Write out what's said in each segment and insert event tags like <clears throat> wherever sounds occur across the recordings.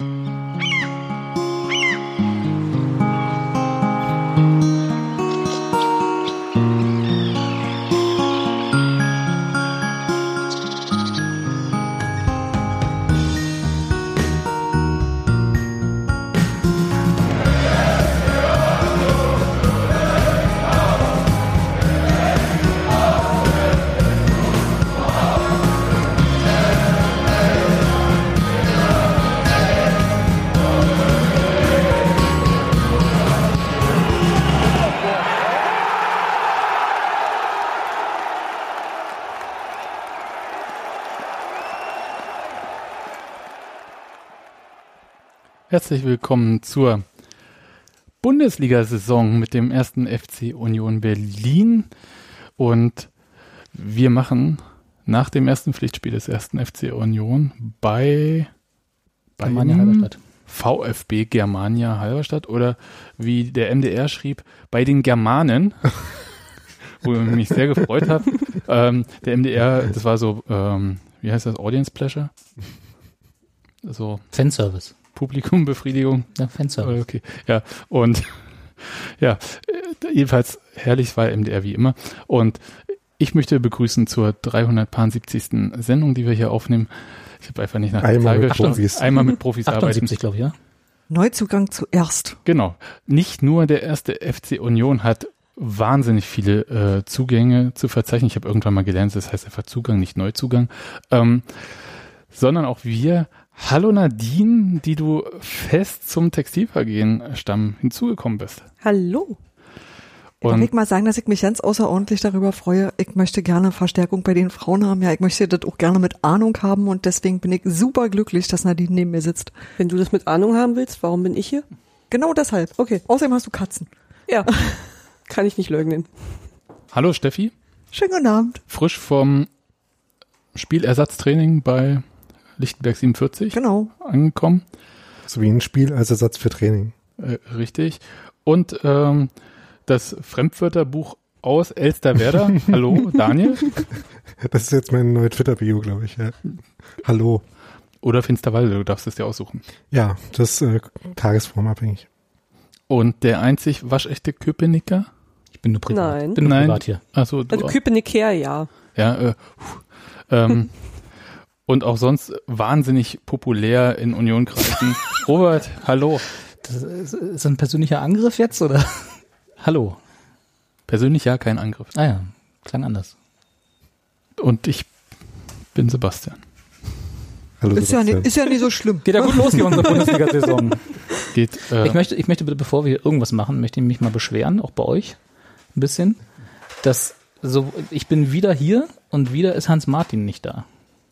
Mm-hmm. Herzlich willkommen zur Bundesliga-Saison mit dem ersten FC Union Berlin. Und wir machen nach dem ersten Pflichtspiel des ersten FC Union bei, bei Germania Halberstadt. VfB Germania Halberstadt oder wie der MDR schrieb, bei den Germanen, <laughs> wo ich mich sehr gefreut habe. Ähm, der MDR, das war so, ähm, wie heißt das, Audience Pleasure? So Fanservice. Publikumbefriedigung. Ja, Fanservice. Okay, ja. Und <laughs> ja, äh, jedenfalls herrlich war MDR wie immer. Und ich möchte begrüßen zur 370. Sendung, die wir hier aufnehmen. Ich habe einfach nicht nach der Einmal Zahl mit geschaut. Profis. Einmal mit Profis arbeiten. 78, glaube ich, ja. Neuzugang zuerst. Genau. Nicht nur der erste FC Union hat wahnsinnig viele äh, Zugänge zu verzeichnen. Ich habe irgendwann mal gelernt, das heißt einfach Zugang, nicht Neuzugang. Ähm, sondern auch wir. Hallo Nadine, die du fest zum Textilvergehen-Stamm hinzugekommen bist. Hallo. Darf Und ich mal sagen, dass ich mich ganz außerordentlich darüber freue. Ich möchte gerne Verstärkung bei den Frauen haben. Ja, ich möchte das auch gerne mit Ahnung haben und deswegen bin ich super glücklich, dass Nadine neben mir sitzt. Wenn du das mit Ahnung haben willst, warum bin ich hier? Genau deshalb. Okay. Außerdem hast du Katzen. Ja, <laughs> kann ich nicht leugnen. hallo Steffi, Schönen guten Abend. frisch vom Spielersatztraining bei Lichtenberg 47 Genau. angekommen. So wie ein Spiel als Ersatz für Training. Äh, richtig. Und ähm, das Fremdwörterbuch aus Elsterwerda. <laughs> Hallo, Daniel. Das ist jetzt mein neues Twitter-Bio, glaube ich. Ja. Hallo. Oder Finsterwalde, du darfst es dir aussuchen. Ja, das ist äh, tagesformabhängig. Und der einzig waschechte Köpenicker? Ich bin nur privat. Nein. Bin nur Nein. privat hier. Achso, du Also. Köpenicker, ja. Ja, äh, ähm, <laughs> und auch sonst wahnsinnig populär in Unionkreisen. <laughs> Robert, hallo. Das ist, ist ein persönlicher Angriff jetzt, oder? <laughs> Hallo. Persönlich ja, kein Angriff. Ah ja, klang anders. Und ich bin Sebastian. Hallo Ist ja, Sebastian. nicht, ist ja nicht so schlimm. Geht ja gut los, die unsere <laughs> Bundesliga-Saison. Geht, äh, Ich möchte, ich möchte bitte, bevor wir irgendwas machen, möchte ich mich mal beschweren, auch bei euch, ein bisschen, dass so, ich bin wieder hier und wieder ist Hans Martin nicht da.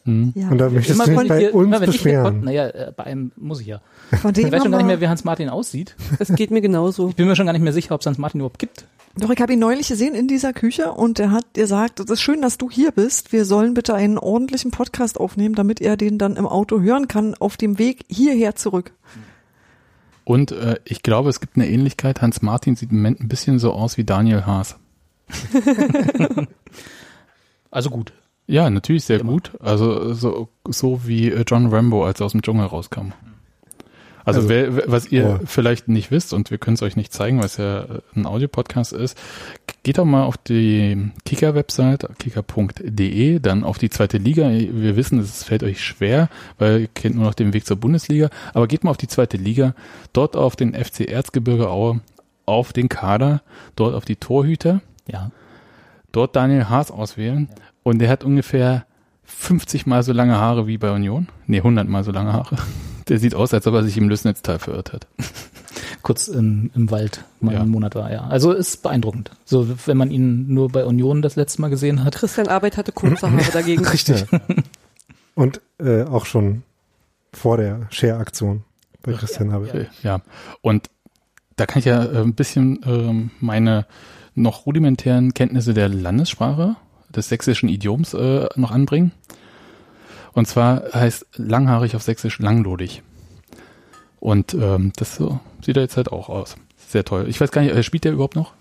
Hm. Ja. Und da möchtest Immer du dich bei ihr- uns beschweren. Naja, äh, bei einem muss ich ja. Von dem Ich weiß schon gar nicht mehr, wie Hans Martin aussieht. Das geht mir genauso. Ich bin mir schon gar nicht mehr sicher, ob es Hans Martin überhaupt gibt. Doch, ich habe ihn neulich gesehen in dieser Küche und er hat gesagt, es ist schön, dass du hier bist. Wir sollen bitte einen ordentlichen Podcast aufnehmen, damit er den dann im Auto hören kann auf dem Weg hierher zurück. Und äh, ich glaube, es gibt eine Ähnlichkeit. Hans Martin sieht im Moment ein bisschen so aus wie Daniel Haas. <laughs> <laughs> Also gut. Ja, natürlich sehr Immer. gut. Also so, so wie äh, John Rambo, als er aus dem Dschungel rauskam. Also, Also, wer, was ihr oh. vielleicht nicht wisst und wir können es euch nicht zeigen, weil es ja äh, ein Audiopodcast ist, geht doch mal auf die Kicker-Website, kicker.de, dann auf die zweite Liga. Wir wissen, es fällt euch schwer, weil ihr kennt nur noch den Weg zur Bundesliga. Aber geht mal auf die zweite Liga, dort auf den FC Erzgebirge Aue, auf den Kader, dort auf die Torhüter Ja. dort Daniel Haas auswählen und der hat ungefähr 50 mal so lange Haare wie bei Union. Nee, 100 mal so lange Haare. Der sieht aus, als ob er sich im Lösnetztal verirrt hat. Kurz im, im Wald mal Ja. einen Monat war, ja. Also ist beeindruckend. So, wenn man ihn nur bei Union das letzte Mal gesehen hat. Christian Arbeit hatte kurze Haare <laughs> dagegen. Richtig. Und äh, auch schon vor der Share-Aktion bei Christian Abel. Ja, und da kann ich ja äh, ein bisschen ähm, meine noch rudimentären Kenntnisse der Landessprache, des sächsischen Idioms äh, noch anbringen. Und zwar heißt langhaarig auf sächsisch langlodig. Und ähm, das so sieht er jetzt halt auch aus. Sehr toll. Ich weiß gar nicht, äh, spielt der überhaupt noch?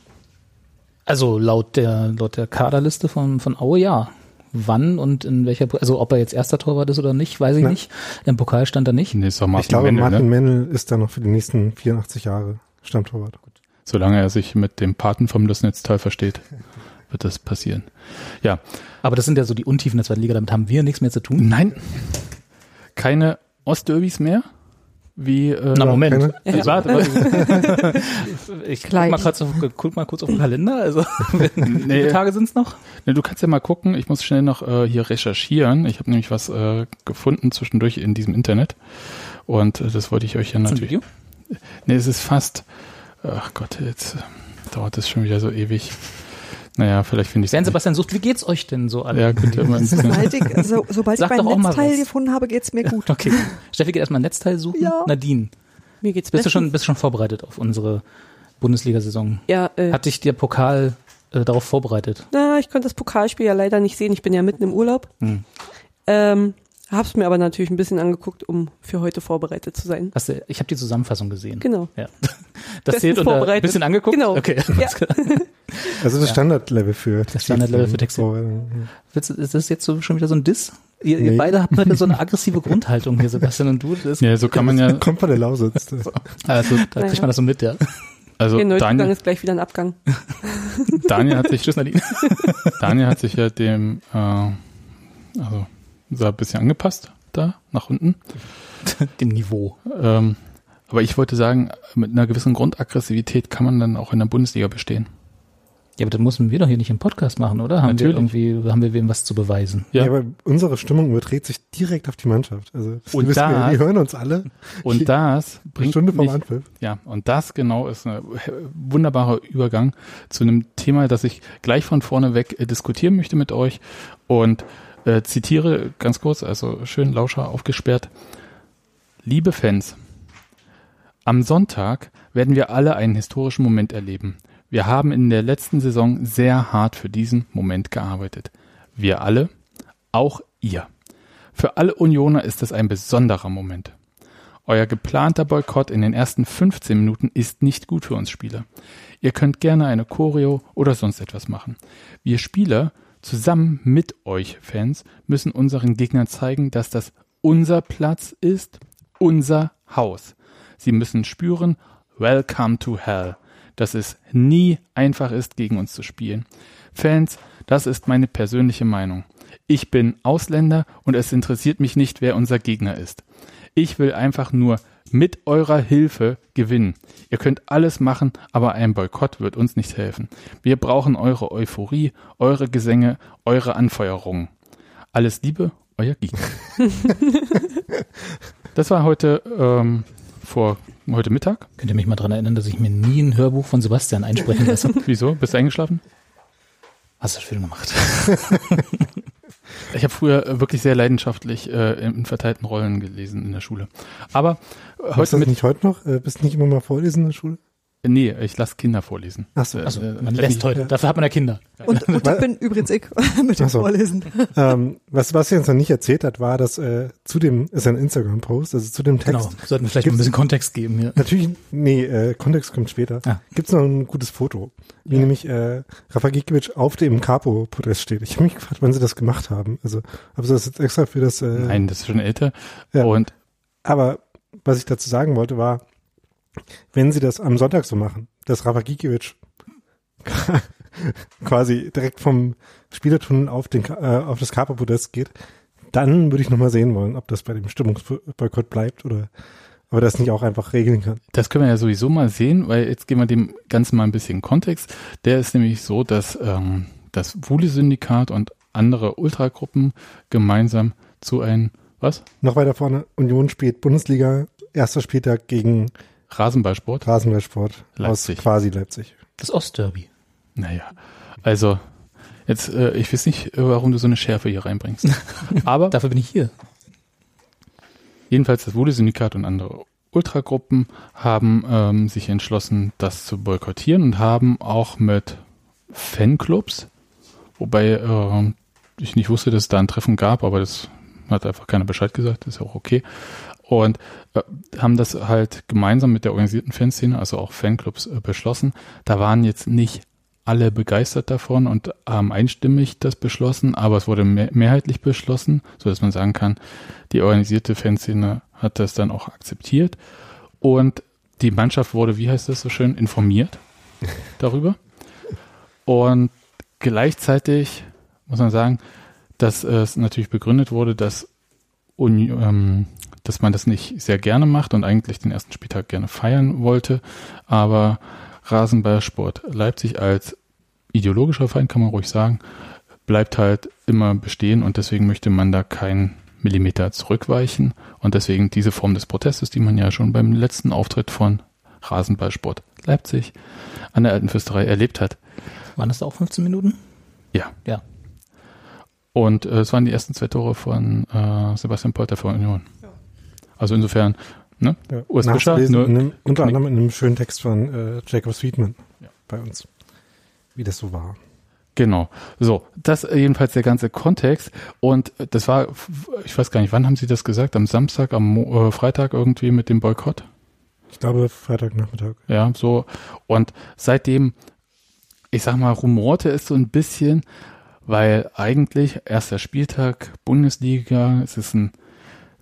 Also laut der, laut der Kaderliste von, von Aue, ja. wann und in welcher, also ob er jetzt erster Torwart ist oder nicht, weiß ich Nein. nicht. Im Pokal stand er nicht. Nee, ist doch Ich Martin glaube, Mendel, Martin ne? Mendel ist da noch für die nächsten 84 Jahre Stammtorwart. Solange er sich mit dem Paten vom Lösnetztal versteht, <laughs> wird das passieren. Ja, Aber das sind ja so die Untiefen der zweiten Liga, damit haben wir nichts mehr zu tun. nein, keine Ostderbys mehr, wie äh, Na, Moment. Ich warte, warte. <laughs> Ich guck mal, kurz auf, guck mal kurz auf den Kalender. Also, <laughs> wie viele Tage sind's noch? Ne, du kannst ja mal gucken, ich muss schnell noch äh, hier recherchieren. Ich habe nämlich was äh, gefunden zwischendurch in diesem Internet. Und äh, das wollte ich euch ja Ein natürlich. Video? Ne, es ist fast. Ach Gott, jetzt äh, dauert es schon wieder so ewig. Naja, vielleicht finde ich Während Sebastian sucht, wie geht's euch denn so alle? Ja, könnt ihr mal. Sobald ich, so, sobald Sag ich doch auch mein mal Netzteil gefunden habe, geht's mir gut. <laughs> Okay. Steffi geht erstmal ein Netzteil suchen. Ja. Nadine, Mir geht's bist du bestens. schon, bist du schon vorbereitet auf unsere Bundesliga-Saison? Ja, äh, Hat dich der Pokal äh, darauf vorbereitet? na, ich konnte das Pokalspiel ja leider nicht sehen. Ich bin ja mitten im Urlaub. Hm. Ähm, hab's mir aber natürlich ein bisschen angeguckt, um für heute vorbereitet zu sein. Hast du, ich habe die Zusammenfassung gesehen. Genau. Ja. <laughs> Das Bestens zählt unter ein bisschen angeguckt? Genau. Okay. Ja. Also <laughs> das Ja. Standardlevel für Das Standardlevel für. Vorbereitung. Willst du- Ist das jetzt so schon wieder so ein Diss? Ihr, ihr Nee. beide habt <laughs> heute so eine aggressive Grundhaltung hier, Sebastian und du. Das Ja, so kann man ja. Kommt von der Lausitz. Also, da kriegt man das so mit, ja. also Der Neuzugang Daniel, ist gleich wieder ein Abgang. Daniel hat sich, Tschüss, Nadine. Daniel hat sich ja dem, äh, also so ein bisschen angepasst da nach unten. <laughs> Dem Niveau. Ähm, aber ich wollte sagen, mit einer gewissen Grundaggressivität kann man dann auch in der Bundesliga bestehen. Ja, aber das müssen wir doch hier nicht im Podcast machen, oder? Haben Natürlich. wir irgendwie, haben wir wem was zu beweisen? Ja. Ja. aber unsere Stimmung überträgt sich direkt auf die Mannschaft. Also das Und wissen wir, da- die hören uns alle. Und das <laughs> bringt Stunde vom Anpfiff. ja, und das genau ist ein wunderbarer Übergang zu einem Thema, das ich gleich von vorne weg äh, diskutieren möchte mit euch und äh, zitiere ganz kurz, also schön Lauscher aufgesperrt. Liebe Fans, am Sonntag werden wir alle einen historischen Moment erleben. Wir haben in der letzten Saison sehr hart für diesen Moment gearbeitet. Wir alle, auch ihr. Für alle Unioner ist es ein besonderer Moment. Euer geplanter Boykott in den ersten 15 Minuten ist nicht gut für uns Spieler. Ihr könnt gerne eine Choreo oder sonst etwas machen. Wir Spieler, zusammen mit euch Fans, müssen unseren Gegnern zeigen, dass das unser Platz ist, unser Haus. Sie müssen spüren, Welcome to Hell, dass es nie einfach ist, gegen uns zu spielen. Fans, das ist meine persönliche Meinung. Ich bin Ausländer und es interessiert mich nicht, wer unser Gegner ist. Ich will einfach nur mit eurer Hilfe gewinnen. Ihr könnt alles machen, aber ein Boykott wird uns nicht helfen. Wir brauchen eure Euphorie, eure Gesänge, eure Anfeuerungen. Alles Liebe, euer Gegner. <laughs> das war heute ähm, vor heute Mittag. Könnt ihr mich mal dran erinnern, dass ich mir nie ein Hörbuch von Sebastian einsprechen lasse? <laughs> Wieso? Bist du eingeschlafen? Hast du schön gemacht. <laughs> Ich habe früher äh, wirklich sehr leidenschaftlich äh, in verteilten Rollen gelesen in der Schule. Aber äh, Machst du heute das nicht heute noch? Äh, Bist du nicht immer mal vorlesen in der Schule? Nee, ich lasse Kinder vorlesen. Ach so. Also, man ich- lässt heute. Dafür hat man ja Kinder. Und, und das bin übrigens ich <laughs> mit dem so. Vorlesen. ähm, was Sebastian uns noch nicht erzählt hat, war, dass äh, zu dem, ist ein Instagram-Post, also zu dem Text. Genau. Sollten wir vielleicht ein bisschen Kontext geben hier. Natürlich, nee, äh, Kontext kommt später. Ah. Gibt's noch ein gutes Foto, wie nämlich äh, Rafa Gikiewicz auf dem Capo-Podest steht. Ich habe mich gefragt, wann sie das gemacht haben. Also, haben sie das jetzt extra für das... Äh, Nein, das ist schon älter. Ja. Und Aber was ich dazu sagen wollte, war, wenn sie das am Sonntag so machen, dass Rafa Gikiewicz <laughs> quasi direkt vom Spielertunnel auf, den, äh, auf das Capo-Podest geht, dann würde ich nochmal sehen wollen, ob das bei dem Stimmungsboykott bleibt oder aber das nicht auch einfach regeln kann. das können wir ja sowieso mal sehen, weil jetzt geben wir dem Ganzen mal ein bisschen Kontext. Der ist nämlich so, dass ähm, das Wule-Syndikat und andere Ultragruppen gemeinsam zu einem, was? Noch weiter vorne, Union spielt Bundesliga, erster Spieltag gegen Rasenballsport? Rasenballsport Leipzig. aus quasi Leipzig. Das Ostderby. Naja, also jetzt, äh, ich weiß nicht, äh, warum du so eine Schärfe hier reinbringst. <laughs> Aber Dafür bin ich hier. Jedenfalls das Wule-Syndikat und andere Ultragruppen haben ähm, sich entschlossen, das zu boykottieren und haben auch mit Fanclubs, wobei ähm, ich nicht wusste, dass es da ein Treffen gab, aber das hat einfach keiner Bescheid gesagt, ist ja auch okay. Und äh, haben das halt gemeinsam mit der organisierten Fanszene, also auch Fanclubs, äh, beschlossen. Da waren jetzt nicht alle begeistert davon und haben einstimmig das beschlossen, aber es wurde mehr, mehrheitlich beschlossen, so dass man sagen kann, die organisierte Fanszene hat das dann auch akzeptiert und die Mannschaft wurde, wie heißt das so schön, informiert <laughs> darüber. Und gleichzeitig muss man sagen, dass es natürlich begründet wurde, dass, Uni, ähm, dass man das nicht sehr gerne macht und eigentlich den ersten Spieltag gerne feiern wollte, aber Rasenballsport Leipzig als ideologischer Feind, kann man ruhig sagen, bleibt halt immer bestehen und deswegen möchte man da keinen Millimeter zurückweichen und deswegen diese Form des Protestes, die man ja schon beim letzten Auftritt von Rasenballsport Leipzig an der Alten Fürsterei erlebt hat. Waren das da auch 15 Minuten? Ja. Ja. Und äh, es waren die ersten zwei Tore von äh, Sebastian Polter für Union. Also insofern, ne? Ja. Urs Fischer, einem, unter anderem in einem schönen Text von äh, Jacob Sweetman Ja. bei uns, wie das so war. Genau. So, das jedenfalls der ganze Kontext. Und das war, ich weiß gar nicht, wann haben Sie das gesagt? Am Samstag, am Mo äh, Freitag irgendwie mit dem Boykott? Ich glaube Freitagnachmittag. Ja, so. Und seitdem, ich sag mal, rumorte es so ein bisschen, weil eigentlich erster Spieltag Bundesliga, es ist ein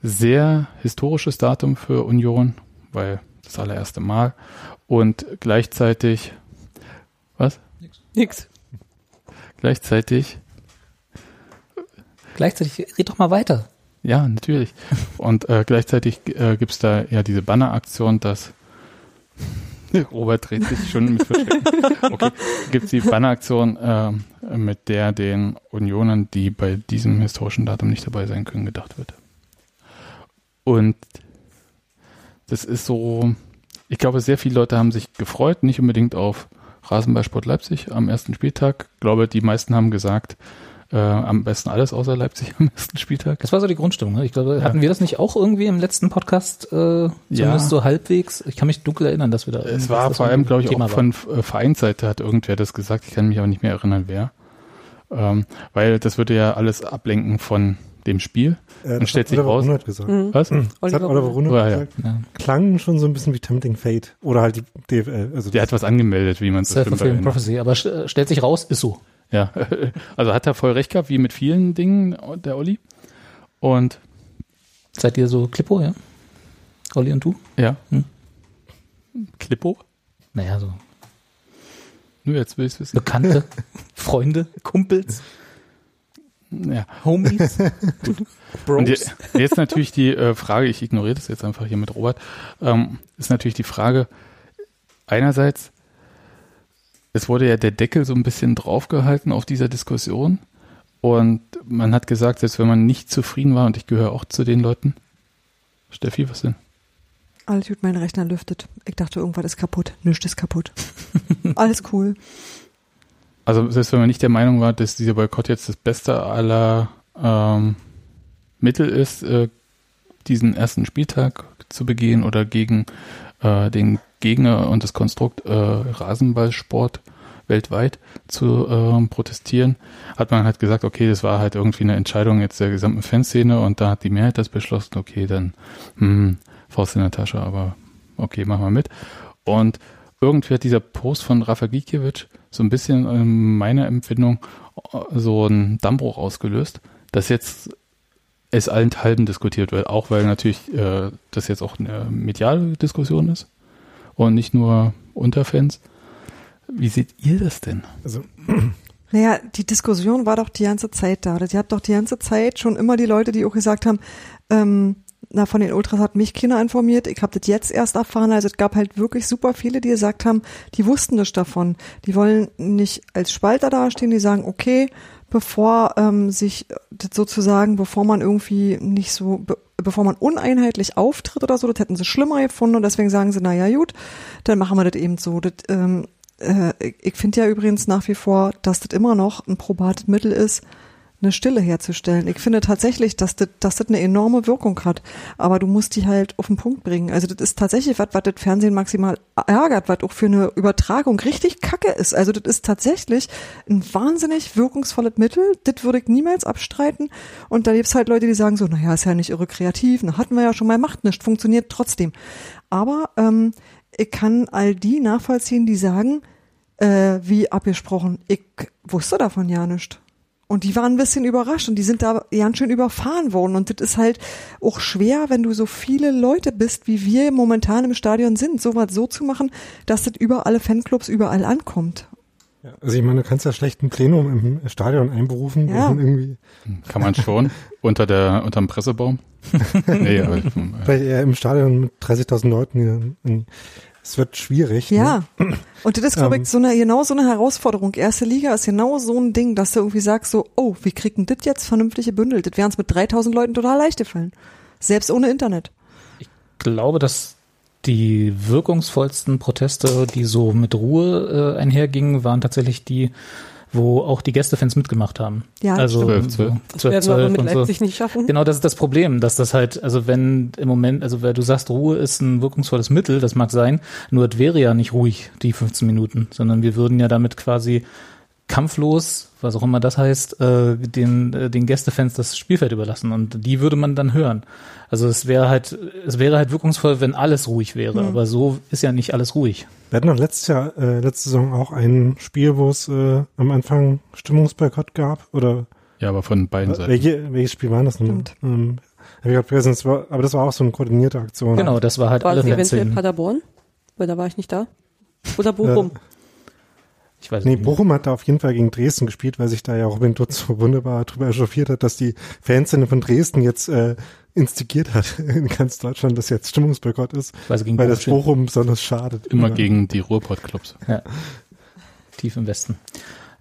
sehr historisches Datum für Union, weil das allererste Mal und gleichzeitig, was? Nix. Gleichzeitig Gleichzeitig, red doch mal weiter. Ja, natürlich. Und äh, gleichzeitig äh, gibt's da ja diese Banneraktion, dass <laughs> Robert dreht sich schon mit Verschrecken. Okay, gibt's die Banneraktion, äh, mit der den Unionern, die bei diesem historischen Datum nicht dabei sein können, gedacht wird. Und das ist so, ich glaube, sehr viele Leute haben sich gefreut, nicht unbedingt auf Rasenballsport Leipzig am ersten Spieltag. Ich glaube, die meisten haben gesagt, äh, am besten alles außer Leipzig am ersten Spieltag. Das war so die Grundstimmung. Ne? Ich glaube, hatten wir das nicht auch irgendwie im letzten Podcast, äh, zumindest Ja. so halbwegs? Ich kann mich dunkel erinnern, dass wir da. Es war vor allem, glaube ich, Thema auch war. von äh, Vereinsseite hat irgendwer das gesagt. Ich kann mich aber nicht mehr erinnern, wer. Ähm, weil das würde ja alles ablenken von dem Spiel. Äh, Und stellt sich Oliver raus- Runert gesagt. Mhm. Was? Das hat Oliver Runert. Oh, ja. gesagt. Ja. Klang schon so ein bisschen wie Tempting Fate. Oder halt die DFL. Also Der hat was angemeldet, wie man es Self-fulfilling. Prophecy, aber st- stellt sich raus, ist so. Ja, <laughs> also hat er voll recht gehabt, wie mit vielen Dingen, der Olli. Und Seid ihr so Klippo, ja? Olli und du? ja, Hm. Klippo? Naja, so Nur jetzt will ich wissen. Bekannte, <laughs> Freunde, Kumpels, Ja. Homies, <laughs> Bros. jetzt natürlich die äh, Frage, ich ignoriere das jetzt einfach hier mit Robert, ähm, ist natürlich die Frage, einerseits, es wurde ja der Deckel so ein bisschen draufgehalten auf dieser Diskussion und man hat gesagt, selbst wenn man nicht zufrieden war, und ich gehöre auch zu den Leuten, Steffi, was denn? Alles gut, mein Rechner lüftet. Ich dachte, irgendwas ist kaputt. Nichts ist kaputt. Alles cool. Also selbst wenn man nicht der Meinung war, dass dieser Boykott jetzt das Beste aller ähm, Mittel ist, äh, diesen ersten Spieltag zu begehen oder gegen äh, den Gegner und das Konstrukt äh, Rasenballsport weltweit zu ähm, protestieren, hat man halt gesagt, okay, das war halt irgendwie eine Entscheidung jetzt der gesamten Fanszene und da hat die Mehrheit das beschlossen, okay, dann hm, Faust in der Tasche, aber okay, machen wir mit. Und irgendwie hat dieser Post von Rafa Gikiewicz so ein bisschen in meiner Empfindung äh, so einen Dammbruch ausgelöst, dass jetzt es allenthalben diskutiert wird, auch weil natürlich äh, das jetzt auch eine mediale Diskussion ist und nicht nur unter Fans. Wie seht ihr das denn? Also, <clears throat> Naja, die Diskussion war doch die ganze Zeit da. Sie hat doch die ganze Zeit schon immer die Leute, die auch gesagt haben, ähm, na, von den Ultras hat mich Kinder informiert. Ich habe das jetzt erst erfahren. Also es gab halt wirklich super viele, die gesagt haben, die wussten nichts davon. Die wollen nicht als Spalter dastehen, die sagen, okay, bevor ähm, sich das sozusagen, bevor man irgendwie nicht so, be bevor man uneinheitlich auftritt oder so, das hätten sie schlimmer gefunden und deswegen sagen sie, na ja gut, dann machen wir das eben so. Das, ähm, äh, ich finde ja übrigens nach wie vor, dass das immer noch ein probates Mittel ist, eine Stille herzustellen. Ich finde tatsächlich, dass das, dass das eine enorme Wirkung hat. Aber du musst die halt auf den Punkt bringen. Also das ist tatsächlich was, was das Fernsehen maximal ärgert, was auch für eine Übertragung richtig kacke ist. Also das ist tatsächlich ein wahnsinnig wirkungsvolles Mittel. Das würde ich niemals abstreiten. Und da gibt's halt Leute, die sagen so, naja, ist ja nicht irre kreativ. Na, hatten wir ja schon mal, macht nicht, funktioniert trotzdem. Aber ähm, ich kann all die nachvollziehen, die sagen, äh, wie abgesprochen. Ich wusste davon ja nicht. Und die waren ein bisschen überrascht und die sind da ganz schön überfahren worden. Und das ist halt auch schwer, wenn du so viele Leute bist, wie wir momentan im Stadion sind, sowas so zu machen, dass das über alle Fanclubs überall ankommt. Ja, also ich meine, du kannst ja schlecht ein Plenum im Stadion einberufen. Ja. irgendwie Kann man schon. unter der, unterm Pressebaum. <laughs> nee, aber, äh, vielleicht eher im Stadion mit 30.000 Leuten. in- Es wird schwierig. Ja. Ne? Und das ist, glaube Ähm. ich, so eine, genau so eine Herausforderung. Erste Liga ist genau so ein Ding, dass du irgendwie sagst so, oh, wie kriegen das jetzt vernünftig gebündelt? Das wäre uns mit 3000 Leuten total leicht gefallen. Selbst ohne Internet. glaube, dass die wirkungsvollsten Proteste, die so mit Ruhe äh, einhergingen, waren tatsächlich die, wo auch die Gästefans mitgemacht haben. Ja, also stimmt. Zwölf, so Das 12, werden wir aber 12 mit und so. Leipzig nicht schaffen. Genau, das ist das Problem, dass das halt, also wenn im Moment, also weil du sagst, Ruhe ist ein wirkungsvolles Mittel, das mag sein, nur es wäre ja nicht ruhig, die 15 Minuten, sondern wir würden ja damit quasi kampflos, was auch immer das heißt, äh, den, äh, den Gästefans das Spielfeld überlassen und die würde man dann hören. Also es wäre halt, es wäre halt wirkungsvoll, wenn alles ruhig wäre, Hm. aber so ist ja nicht alles ruhig. Wir hatten noch letztes Jahr, äh, letzte Saison auch ein Spiel, wo es äh, am Anfang Stimmungsboykott gab. Oder ja, aber von beiden Seiten. welche, welches Spiel war das denn? Ähm, hab ich gerade vergessen, das war, aber das war auch so eine koordinierte Aktion. Genau, das war halt War alle das eventuell. Paderborn? Weil da war ich nicht da. Oder Bochum. Ich weiß Nee, nicht. Bochum hat da auf jeden Fall gegen Dresden gespielt, weil sich da ja Robin Dutz so wunderbar drüber echauffiert hat, dass die Fanszene von Dresden jetzt äh, instigiert hat <laughs> in ganz Deutschland, dass jetzt Stimmungsboykott ist, gegen weil das Bochum spielen. Bochum besonders schadet. Immer Ja. gegen die Ruhrpott-Clubs. tief im Westen.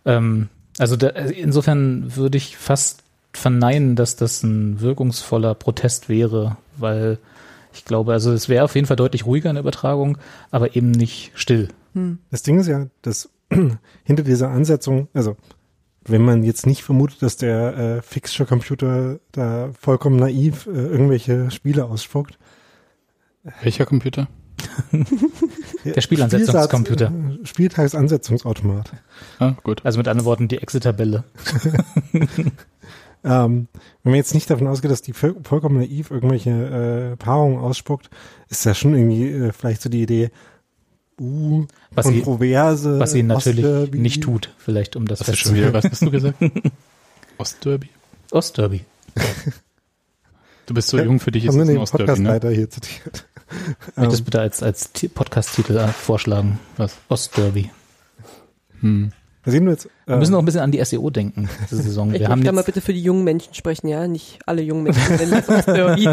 Ähm, also da, insofern würde ich fast verneinen, dass das ein wirkungsvoller Protest wäre, weil ich glaube, also es wäre auf jeden Fall deutlich ruhiger in der Übertragung, aber eben nicht still. Das Ding ist ja, dass <clears throat> hinter dieser Ansetzung, also wenn man jetzt nicht vermutet, dass der äh, Fixture-Computer da vollkommen naiv äh, irgendwelche Spiele ausspuckt. Welcher Computer? <laughs> Der Spielansetzungscomputer. Äh, Spieltagsansetzungsautomat. Ah, gut. Also mit anderen Worten die Excel-Tabelle. <laughs> Ähm, wenn man jetzt nicht davon ausgeht, dass die voll, vollkommen naiv irgendwelche äh, Paarungen ausspuckt, ist ja schon irgendwie äh, vielleicht so die Idee, uh, Was sie, Kontroverse. was sie natürlich Ostderby. nicht tut, vielleicht um das du schon wieder, was hast du gesagt? <laughs> Ostderby? Ostderby. Du bist so jung, für dich ist es ein Ostderby, ne? Podcastleiter hier zitiert. Möchtest du bitte als, als Ti- Podcast-Titel äh, vorschlagen? Was? Ostderby. Hm. Sehen wir jetzt. äh, Wir müssen noch ein bisschen an die SEO denken, diese Saison. <laughs> Ich Wir haben möchte da mal jetzt, bitte für die jungen Menschen sprechen, ja? Nicht alle jungen Menschen nennen das <laughs> aus Derby.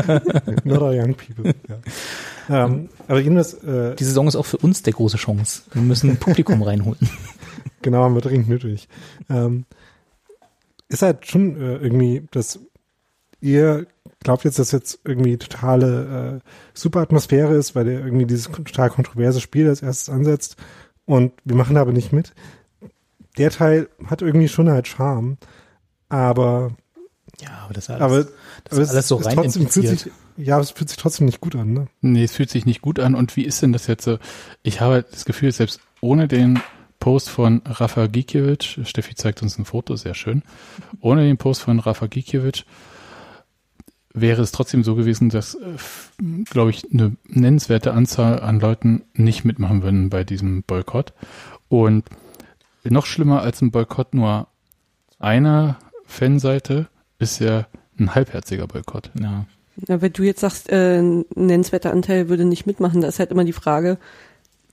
Not all young people. Ja. Ähm, aber jedenfalls, äh, die Saison ist auch für uns der große Chance. Wir müssen ein Publikum <laughs> reinholen. genau, haben wir dringend nötig. Ähm, ist halt schon äh, irgendwie, dass ihr glaubt jetzt, dass jetzt irgendwie totale äh, super Atmosphäre ist, weil der irgendwie dieses total kontroverse Spiel als erstes ansetzt und wir machen aber nicht mit. Der Teil hat irgendwie schon halt Charme, aber Ja, aber das ist alles, aber, das ist alles so rein trotzdem fühlt sich, ja, aber es fühlt sich trotzdem nicht gut an, ne? Nee, es fühlt sich nicht gut an. Und wie ist denn das jetzt so? Ich habe das Gefühl, selbst ohne den Post von Rafa Gikiewicz, Steffi zeigt uns ein Foto, sehr schön, ohne den Post von Rafa Gikiewicz wäre es trotzdem so gewesen, dass, glaube ich, eine nennenswerte Anzahl an Leuten nicht mitmachen würden bei diesem Boykott. Und noch schlimmer als ein Boykott nur einer Fanseite ist ja ein halbherziger Boykott. Ja. Ja, wenn du jetzt sagst, äh, ein nennenswerter Anteil würde nicht mitmachen, da ist halt immer die Frage,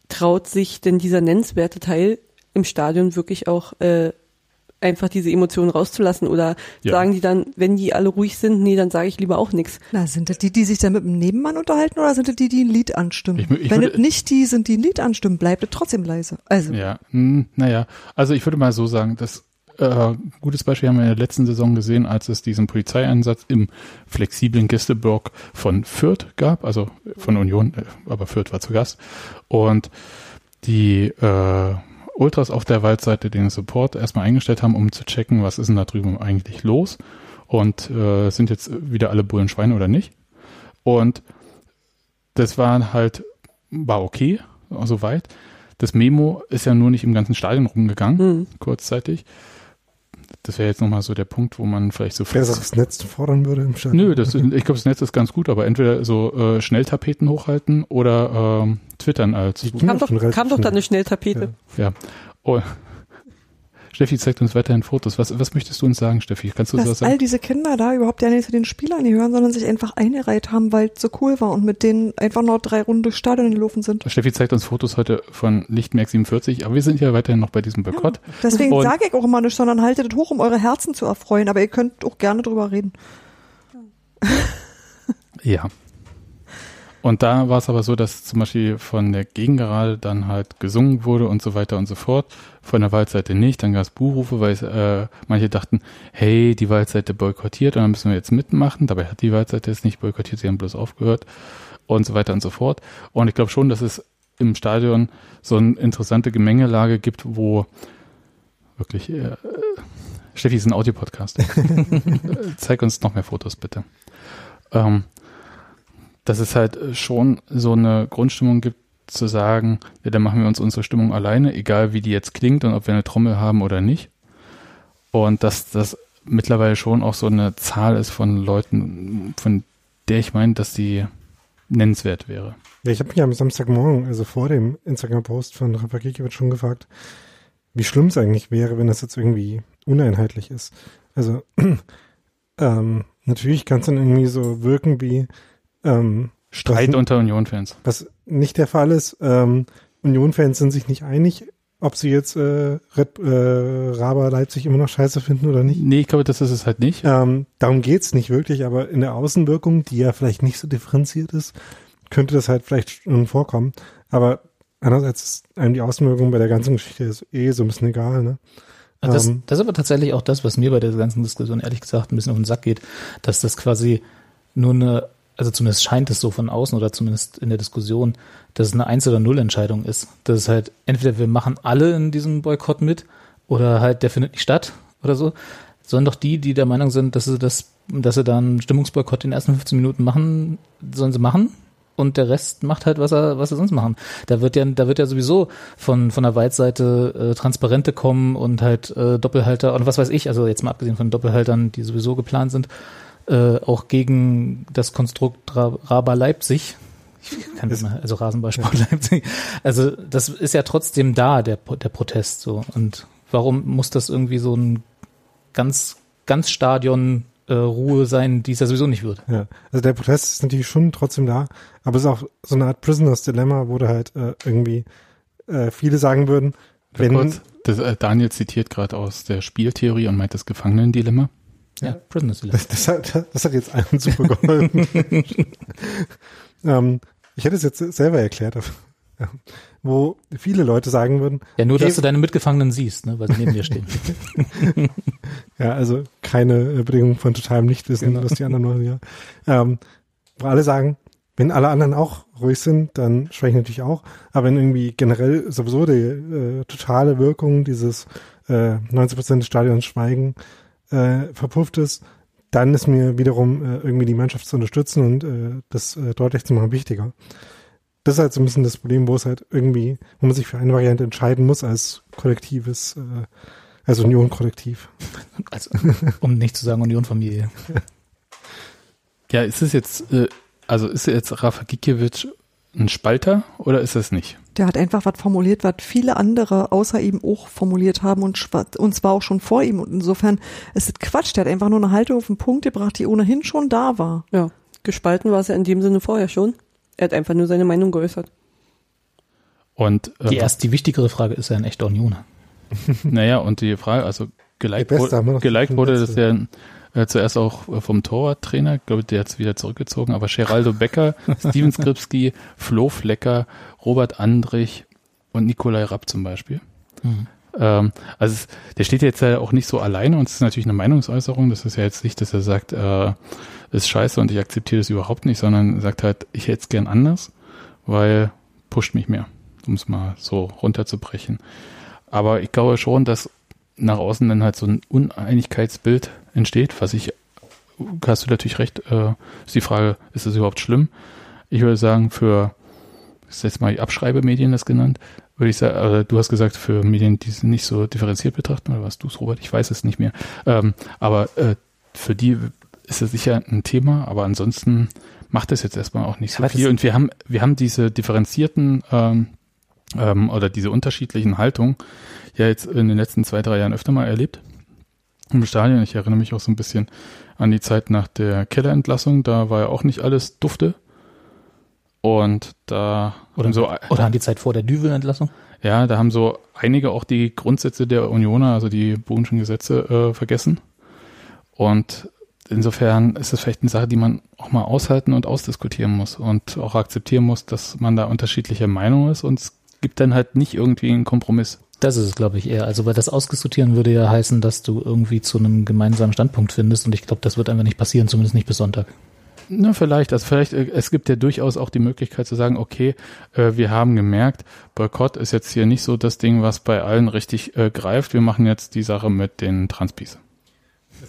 traut sich denn dieser nennenswerte Teil im Stadion wirklich auch äh, einfach diese Emotionen rauszulassen oder Ja. sagen die dann, wenn die alle ruhig sind, nee, dann sage ich lieber auch nichts. Na, sind das die, die sich dann mit dem Nebenmann unterhalten oder sind das die, die ein Lied anstimmen? Ich ich Wenn würde- das nicht die sind, die ein Lied anstimmen, bleibt es trotzdem leise. Also, Ja, hm, naja, also ich würde mal so sagen, das äh, gutes Beispiel haben wir in der letzten Saison gesehen, als es diesen Polizeieinsatz im flexiblen Gästeblock von Fürth gab, also von Union, äh, aber Fürth war zu Gast. Und die äh, Ultras auf der Waldseite den Support erstmal eingestellt haben, um zu checken, was ist denn da drüben eigentlich los und äh, sind jetzt wieder alle Bullen Schweine oder nicht. Und das war halt, war okay, soweit. Das Memo ist ja nur nicht im ganzen Stadion rumgegangen, Hm. kurzzeitig. Das wäre jetzt nochmal so der Punkt, wo man vielleicht so Wer das aufs Netz fordern würde im Stadion. Nö, das, ich glaube, das Netz ist ganz gut, aber entweder so äh, Schnelltapeten hochhalten oder ähm, twittern als. Kam Ja, doch, kam doch schnell. da eine Schnelltapete. Ja. Oh. Steffi zeigt uns weiterhin Fotos. Was, was möchtest du uns sagen, Steffi? Kannst du uns was Dass all sagen? diese Kinder da überhaupt ja nicht zu den Spielern gehören, sondern sich einfach eingereiht haben, weil es so cool war und mit denen einfach noch drei Runden durchs Stadion gelaufen sind. Steffi zeigt uns Fotos heute von Lichtmerk 47, aber wir sind ja weiterhin noch bei diesem Boykott. Deswegen Und- sage ich auch immer nicht, sondern haltet es hoch, um eure Herzen zu erfreuen. Aber ihr könnt auch gerne drüber reden. Ja. <laughs> <laughs> Und da war es aber so, dass zum Beispiel von der Gegengerade dann halt gesungen wurde und so weiter und so fort. Von der Waldseite nicht. Dann gab es Buhrufe, weil es, äh, manche dachten, hey, die Waldseite boykottiert und dann müssen wir jetzt mitmachen. Dabei hat die Waldseite jetzt nicht boykottiert, sie haben bloß aufgehört und so weiter und so fort. Und ich glaube schon, dass es im Stadion so eine interessante Gemengelage gibt, wo wirklich äh, Steffi ist ein Audiopodcast. <laughs> Zeig uns noch mehr Fotos, bitte. Ähm, dass es halt schon so eine Grundstimmung gibt, zu sagen, ja, dann machen wir uns unsere Stimmung alleine, egal wie die jetzt klingt und ob wir eine Trommel haben oder nicht. Und dass das mittlerweile schon auch so eine Zahl ist von Leuten, von der ich meine, dass die nennenswert wäre. Ja, ich habe mich am Samstagmorgen, also vor dem Instagram-Post von Rafa Gikiewicz schon gefragt, wie schlimm es eigentlich wäre, wenn das jetzt irgendwie uneinheitlich ist. Also <clears throat> ähm, natürlich kann es dann irgendwie so wirken wie ähm, Streit was, unter Union-Fans. was nicht der Fall ist. Ähm, Union-Fans sind sich nicht einig, ob sie jetzt äh, Red, äh, Raba Leipzig immer noch scheiße finden oder nicht. Nee, ich glaube, das ist es halt nicht. Ähm, darum geht's nicht wirklich, aber in der Außenwirkung, die ja vielleicht nicht so differenziert ist, könnte das halt vielleicht schon vorkommen. Aber andererseits ist einem die Außenwirkung bei der ganzen Geschichte ist eh so ein bisschen egal, ne? Also Das, Ähm. das ist aber tatsächlich auch das, was mir bei der ganzen Diskussion ehrlich gesagt ein bisschen auf den Sack geht, dass das quasi nur eine, also zumindest scheint es so von außen oder zumindest in der Diskussion, dass es eine Eins- oder Null-Entscheidung ist. Dass es halt entweder wir machen alle in diesem Boykott mit oder halt der findet nicht statt oder so. Sondern doch die, die der Meinung sind, dass sie das, dass sie da einen Stimmungsboykott in den ersten 15 Minuten machen, sollen sie machen und der Rest macht halt, was er, was er sonst machen. Da wird ja, da wird ja sowieso von, von der Waldseite äh, Transparente kommen und halt äh, Doppelhalter und was weiß ich, also jetzt mal abgesehen von Doppelhaltern, die sowieso geplant sind, äh, auch gegen das Konstrukt Ra Raba Leipzig. Ich kann Das- immer, also Rasenballsport Leipzig. Also das ist ja trotzdem da, der, der Protest so. Und warum muss das irgendwie so ein ganz, ganz Stadion äh, Ruhe sein, die es ja sowieso nicht wird? Ja. Also der Protest ist natürlich schon trotzdem da, aber es ist auch so eine Art Prisoners Dilemma, wo da halt äh, irgendwie äh, viele sagen würden, wenn, Kurz, das, äh, Daniel zitiert gerade aus der Spieltheorie und meint das Gefangenendilemma. Ja, Prisoners Dilemma. Das, das, hat, das hat jetzt allen super geholfen. <laughs> ähm, ich hätte es jetzt selber erklärt, ja, wo viele Leute sagen würden, Ja, nur, dass Okay. du deine Mitgefangenen siehst, ne, weil sie neben dir stehen. <laughs> ja, also keine Bedingung von totalem Nichtwissen, Genau. was die anderen machen, ja. Ähm, wo alle sagen, wenn alle anderen auch ruhig sind, dann spreche ich natürlich auch. Aber wenn irgendwie generell sowieso die äh, totale Wirkung dieses äh, 90 Prozent des Stadions Schweigen äh, verpufft ist, dann ist mir wiederum äh, irgendwie die Mannschaft zu unterstützen und äh, das äh, deutlich zu machen wichtiger. Das ist halt so ein bisschen das Problem, wo es halt irgendwie, wo man sich für eine Variante entscheiden muss als kollektives, äh, als Union-Kollektiv. Also, um nicht zu sagen Union-Familie. Ja, ist es jetzt, äh, also ist jetzt Rafa Gikiewicz ein Spalter oder ist es nicht? Der hat einfach was formuliert, was viele andere außer ihm auch formuliert haben und, und zwar auch schon vor ihm. Und insofern ist es Quatsch. Der hat einfach nur eine Haltung auf den Punkt gebracht, die ohnehin schon da war. Ja, gespalten war es ja in dem Sinne vorher schon. Er hat einfach nur seine Meinung geäußert. Und äh, Die erst, die wichtigere Frage ist ja ein echter Unioner. <laughs> naja, und die Frage, also geliked, wurde, geliked das Letzten. Ja äh, zuerst auch äh, vom Torwarttrainer, ich glaube, der hat es wieder zurückgezogen, aber Geraldo Becker, <laughs> Steven Skripski, Flo Flecker, Robert Andrich und Nikolai Rapp zum Beispiel. Mhm. Ähm, also es, der steht jetzt ja auch nicht so alleine und es ist natürlich eine Meinungsäußerung. Das ist ja jetzt nicht, dass er sagt, äh, ist scheiße und ich akzeptiere das überhaupt nicht, sondern sagt halt, ich hätte es gern anders, weil pusht mich mehr, um es mal so runterzubrechen. Aber ich glaube schon, dass nach außen dann halt so ein Uneinigkeitsbild entsteht, was ich, hast du natürlich recht, äh, ist die Frage, ist das überhaupt schlimm? Ich würde sagen, für, ist jetzt mal die Abschreibemedien das genannt, würde ich sagen, also du hast gesagt, für Medien, die es nicht so differenziert betrachten, oder was du es, Robert? Ich weiß es nicht mehr. Ähm, aber äh, für die ist es sicher ein Thema, aber ansonsten macht es jetzt erstmal auch nicht so Aber das- viel. Und wir haben, wir haben diese differenzierten ähm, ähm, oder diese unterschiedlichen Haltungen ja jetzt in den letzten zwei, drei Jahren öfter mal erlebt im Stadion. Ich erinnere mich auch so ein bisschen an die Zeit nach der Kellerentlassung. Da war ja auch nicht alles dufte. Und da Oder, so, oder an die Zeit vor der Düvel-Entlassung. ja, da haben so einige auch die Grundsätze der Unioner, also die Bodenschen Gesetze, äh, vergessen. Und insofern ist es vielleicht eine Sache, die man auch mal aushalten und ausdiskutieren muss und auch akzeptieren muss, dass man da unterschiedlicher Meinung ist und es gibt dann halt nicht irgendwie einen Kompromiss. Das ist es, glaube ich, eher. Also, weil das ausdiskutieren würde ja heißen, dass du irgendwie zu einem gemeinsamen Standpunkt findest und ich glaube, das wird einfach nicht passieren, zumindest nicht bis Sonntag. Na, vielleicht, also vielleicht, äh, es gibt ja durchaus auch die Möglichkeit zu sagen, okay, äh, wir haben gemerkt, Boykott ist jetzt hier nicht so das Ding, was bei allen richtig äh, greift. Wir machen jetzt die Sache mit den Transpis.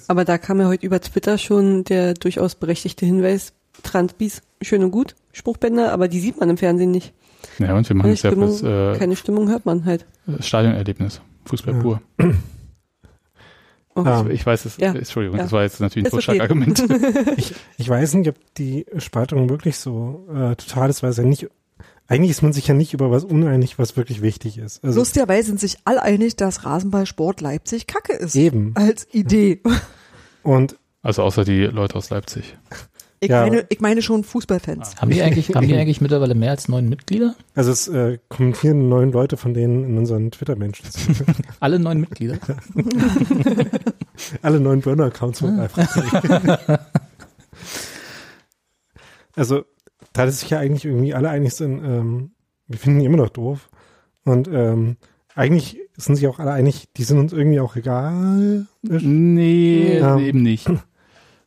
Aber da kam ja heute über Twitter schon der durchaus berechtigte Hinweis, Transbis, schön und gut, Spruchbänder, aber die sieht man im Fernsehen nicht. Ja, und wir machen Keine jetzt ja Stimmung, fürs äh, keine Stimmung hört man halt. Stadionerlebnis. Fußball Ja. pur. Oh. Ähm, Ich weiß es, Ja. Entschuldigung, Ja. das war jetzt natürlich ein Ist okay. Totschlagargument. <laughs> Ich weiß nicht, ob die Spaltung wirklich so äh, total ist, weil es ja nicht, eigentlich ist man sich ja nicht über was uneinig, was wirklich wichtig ist. Also Lustigerweise sind sich alle einig, dass Rasenballsport Leipzig kacke ist. eben. Als Idee. Und Also außer die Leute aus Leipzig. Ich, Ja. meine, ich meine schon Fußballfans. Haben die eigentlich, haben die <laughs> eigentlich mittlerweile mehr als neun Mitglieder? also es äh, kommentieren neun Leute von denen in unseren Twitter-Menschen. <laughs> Alle neun Mitglieder? <laughs> Alle neuen Burner-Accounts von einfach. also, da das sich ja eigentlich irgendwie alle einig sind, ähm, wir finden die immer noch doof. Und ähm, eigentlich sind sich auch alle einig, die sind uns irgendwie auch egal. Nee, Ja. eben nicht.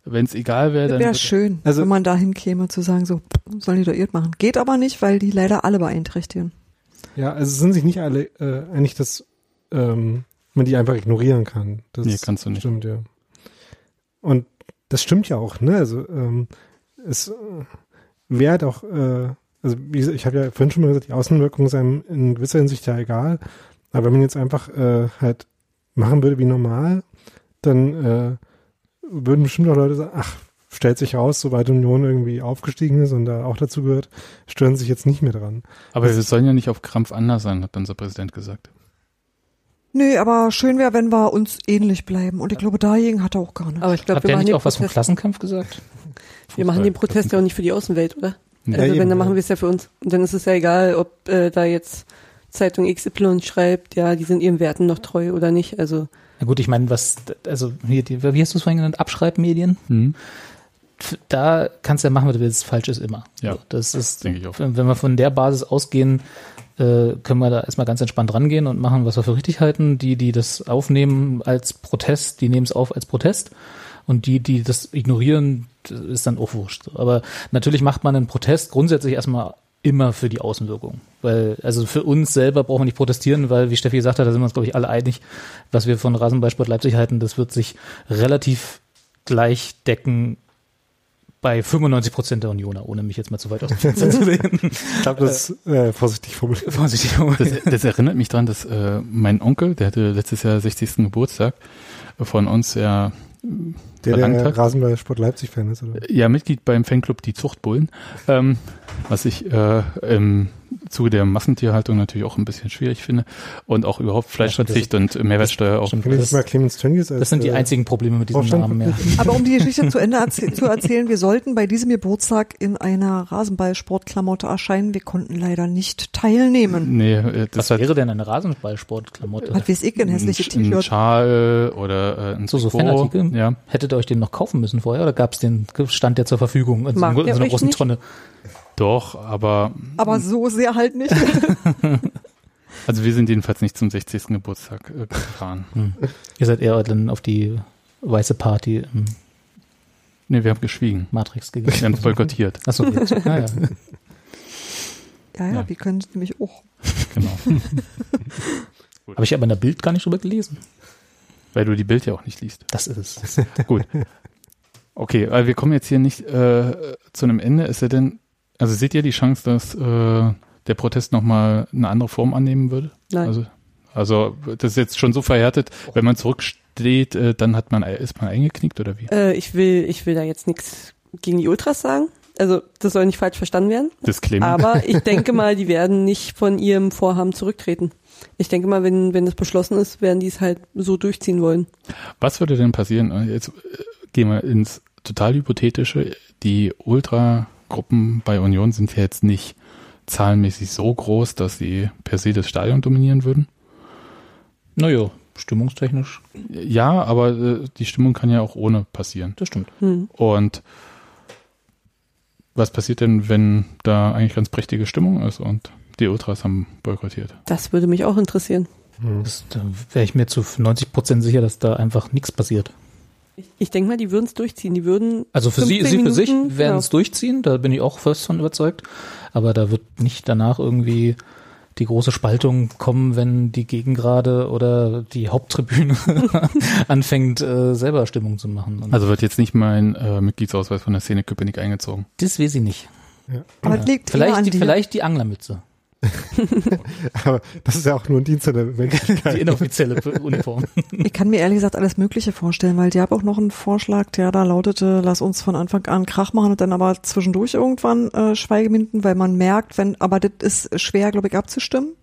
Wenn es egal wäre, dann Wäre schön, Also- wenn man dahin käme zu sagen, so, sollen die doch irrt machen. Geht aber nicht, weil die leider alle beeinträchtigen. Ja, also sind sich nicht alle äh, einig, dass ähm, man die einfach ignorieren kann. Das Nee, kannst du nicht. Stimmt, ja. Und das stimmt ja auch, ne? Also ähm, es äh, wäre doch, äh, also wie gesagt, ich habe ja vorhin schon mal gesagt, die Außenwirkungen sind einem in gewisser Hinsicht ja egal. Aber wenn man jetzt einfach äh, halt machen würde wie normal, dann äh, würden bestimmt auch Leute sagen, ach, stellt sich raus, sobald Union irgendwie aufgestiegen ist und da auch dazu gehört, stören sich jetzt nicht mehr dran. Aber wir sollen ja nicht auf Krampf anders sein, hat unser Präsident gesagt. Nee, aber schön wäre, wenn wir uns ähnlich bleiben. Und ich glaube, dagegen hat er auch gar nicht. Aber ich glaube, Hat wir der machen, nicht auch was vom Protest, Klassenkampf gesagt? wir machen den Protest ja auch nicht für die Außenwelt, oder? Nee. Also Ja, wenn, eben, dann ja. machen wir es ja für uns. Und dann ist es ja egal, ob äh, da jetzt Zeitung XY schreibt, ja, die sind ihren Werten noch treu oder nicht. Also Na gut, ich meine, was, also hier, die, wie hast du es vorhin genannt? Abschreibmedien? Hm? Da kannst du ja machen, was du willst, falsch ist immer. Ja, So, das ist, denke ich auch. wenn wir von der Basis ausgehen, äh, können wir da erstmal ganz entspannt rangehen und machen, was wir für richtig halten. Die, die das aufnehmen als Protest, die nehmen es auf als Protest. Und die, die das ignorieren, ist dann auch wurscht. Aber natürlich macht man einen Protest grundsätzlich erstmal immer für die Außenwirkung. Weil, also für uns selber brauchen wir nicht protestieren, weil, wie Steffi gesagt hat, da sind wir uns, glaube ich, alle einig, was wir von Rasenballsport Leipzig halten, das wird sich relativ gleich decken bei 95 Prozent der Unioner, ohne mich jetzt mal zu weit aus dem Fenster zu lehnen. <laughs> Ich glaube, das ist äh, vorsichtig formuliert. Vorsichtig. Das, das erinnert mich dran, dass äh, mein Onkel, der hatte letztes Jahr 60. Geburtstag, von uns ja Der, der hat. Rasenball-Sport Leipzig-Fan ist, oder? Ja, Mitglied beim Fanclub Die Zuchtbullen, ähm, was ich äh, im Zuge der Massentierhaltung natürlich auch ein bisschen schwierig finde und auch überhaupt Fleischverzicht und Mehrwertsteuer auch. Stimmt. Das- mal Clemens Tönnies als Das sind die äh, einzigen Probleme mit diesem Namen, ja. <laughs> Aber um die Geschichte zu Ende erzäh zu erzählen, wir sollten bei diesem Geburtstag in einer Rasenballsportklamotte erscheinen. Wir konnten leider nicht teilnehmen. Nee, äh, das Was hat wäre denn eine Rasenballsportklamotte? Was weiß ich, ein hässliches ein, ein T-Shirt. Schal oder äh, ein So, so. Fanartikel? Ja, Hättet ihr euch den noch kaufen müssen vorher oder gab es den, stand der zur Verfügung in so, in so einer großen nicht? Tonne? Doch, aber Aber so sehr halt nicht. <laughs> also wir sind jedenfalls nicht zum 60. Geburtstag äh, gefahren. Hm. Ihr seid eher dann auf die weiße Party im Nee, wir haben geschwiegen. Matrix Wir gegangen. haben es boykottiert, Achso. Ah, <laughs> ja. Ja, ja, Ja. wir können es nämlich auch. genau. <laughs> Habe ich aber in der Bild gar nicht drüber gelesen. Weil du die Bild ja auch nicht liest. Das ist es. Gut. Okay, aber wir kommen jetzt hier nicht äh, zu einem Ende. Ist ja denn, also seht ihr die Chance, dass äh, der Protest nochmal eine andere Form annehmen würde? Nein. Also, also das ist jetzt schon so verhärtet, wenn man zurücksteht, äh, dann hat man ist man eingeknickt oder wie? Äh, ich will, ich will da jetzt nichts gegen die Ultras sagen. Also das soll nicht falsch verstanden werden. Disclaimer. Aber <laughs> ich denke mal, die werden nicht von ihrem Vorhaben zurücktreten. Ich denke mal, wenn, wenn das beschlossen ist, werden die es halt so durchziehen wollen. Was würde denn passieren? Jetzt äh, gehen wir ins total hypothetische. Die Ultragruppen bei Union sind ja jetzt nicht zahlenmäßig so groß, dass sie per se das Stadion dominieren würden. Naja, stimmungstechnisch, Ja, aber äh, die Stimmung kann ja auch ohne passieren. das stimmt. Hm. Und was passiert denn, wenn da eigentlich ganz prächtige Stimmung ist und die Ultras haben boykottiert? Das würde mich auch interessieren. Hm. Das, da wäre ich mir zu 90 Prozent sicher, dass da einfach nichts passiert. Ich, ich denke mal, die würden es durchziehen. Die würden. Also für sie, 15 sie für sich Minuten, werden genau. es durchziehen, da bin ich auch fest von überzeugt. Aber da wird nicht danach irgendwie die große Spaltung kommen, wenn die Gegengrade oder die Haupttribüne <laughs> anfängt, äh, selber Stimmung zu machen. Und Also wird jetzt nicht mein äh, Mitgliedsausweis von der Szene Köpenick eingezogen. das weiß ich nicht. Aber es liegt Vielleicht an die, vielleicht die Anglermütze, <laughs> Aber das ist ja auch nur ein Dienst an der Menschlichkeit. die inoffizielle Uniform. <laughs> Ich kann mir ehrlich gesagt alles Mögliche vorstellen, weil die haben auch noch einen Vorschlag, der da lautete, lass uns von Anfang an Krach machen und dann aber zwischendurch irgendwann äh, Schweigeminuten, weil man merkt, wenn, aber das ist schwer, glaube ich, abzustimmen.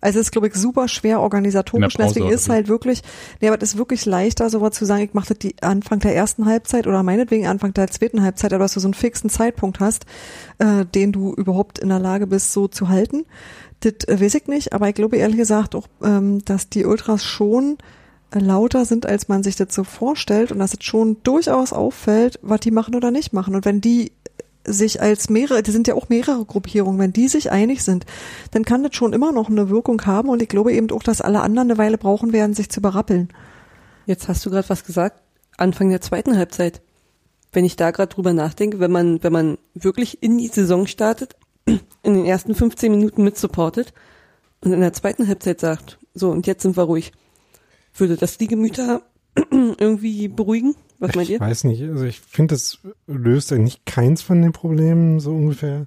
Also es ist, glaube ich, super schwer organisatorisch. Deswegen ist halt wirklich, nee, aber das ist wirklich leichter, sowas zu sagen, ich mache das die Anfang der ersten Halbzeit oder meinetwegen Anfang der zweiten Halbzeit, aber dass du so einen fixen Zeitpunkt hast, äh, den du überhaupt in der Lage bist, so zu halten. Das äh, weiß ich nicht, aber ich glaube ehrlich gesagt auch, ähm, dass die Ultras schon lauter sind, als man sich das so vorstellt und dass es schon durchaus auffällt, was die machen oder nicht machen. Und wenn die sich als mehrere, die sind ja auch mehrere Gruppierungen, wenn die sich einig sind, dann kann das schon immer noch eine Wirkung haben und ich glaube eben auch, dass alle anderen eine Weile brauchen werden, sich zu berappeln. Jetzt hast du gerade was gesagt. Anfang der zweiten Halbzeit. Wenn ich da gerade drüber nachdenke, wenn man, wenn man wirklich in die Saison startet, <clears throat> in den ersten 15 Minuten mitsupportet und in der zweiten Halbzeit sagt, so und jetzt sind wir ruhig, würde das die Gemüter <clears throat> irgendwie beruhigen? Was meint Ich ihr? weiß nicht, also ich finde, das löst eigentlich keins von den Problemen, so ungefähr.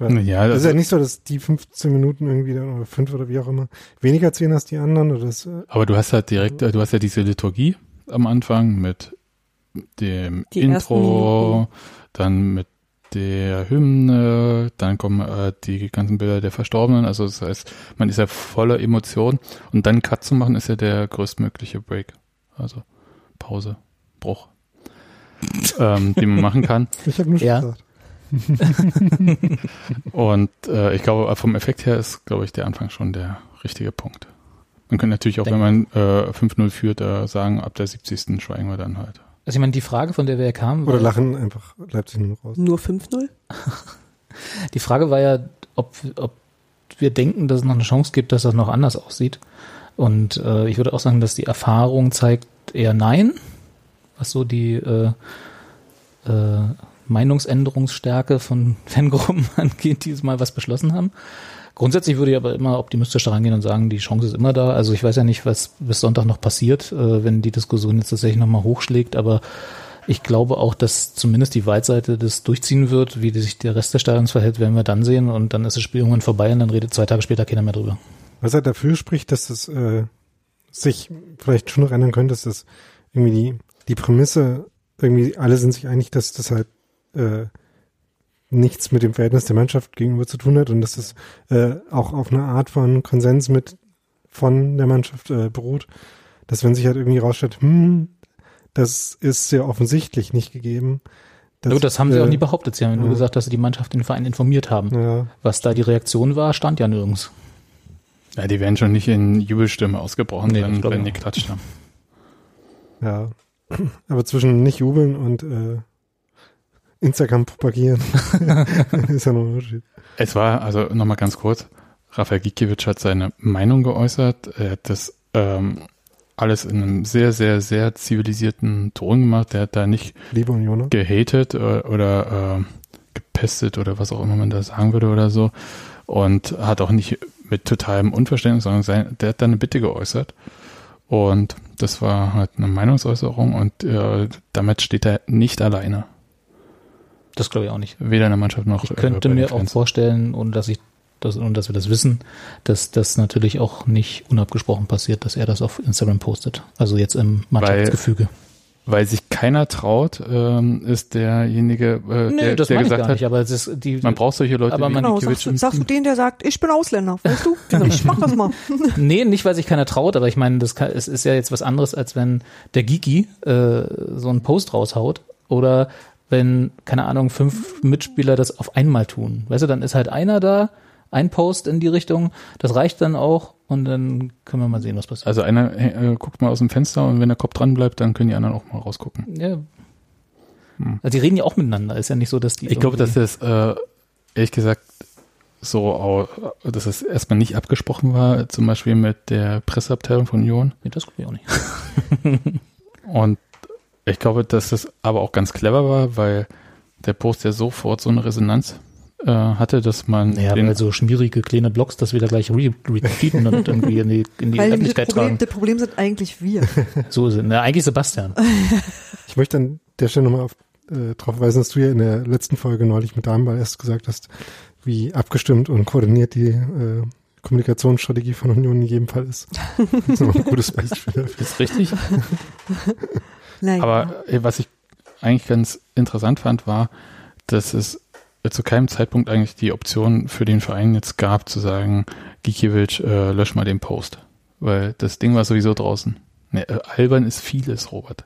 Ja, das ist also- ja nicht so, dass die 15 Minuten irgendwie dann, oder fünf oder wie auch immer weniger zählen als die anderen oder das, äh, Aber du hast halt direkt, äh, du hast ja diese Liturgie am Anfang mit dem Die Intro, dann mit der Hymne, dann kommen äh, die ganzen Bilder der Verstorbenen. Also das heißt, man ist ja voller Emotion und dann Cut zu machen ist ja der größtmögliche Break. Also Pause, Bruch, ähm, den man machen kann. <laughs> ich habe nur Ja. gesagt. <laughs> Und äh, ich glaube, vom Effekt her ist, glaube ich, der Anfang schon der richtige Punkt. Man könnte natürlich auch, Denk- wenn man äh, 5-0 führt, äh, sagen, ab der 70. schweigen wir dann halt. Also ich meine, die Frage, von der wir ja kamen, Oder war, lachen einfach Leipzig nur raus. Nur 5-0? <laughs> die Frage war ja, ob, ob wir denken, dass es noch eine Chance gibt, dass das noch anders aussieht. Und äh, ich würde auch sagen, dass die Erfahrung zeigt eher nein, was so die äh, äh, Meinungsänderungsstärke von <laughs> Fangruppen <laughs> angeht, die dieses Mal was beschlossen haben. Grundsätzlich würde ich aber immer optimistisch daran gehen und sagen, die Chance ist immer da. Also ich weiß ja nicht, was bis Sonntag noch passiert, äh, wenn die Diskussion jetzt tatsächlich nochmal hochschlägt, aber ich glaube auch, dass zumindest die Waldseite das durchziehen wird. Wie sich der Rest des Stadions verhält, werden wir dann sehen und dann ist das Spiel irgendwann vorbei und dann redet zwei Tage später keiner mehr drüber. Was halt dafür spricht, dass es äh, sich vielleicht schon noch ändern könnte, ist das irgendwie die, die Prämisse, irgendwie alle sind sich einig, dass das halt äh, nichts mit dem Verhältnis der Mannschaft gegenüber zu tun hat und dass es äh, auch auf eine Art von Konsens mit von der Mannschaft äh, beruht, dass wenn sich halt irgendwie rausstellt, hm, das ist sehr offensichtlich nicht gegeben. dass, Nur das haben sie äh, auch nie behauptet. Sie haben nur ja. gesagt, dass sie die Mannschaft den Verein informiert haben. Ja, Was da die Reaktion war, stand ja nirgends. Ja, die werden schon nicht in Jubelstimme ausgebrochen, Nee, das wenn, wenn die klatscht haben. ja. <laughs> Aber zwischen nicht jubeln und äh, Instagram propagieren <laughs> ist ja noch ein Unterschied. Es war, also nochmal ganz kurz, Rafael Gikiewicz hat seine Meinung geäußert. Er hat das ähm, alles in einem sehr, sehr, sehr zivilisierten Ton gemacht. Er hat da nicht Liebe Unioner. gehatet oder, oder äh, gepestet oder was auch immer man da sagen würde oder so. Und hat auch nicht mit totalem Unverständnis, sondern sein, der hat da eine Bitte geäußert. Und das war halt eine Meinungsäußerung und äh, damit steht er nicht alleine. Das glaube ich auch nicht. Weder in der Mannschaft noch Ich äh, könnte mir auch vorstellen, ohne dass ich dass, und dass wir das wissen, dass das natürlich auch nicht unabgesprochen passiert, dass er das auf Instagram postet. Also jetzt im Mannschaftsgefüge. Weil sich keiner traut, ähm, ist derjenige, äh, Nee, der, das der meine ich gesagt gar hat, nicht, aber es ist die, man braucht solche Leute Aber wie man- Genau, sagst, sagst du den, der sagt, ich bin Ausländer, weißt du? <laughs> Ich mach das mal. <laughs> Nee, nicht, weil sich keiner traut, aber ich meine, das kann, es ist ja jetzt was anderes, als wenn der Gigi äh, so einen Post raushaut oder wenn, keine Ahnung, fünf Mitspieler das auf einmal tun. Weißt du, dann ist halt einer da, ein Post in die Richtung, das reicht dann auch und dann können wir mal sehen, was passiert. Also einer äh, guckt mal aus dem Fenster und wenn der Kopf dran bleibt, dann können die anderen auch mal rausgucken. Ja. Also die reden ja auch miteinander, ist ja nicht so, dass die Ich glaube, dass das äh, ehrlich gesagt so, au- dass es erstmal nicht abgesprochen war, zum Beispiel mit der Presseabteilung von Union. Nee, das glaube ich auch nicht. <laughs> Und ich glaube, dass das aber auch ganz clever war, weil der Post ja sofort so eine Resonanz äh, hatte, dass man Naja, den, weil so schmierige kleine Blogs das wieder gleich re retweeten und irgendwie in die, in die Weil das Öffentlichkeit Problem, tragen. das Problem sind eigentlich wir. <laughs> So sind, na, eigentlich Sebastian. <laughs> Ich möchte an der Stelle nochmal auf, äh, darauf weisen, dass du ja in der letzten Folge neulich mit Damenball erst gesagt hast, wie abgestimmt und koordiniert die äh, Kommunikationsstrategie von Union in jedem Fall ist. Das ist noch ein gutes Beispiel dafür. ist richtig. <laughs> Naja. Aber äh, was ich eigentlich ganz interessant fand, war, dass es zu keinem Zeitpunkt eigentlich die Option für den Verein jetzt gab, zu sagen, Gikiewicz, äh, lösch mal den Post. Weil das Ding war sowieso draußen. Ne, äh, albern ist vieles, Robert.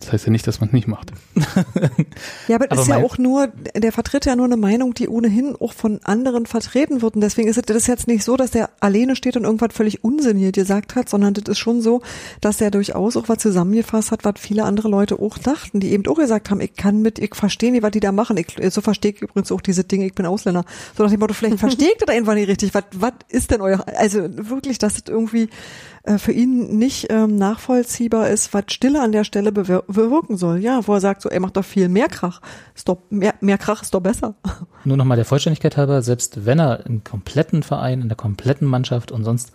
Das heißt ja nicht, dass man es nicht macht. Ja, aber, Aber ist ja auch nur, der vertritt ja nur eine Meinung, die ohnehin auch von anderen vertreten wird. Und deswegen ist es das jetzt nicht so, dass der alleine steht und irgendwas völlig Unsinn hier gesagt hat, sondern das ist schon so, dass er durchaus auch was zusammengefasst hat, was viele andere Leute auch dachten, die eben auch gesagt haben, ich kann mit, ich verstehe nicht, was die da machen. Ich, so verstehe ich übrigens auch diese Dinge, ich bin Ausländer. So nach dem Motto, vielleicht <laughs> verstehe ich das einfach nicht richtig. Was, was ist denn euer, also wirklich, dass es irgendwie für ihn nicht ähm, nachvollziehbar ist, was Stille an der Stelle bewir bewirken soll. Ja, wo er sagt so, ey, macht doch viel mehr Krach. Ist doch, mehr, mehr Krach ist doch besser. <laughs> Nur nochmal der Vollständigkeit halber, selbst wenn er im kompletten Verein, in der kompletten Mannschaft und sonst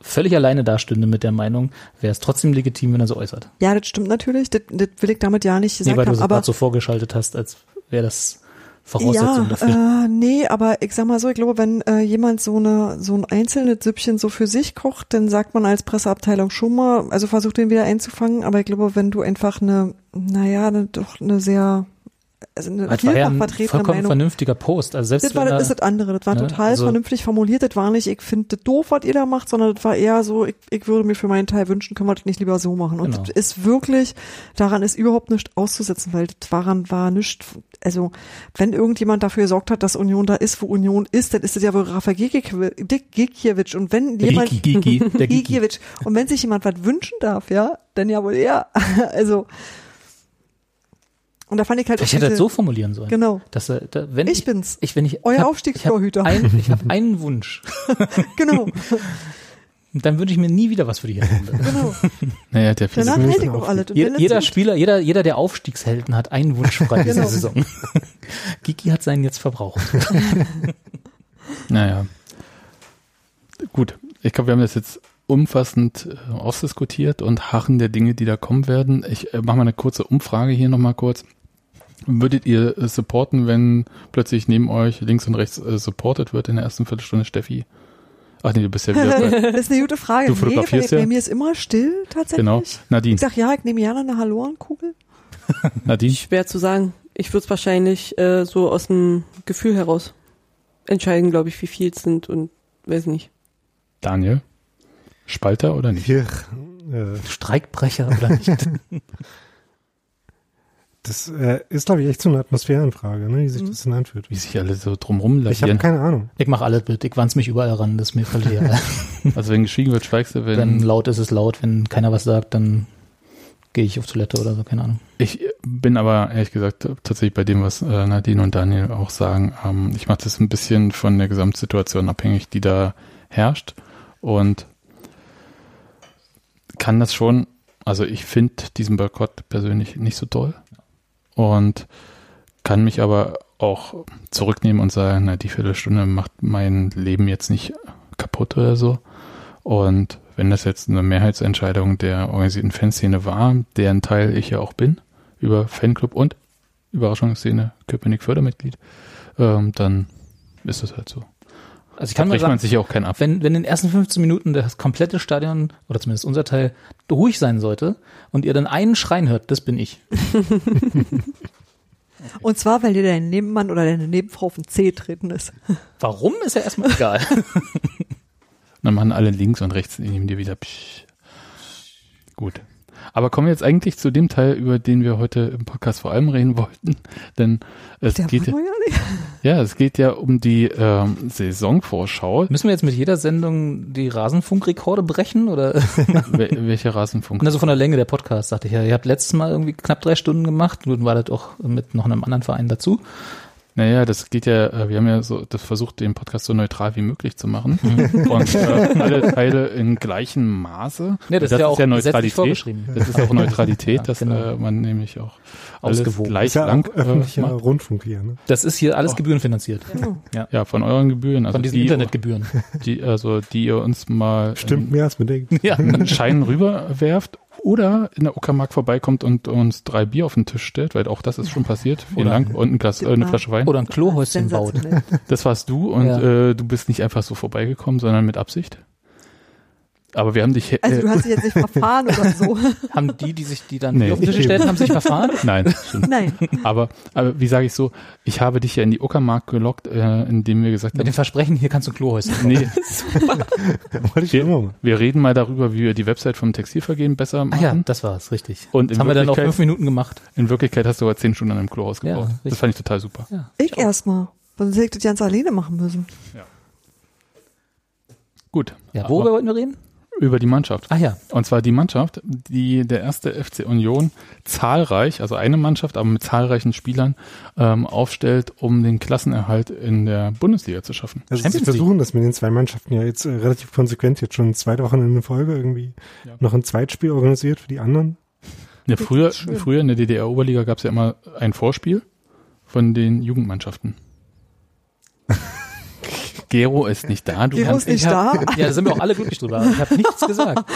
völlig alleine dastünde mit der Meinung, wäre es trotzdem legitim, wenn er so äußert. Ja, das stimmt natürlich. Das, das will ich damit ja nicht Nee, gesagt weil du haben. es Aber gerade so vorgeschaltet hast, als wäre das Voraussetzung ja, dafür. äh, nee, aber ich sag mal so, ich glaube, wenn äh, jemand so eine so ein einzelnes Süppchen so für sich kocht, dann sagt man als Presseabteilung schon mal, also versucht den wieder einzufangen, aber ich glaube, wenn du einfach eine, naja, eine, doch eine sehr, also eine Das war ja ein vollkommen Meinung. vernünftiger Post. Also selbst Das war das, ist das andere. Das war ne, total also- vernünftig formuliert. Das war nicht, ich finde das doof, was ihr da macht, sondern das war eher so, ich, ich würde mir für meinen Teil wünschen, können wir das nicht lieber so machen. Und Genau. das ist wirklich, daran ist überhaupt nichts auszusetzen, weil das daran war nichts, also wenn irgendjemand dafür gesorgt hat, dass Union da ist, wo Union ist, dann ist es ja wohl Rafa Gikiewicz. Und wenn jemand. Gikiewicz. <laughs> Und wenn sich jemand was wünschen darf, ja, dann ja wohl er. <laughs> Also, und da fand ich halt Ich hätte das so formulieren sollen. Genau. Dass er, da, wenn Ich bin's. Ich, wenn ich, Euer ich hab, Aufstiegstorhüter. Ich habe ein, ich hab <laughs> einen Wunsch. <laughs> Genau. <laughs> Dann wünsche ich mir nie wieder was für die Hinrunde. genau. Naja, der Danach hält ich auch alles. Je, jeder Spieler, jeder, jeder der Aufstiegshelden hat einen Wunsch frei Genau. Saison. Gigi hat seinen jetzt verbraucht. Naja. Gut, ich glaube, wir haben das jetzt umfassend äh, ausdiskutiert und harren der Dinge, die da kommen werden. Ich äh, mache mal eine kurze Umfrage hier nochmal kurz. Würdet ihr äh, supporten, wenn plötzlich neben euch links und rechts äh, supportet wird in der ersten Viertelstunde, Steffi? Ach nee, du bist ja wieder bei, <laughs> das ist eine gute Frage. Du fotografierst nee, bei, ja? bei mir ist immer still tatsächlich. genau. Nadine, Ich sag ja, ich nehme gerne eine Hallorenkugel. <laughs> Nadine, Schwer zu sagen. Ich würde es wahrscheinlich äh, so aus dem Gefühl heraus entscheiden, glaube ich, wie viel es sind und weiß nicht. Daniel, Spalter oder nicht? Hier, äh, Streikbrecher oder nicht? <laughs> das äh, ist, glaube ich, echt so eine Atmosphärenfrage, ne, wie sich das denn anfühlt. Wie sich alle so drumrum Ich habe lavieren. keine Ahnung. Ich mache alles mit. Ich wanz mich überall ran. Das ist mir völlig egal. <laughs> Also wenn geschwiegen wird, schweigst du, Wenn wenn laut ist es laut. Wenn keiner was sagt, dann gehe ich auf Toilette oder so. Keine Ahnung. Ich bin aber ehrlich gesagt tatsächlich bei dem, was äh, Nadine und Daniel auch sagen. Ähm, ich mache das ein bisschen von der Gesamtsituation abhängig, die da herrscht und kann das schon, also ich finde diesen Boykott persönlich nicht so toll und kann mich aber auch zurücknehmen und sagen, na, die Viertelstunde macht mein Leben jetzt nicht kaputt oder so. Und wenn das jetzt eine Mehrheitsentscheidung der organisierten Fanszene war, deren Teil ich ja auch bin, über Fanclub und Überraschungsszene Köpenick Fördermitglied, ähm, dann ist das halt so. Also ich Da kann mal bricht man sagen, sich ja auch keinen ab. wenn, wenn in den ersten 15 Minuten das komplette Stadion, oder zumindest unser Teil, ruhig sein sollte und ihr dann einen Schreien hört, das bin ich. <laughs> Und zwar, weil dir dein Nebenmann oder deine Nebenfrau auf den Zeh treten ist. Warum ist ja erstmal egal. <laughs> Dann machen alle links und rechts neben dir wieder. Psch. Gut. Aber kommen wir jetzt eigentlich zu dem Teil, über den wir heute im Podcast vor allem reden wollten. <laughs> Denn es Der geht, ja <laughs> ja, es geht ja um die ähm, Saisonvorschau. Müssen wir jetzt mit jeder Sendung die Rasenfunkrekorde brechen oder? <laughs> Wel- Welcher Rasenfunk? Also von der Länge der Podcast, dachte ich ja. Ihr habt letztes Mal irgendwie knapp drei Stunden gemacht. Nun war das auch mit noch einem anderen Verein dazu. Naja, das geht ja, äh, wir haben ja so das versucht, den Podcast so neutral wie möglich zu machen. <laughs> und äh, alle Teile in gleichem Maße. Nee, das, ist ja auch gesetzlich vorgeschrieben. Das ist auch Neutralität, <laughs> Ja, dass genau. äh, man nämlich auch alles Ausgewogen. gleich Ist ja lang auch öffentlicher äh, macht. Rundfunk hier. Ne? Das ist hier alles gebührenfinanziert. Ja, von euren Gebühren. Also Von diesen die, Internetgebühren. die, also die ihr uns mal Stimmt mehr als man denkt. <laughs> Ja. einen Schein rüberwerft oder in der Uckermark vorbeikommt und uns drei Bier auf den Tisch stellt, weil auch das ist schon passiert. Vielen Oder- Dank. Und ein Glas, äh, eine Flasche Wein. Oder ein Klohäuschen baut. Das warst du und Ja. äh, du bist nicht einfach so vorbeigekommen, sondern mit Absicht. Aber wir haben dich. Äh, Also du hast dich jetzt nicht <laughs> verfahren oder so. Haben die, die sich, die dann Nee. auf den Tisch stellen, haben sich verfahren? <laughs> Nein, stimmt. Nein. aber, aber wie sage ich so, ich habe dich ja in die Uckermark gelockt, äh, indem wir gesagt Mit dem haben, Versprechen, hier kannst du ein Klohäuschen bauen. nee, <laughs> Wollte ich immer mal. wir reden mal darüber, wie wir die Website vom Textilvergehen besser Ah machen. ja, das war's, richtig. Und das haben wir dann Wirklichkeit- fünf Minuten gemacht. In Wirklichkeit hast du aber zehn Stunden an einem Klo Ja, ausgebaut. das richtig. fand ich total super. Ja. Ich erstmal. Sonst hätte ich das ganz alleine machen müssen. Gut. Ja, worüber wollten wir reden? Über die Mannschaft. Ah ja, Und zwar die Mannschaft, die der erste FC Union zahlreich, also eine Mannschaft, aber mit zahlreichen Spielern ähm, aufstellt, um den Klassenerhalt in der Bundesliga zu schaffen. Also Champions sie versuchen das mit den zwei Mannschaften ja jetzt äh, relativ konsequent, jetzt schon zwei Wochen in Folge irgendwie Ja. noch ein Zweitspiel organisiert für die anderen. Ja, früher, früher in der DDR-Oberliga gab es ja immer ein Vorspiel von den Jugendmannschaften. <laughs> Gero ist nicht da. Du Gero ist nicht hab, da. Ja, da sind wir auch alle glücklich drüber. Ich habe nichts gesagt.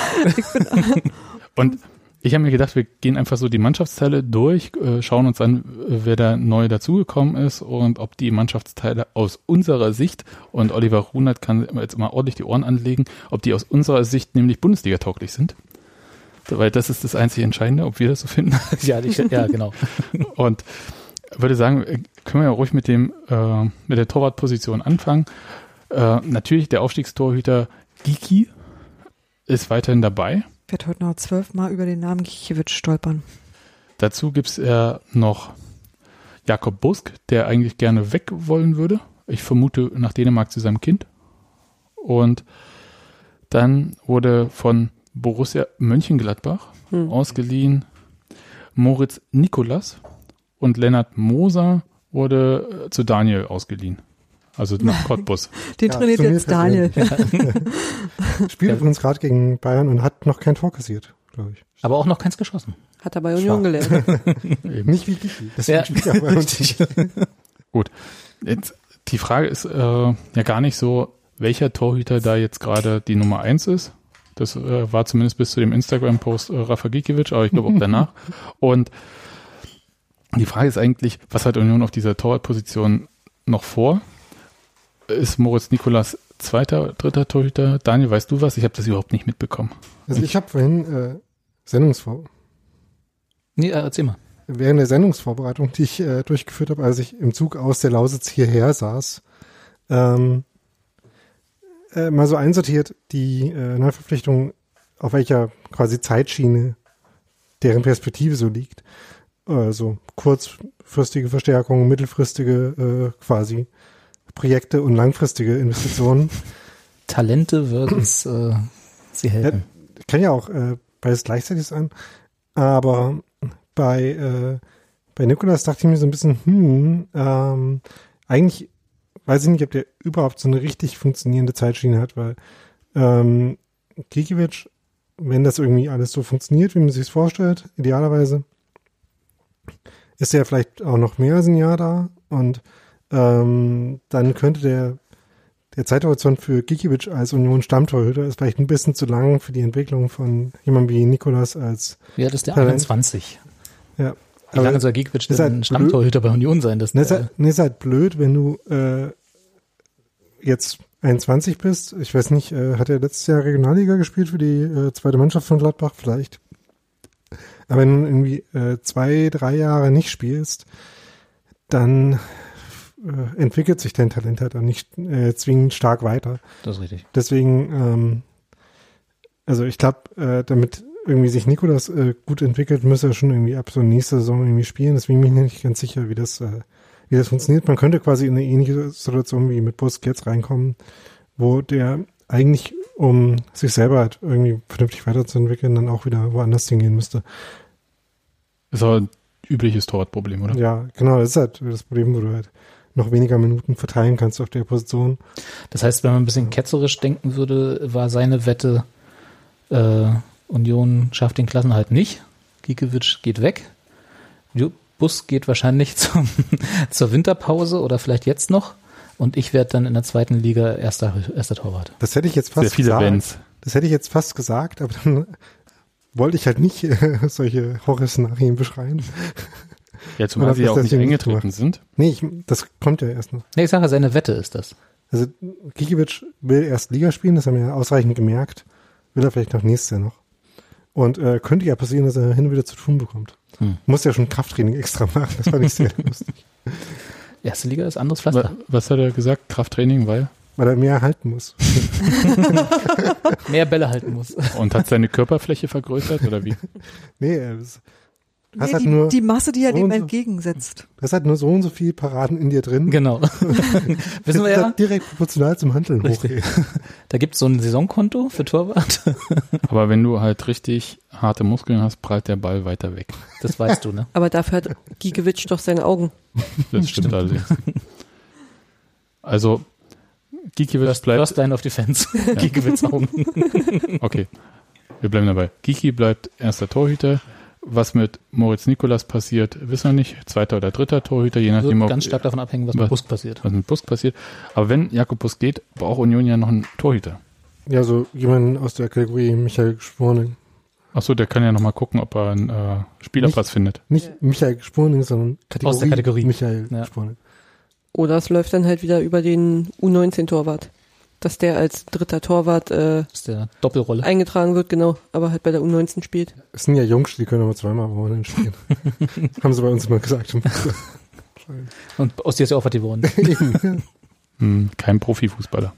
<laughs> Und ich habe mir gedacht, wir gehen einfach so die Mannschaftsteile durch, äh, schauen uns an, äh, wer da neu dazugekommen ist und ob die Mannschaftsteile aus unserer Sicht, und Oliver Runert kann jetzt mal ordentlich die Ohren anlegen, ob die aus unserer Sicht nämlich Bundesliga-tauglich sind. Weil das ist das einzig Entscheidende, ob wir das so finden. <laughs> Ja, ich, ja genau. Und würde sagen, äh, können wir ja ruhig mit dem äh, mit der Torwartposition anfangen. Äh, natürlich der Aufstiegstorhüter Giki ist weiterhin dabei. Ich werde heute noch zwölfmal über den Namen Gikiewicz stolpern. Dazu gibt's ja noch Jakob Busk, der eigentlich gerne weg wollen würde. Ich vermute nach Dänemark zu seinem Kind. Und dann wurde von Borussia Mönchengladbach Hm. ausgeliehen Moritz Nikolas und Lennart Moser wurde äh, zu Daniel ausgeliehen. Also nach Cottbus. Den Ja, trainiert jetzt Daniel. <laughs> Spielt übrigens gerade gegen Bayern und hat noch kein Tor kassiert, glaube ich. Aber auch noch keins geschossen. Hat er bei Union gelernt. <laughs> Nicht wie Kiki. Deswegen Ja, spielt er bei uns. <laughs> Gut. Jetzt, die Frage ist äh, ja gar nicht so, welcher Torhüter da jetzt gerade die Nummer eins ist. Das äh, war zumindest bis zu dem Instagram-Post äh, Rafa Gikiewicz, aber ich glaube auch danach. Und die Frage ist eigentlich, was hat Union auf dieser Torwartposition noch vor? Ist Moritz Nikolas zweiter, dritter Torhüter? Daniel, weißt du was? Ich habe das überhaupt nicht mitbekommen. Also ich habe vorhin äh, Sendungsvor Nee, äh, erzähl mal. während der Sendungsvorbereitung, die ich äh, durchgeführt habe, als ich im Zug aus der Lausitz hierher saß, ähm, äh, mal so einsortiert, die äh, Neuverpflichtung, auf welcher quasi Zeitschiene deren Perspektive so liegt. Also kurzfristige Verstärkung, mittelfristige äh, quasi Projekte und langfristige Investitionen. Talente versus <clears throat> äh, sie helfen. kann ja auch äh, beides gleichzeitig sein. Aber bei, äh, bei Nikolas dachte ich mir so ein bisschen, hm, ähm, eigentlich weiß ich nicht, ob der überhaupt so eine richtig funktionierende Zeitschiene hat, weil ähm, Gikiewicz, wenn das irgendwie alles so funktioniert, wie man sich es vorstellt, idealerweise, ist er vielleicht auch noch mehr als ein Jahr da und ähm, dann könnte der der Zeithorizont für Gikiewicz als Union Stammtorhüter ist vielleicht ein bisschen zu lang für die Entwicklung von jemandem wie Nikolas als Ja, das ist der Talent. 21. ja. Wie lange soll ist denn halt blöd. Stammtorhüter bei Union sein? Dass Ne, ist halt, ne, ist halt blöd, wenn du äh, jetzt 21 bist, ich weiß nicht, äh, hat er letztes Jahr Regionalliga gespielt für die äh, zweite Mannschaft von Gladbach vielleicht? Aber wenn du irgendwie äh, zwei, drei Jahre nicht spielst, dann äh, entwickelt sich dein Talent halt auch nicht äh, zwingend stark weiter. Das ist richtig. Deswegen, ähm, also ich glaube, äh, damit irgendwie sich Nikolas äh, gut entwickelt, müsste er schon irgendwie ab so nächste Saison irgendwie spielen. Deswegen bin ich mir nicht ganz sicher, wie das, äh, wie das funktioniert. Man könnte quasi in eine ähnliche Situation wie mit Busquets reinkommen, wo der eigentlich, um sich selber halt irgendwie vernünftig weiterzuentwickeln, dann auch wieder woanders hingehen müsste. Ist aber ein übliches Torwartproblem, oder? Ja, genau, das ist halt das Problem, wo du halt noch weniger Minuten verteilen kannst auf der Position. Das heißt, wenn man ein bisschen ketzerisch denken würde, war seine Wette, äh, Union schafft den Klassenhalt nicht. Gikiewicz geht weg. Bus geht wahrscheinlich <laughs> zum, zur Winterpause oder vielleicht jetzt noch. Und ich werde dann in der zweiten Liga erster, erster Torwart. Das hätte ich jetzt fast Sehr viele gesagt. Bands. Das hätte ich jetzt fast gesagt, aber dann wollte ich halt nicht äh, solche Horrorszenarien beschreiben. Ja, zumal Oder sie ja auch nicht eingetreten sind. Nee, ich, das kommt ja erst noch. Nee, ich sage, seine Wette ist das. Also Gikiewicz will erst Liga spielen, das haben wir ja ausreichend gemerkt. Will er vielleicht noch nächstes Jahr noch. Und äh, könnte ja passieren, dass er hin und wieder zu tun bekommt. Hm. Muss ja schon Krafttraining extra machen, das fand ich sehr <laughs> lustig. Erste Liga ist anderes Pflaster. Was hat er gesagt? Krafttraining, weil? Weil er mehr halten muss. <laughs> Mehr Bälle halten muss. Und hat seine Körperfläche vergrößert oder wie? <laughs> Nee, er hast Nee, halt die, nur, die Masse, die er so dem so. entgegensetzt. das hat nur so und so viel Paraden in dir drin. Genau. <laughs> Wissen das wir ist ja, halt direkt proportional zum Handeln Richtig. hochgehen. <laughs> da gibt's so ein Saisonkonto für Torwart. <laughs> Aber wenn du halt richtig harte Muskeln hast, prallt der Ball weiter weg. Das weißt du, ne? Aber dafür hat Giekewitsch doch seine Augen. Das stimmt, allerdings. Also, Gikiewicz First, bleibt, first Line of Defense. Giekewitz Augen. okay, wir bleiben dabei. Giki bleibt erster Torhüter. Was mit Moritz Nikolas passiert, wissen wir nicht. Zweiter oder dritter Torhüter, je nachdem, Wird ob, ganz stark davon abhängen, was was- mit Busk passiert. was mit Busk passiert. Aber wenn Jakob Busk geht, braucht Union ja noch einen Torhüter. Ja, so jemand aus der Kategorie Michael Sporning. Achso, der kann ja noch mal gucken, ob er einen äh, Spielerplatz findet. Nicht Michael Sporning, sondern Kategorie, Aus der Kategorie. Michael Ja. Sporning. Oder es läuft dann halt wieder über den U19-Torwart. Dass der als dritter Torwart äh, ist der Doppelrolle. eingetragen wird, genau, aber halt bei der U19 spielt. Es sind ja Jungs, die können aber zweimal am Wochenende spielen. <laughs> Haben sie bei uns immer gesagt. Und aus dir ist ja auch was geworden. <laughs> Hm, kein Profifußballer.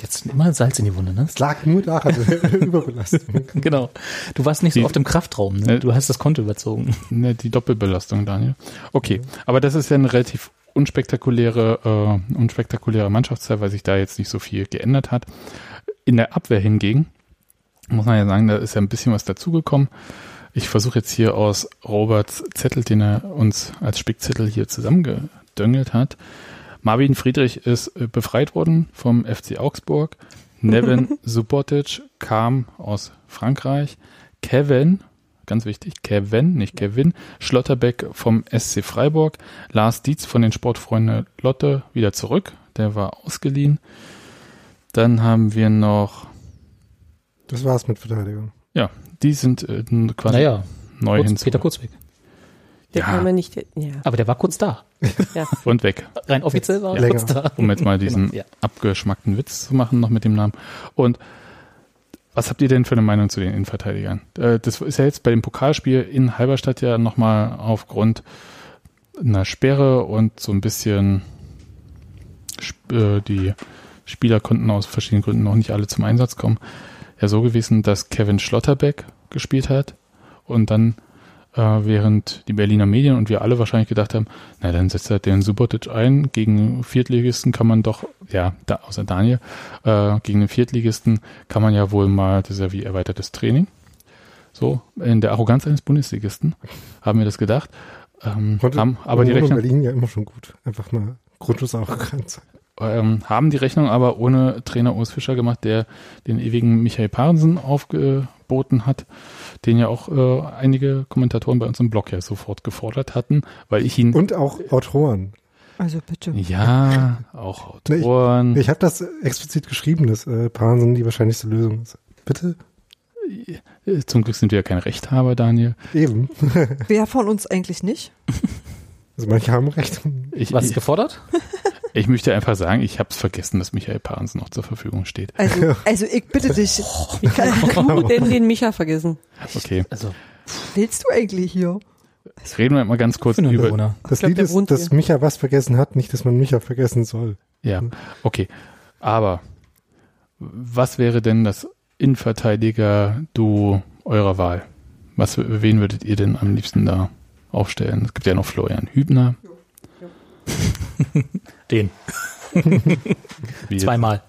Jetzt immer Salz in die Wunde, ne? Es lag nur daran, <laughs> Überbelastung. Genau. Du warst nicht so Die- oft im Kraftraum, ne? Äh, Du hast das Konto überzogen. Ne, die Doppelbelastung, Daniel. Okay, aber das ist ja eine relativ unspektakuläre, äh, unspektakuläre Mannschaftszeit, weil sich da jetzt nicht so viel geändert hat. In der Abwehr hingegen muss man ja sagen, da ist ja ein bisschen was dazugekommen. Ich versuche jetzt hier aus Roberts Zettel, den er uns als Spickzettel hier zusammengedöngelt hat. Marvin Friedrich ist äh, befreit worden vom FC Augsburg. Nevin <laughs> Subotic kam aus Frankreich. Kevin, ganz wichtig, Kevin, nicht Kevin, Schlotterbeck vom SC Freiburg. Lars Dietz von den Sportfreunden Lotte wieder zurück. Der war ausgeliehen. Dann haben wir noch, Das war's mit Verteidigung. ja, die sind äh, quasi Naja, neu Kurz, hinzu. Peter Kurzweg. Der Ja. kam ja nicht, ja. Aber der war kurz da. ja. <laughs> Und weg. Rein offiziell war er kurz da. um jetzt mal diesen Genau, ja. abgeschmackten Witz zu machen, noch mit dem Namen. Und was habt ihr denn für eine Meinung zu den Innenverteidigern? Äh, Das ist ja jetzt bei dem Pokalspiel in Halberstadt ja nochmal aufgrund einer Sperre und so ein bisschen äh, die Spieler konnten aus verschiedenen Gründen noch nicht alle zum Einsatz kommen. Ja, so gewesen, dass Kevin Schlotterbeck gespielt hat und dann äh, während die Berliner Medien und wir alle wahrscheinlich gedacht haben, na dann setzt er den Subotic ein. Gegen Viertligisten kann man doch, ja, da, außer Daniel, äh, gegen den Viertligisten kann man ja wohl mal, das ist ja wie erweitertes Training. So, in der Arroganz eines Bundesligisten haben wir das gedacht. Ähm, Konnte haben, aber die Rechnung, Berlin ja immer schon gut. Einfach mal sein. ähm, haben die Rechnung aber ohne Trainer Urs Fischer gemacht, der den ewigen Michael Parensen aufgeboten hat, den ja auch äh, einige Kommentatoren bei uns im Blog ja sofort gefordert hatten, weil ich ihn Und auch Autoren. Also bitte. ja auch Nee, ich- Autoren Ich habe das explizit geschrieben, dass äh, Paaren die wahrscheinlichste Lösung ist. Bitte? Äh, zum Glück sind wir ja kein Rechthaber, Daniel. Eben. Wer von uns eigentlich nicht? Also manche haben recht. Ich, Was ich, gefordert? <laughs> Ich möchte einfach sagen, ich habe es vergessen, dass Michael Pahrens noch zur Verfügung steht. Also, also ich bitte dich. Wie kannst du denn den Micha vergessen? Okay, Also, Willst du eigentlich hier? reden wir mal ganz kurz über. Bewohner. Das glaub, Lied ist, dass hier. Micha was vergessen hat, nicht, dass man Micha vergessen soll. Ja, okay. Aber was wäre denn das Innenverteidiger-Duo eurer Wahl? Was, wen würdet ihr denn am liebsten da aufstellen? Es gibt ja noch Florian Hübner. <laughs> Den. <laughs> Wie, Zweimal.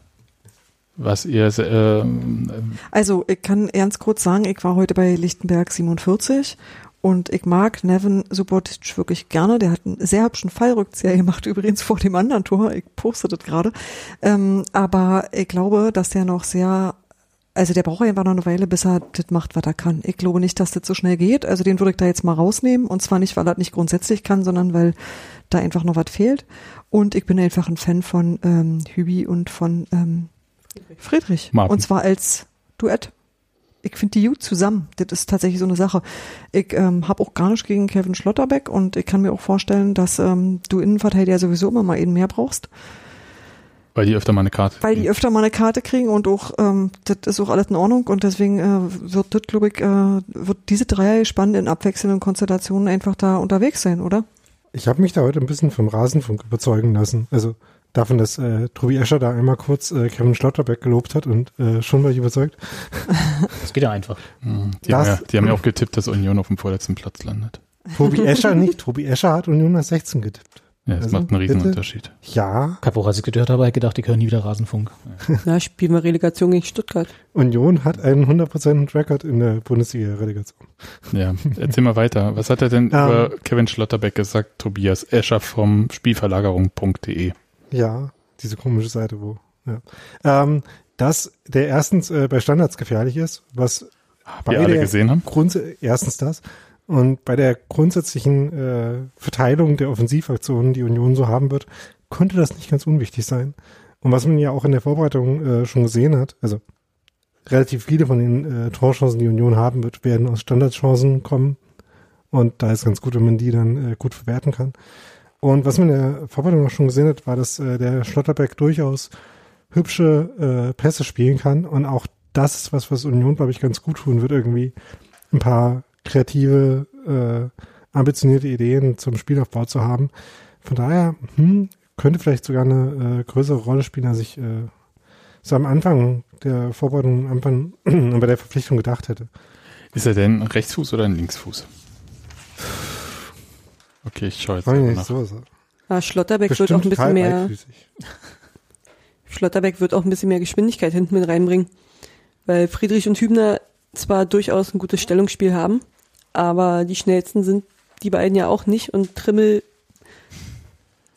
Was ihr, ähm, Also, ich kann ernst kurz sagen, ich war heute bei Lichtenberg 47 und ich mag Nevin Subotic wirklich gerne. Der hat einen sehr hübschen Fallrückzieher gemacht, <laughs> übrigens vor dem anderen Tor. Ich poste das gerade. Ähm, aber ich glaube, dass der noch sehr, also der braucht einfach noch eine Weile, bis er das macht, was er kann. Ich glaube nicht, dass das so schnell geht. Also den würde ich da jetzt mal rausnehmen. Und zwar nicht, weil er das nicht grundsätzlich kann, sondern weil da einfach noch was fehlt. Und ich bin einfach ein Fan von ähm, Hübi und von ähm, Friedrich. Martin. Und zwar als Duett. Ich finde die gut zusammen. Das ist tatsächlich so eine Sache. Ich ähm, habe auch gar nichts gegen Kevin Schlotterbeck und ich kann mir auch vorstellen, dass ähm, du Innenverteidiger sowieso immer mal einen mehr brauchst, weil die öfter mal eine Karte. weil die öfter mal eine Karte kriegen und auch ähm, das ist auch alles in Ordnung und deswegen äh, wird das, glaube ich, äh, wird diese Dreier spannend in abwechselnden Konstellationen einfach da unterwegs sein, oder? Ich habe mich da heute ein bisschen vom Rasenfunk überzeugen lassen. Also davon, dass äh, Tobi Escher da einmal kurz äh, Kevin Schlotterbeck gelobt hat und äh, schon war ich überzeugt. <laughs> Das geht ja einfach. Mhm. Die, Das- haben ja, die haben ja auch getippt, dass Union auf dem vorletzten Platz landet. Tobi Escher nicht. Tobi Escher hat Union als 16 getippt. Ja, das Also, macht einen bitte? Riesenunterschied. Ja, Kapo, als ich gehört habe, habe ich gedacht, ich höre nie wieder Rasenfunk. Na, spielen wir Relegation gegen Stuttgart. Union hat einen 100% Rekord in der Bundesliga-Relegation. Ja, erzähl mal weiter. Was hat er denn Ähm. über Kevin Schlotterbeck gesagt, Tobias Escher vom Spielverlagerung.de? Ja, diese komische Seite, wo. Ja. Ähm, dass der erstens äh, bei Standards gefährlich ist, was Wir alle gesehen haben? Grunds erstens das. Und bei der grundsätzlichen äh, Verteilung der Offensivaktionen, die Union so haben wird, könnte das nicht ganz unwichtig sein. Und was man ja auch in der Vorbereitung äh, schon gesehen hat, also relativ viele von den äh, Torchancen, die Union haben wird, werden aus Standardchancen kommen. Und da ist ganz gut, wenn man die dann äh, gut verwerten kann. Und was man in der Vorbereitung auch schon gesehen hat, war, dass äh, der Schlotterbeck durchaus hübsche äh, Pässe spielen kann. Und auch das ist was, was Union, glaube ich, ganz gut tun wird, irgendwie ein paar kreative, äh, ambitionierte Ideen zum Spielaufbau zu haben. Von daher hm, könnte vielleicht sogar eine äh, größere Rolle spielen, als ich äh, so am Anfang der Vorbereitung, am Anfang <clears throat> bei der Verpflichtung gedacht hätte. Ist er denn ein Rechtsfuß oder ein Linksfuß? Okay, ich schaue jetzt mal nicht, nach. so. Ah, Schlotterbeck wird auch Bestimmt ein bisschen mehr. <laughs> Schlotterbeck wird auch ein bisschen mehr Geschwindigkeit hinten mit reinbringen. Weil Friedrich und Hübner zwar durchaus ein gutes Stellungsspiel haben, aber die schnellsten sind die beiden ja auch nicht und Trimmel,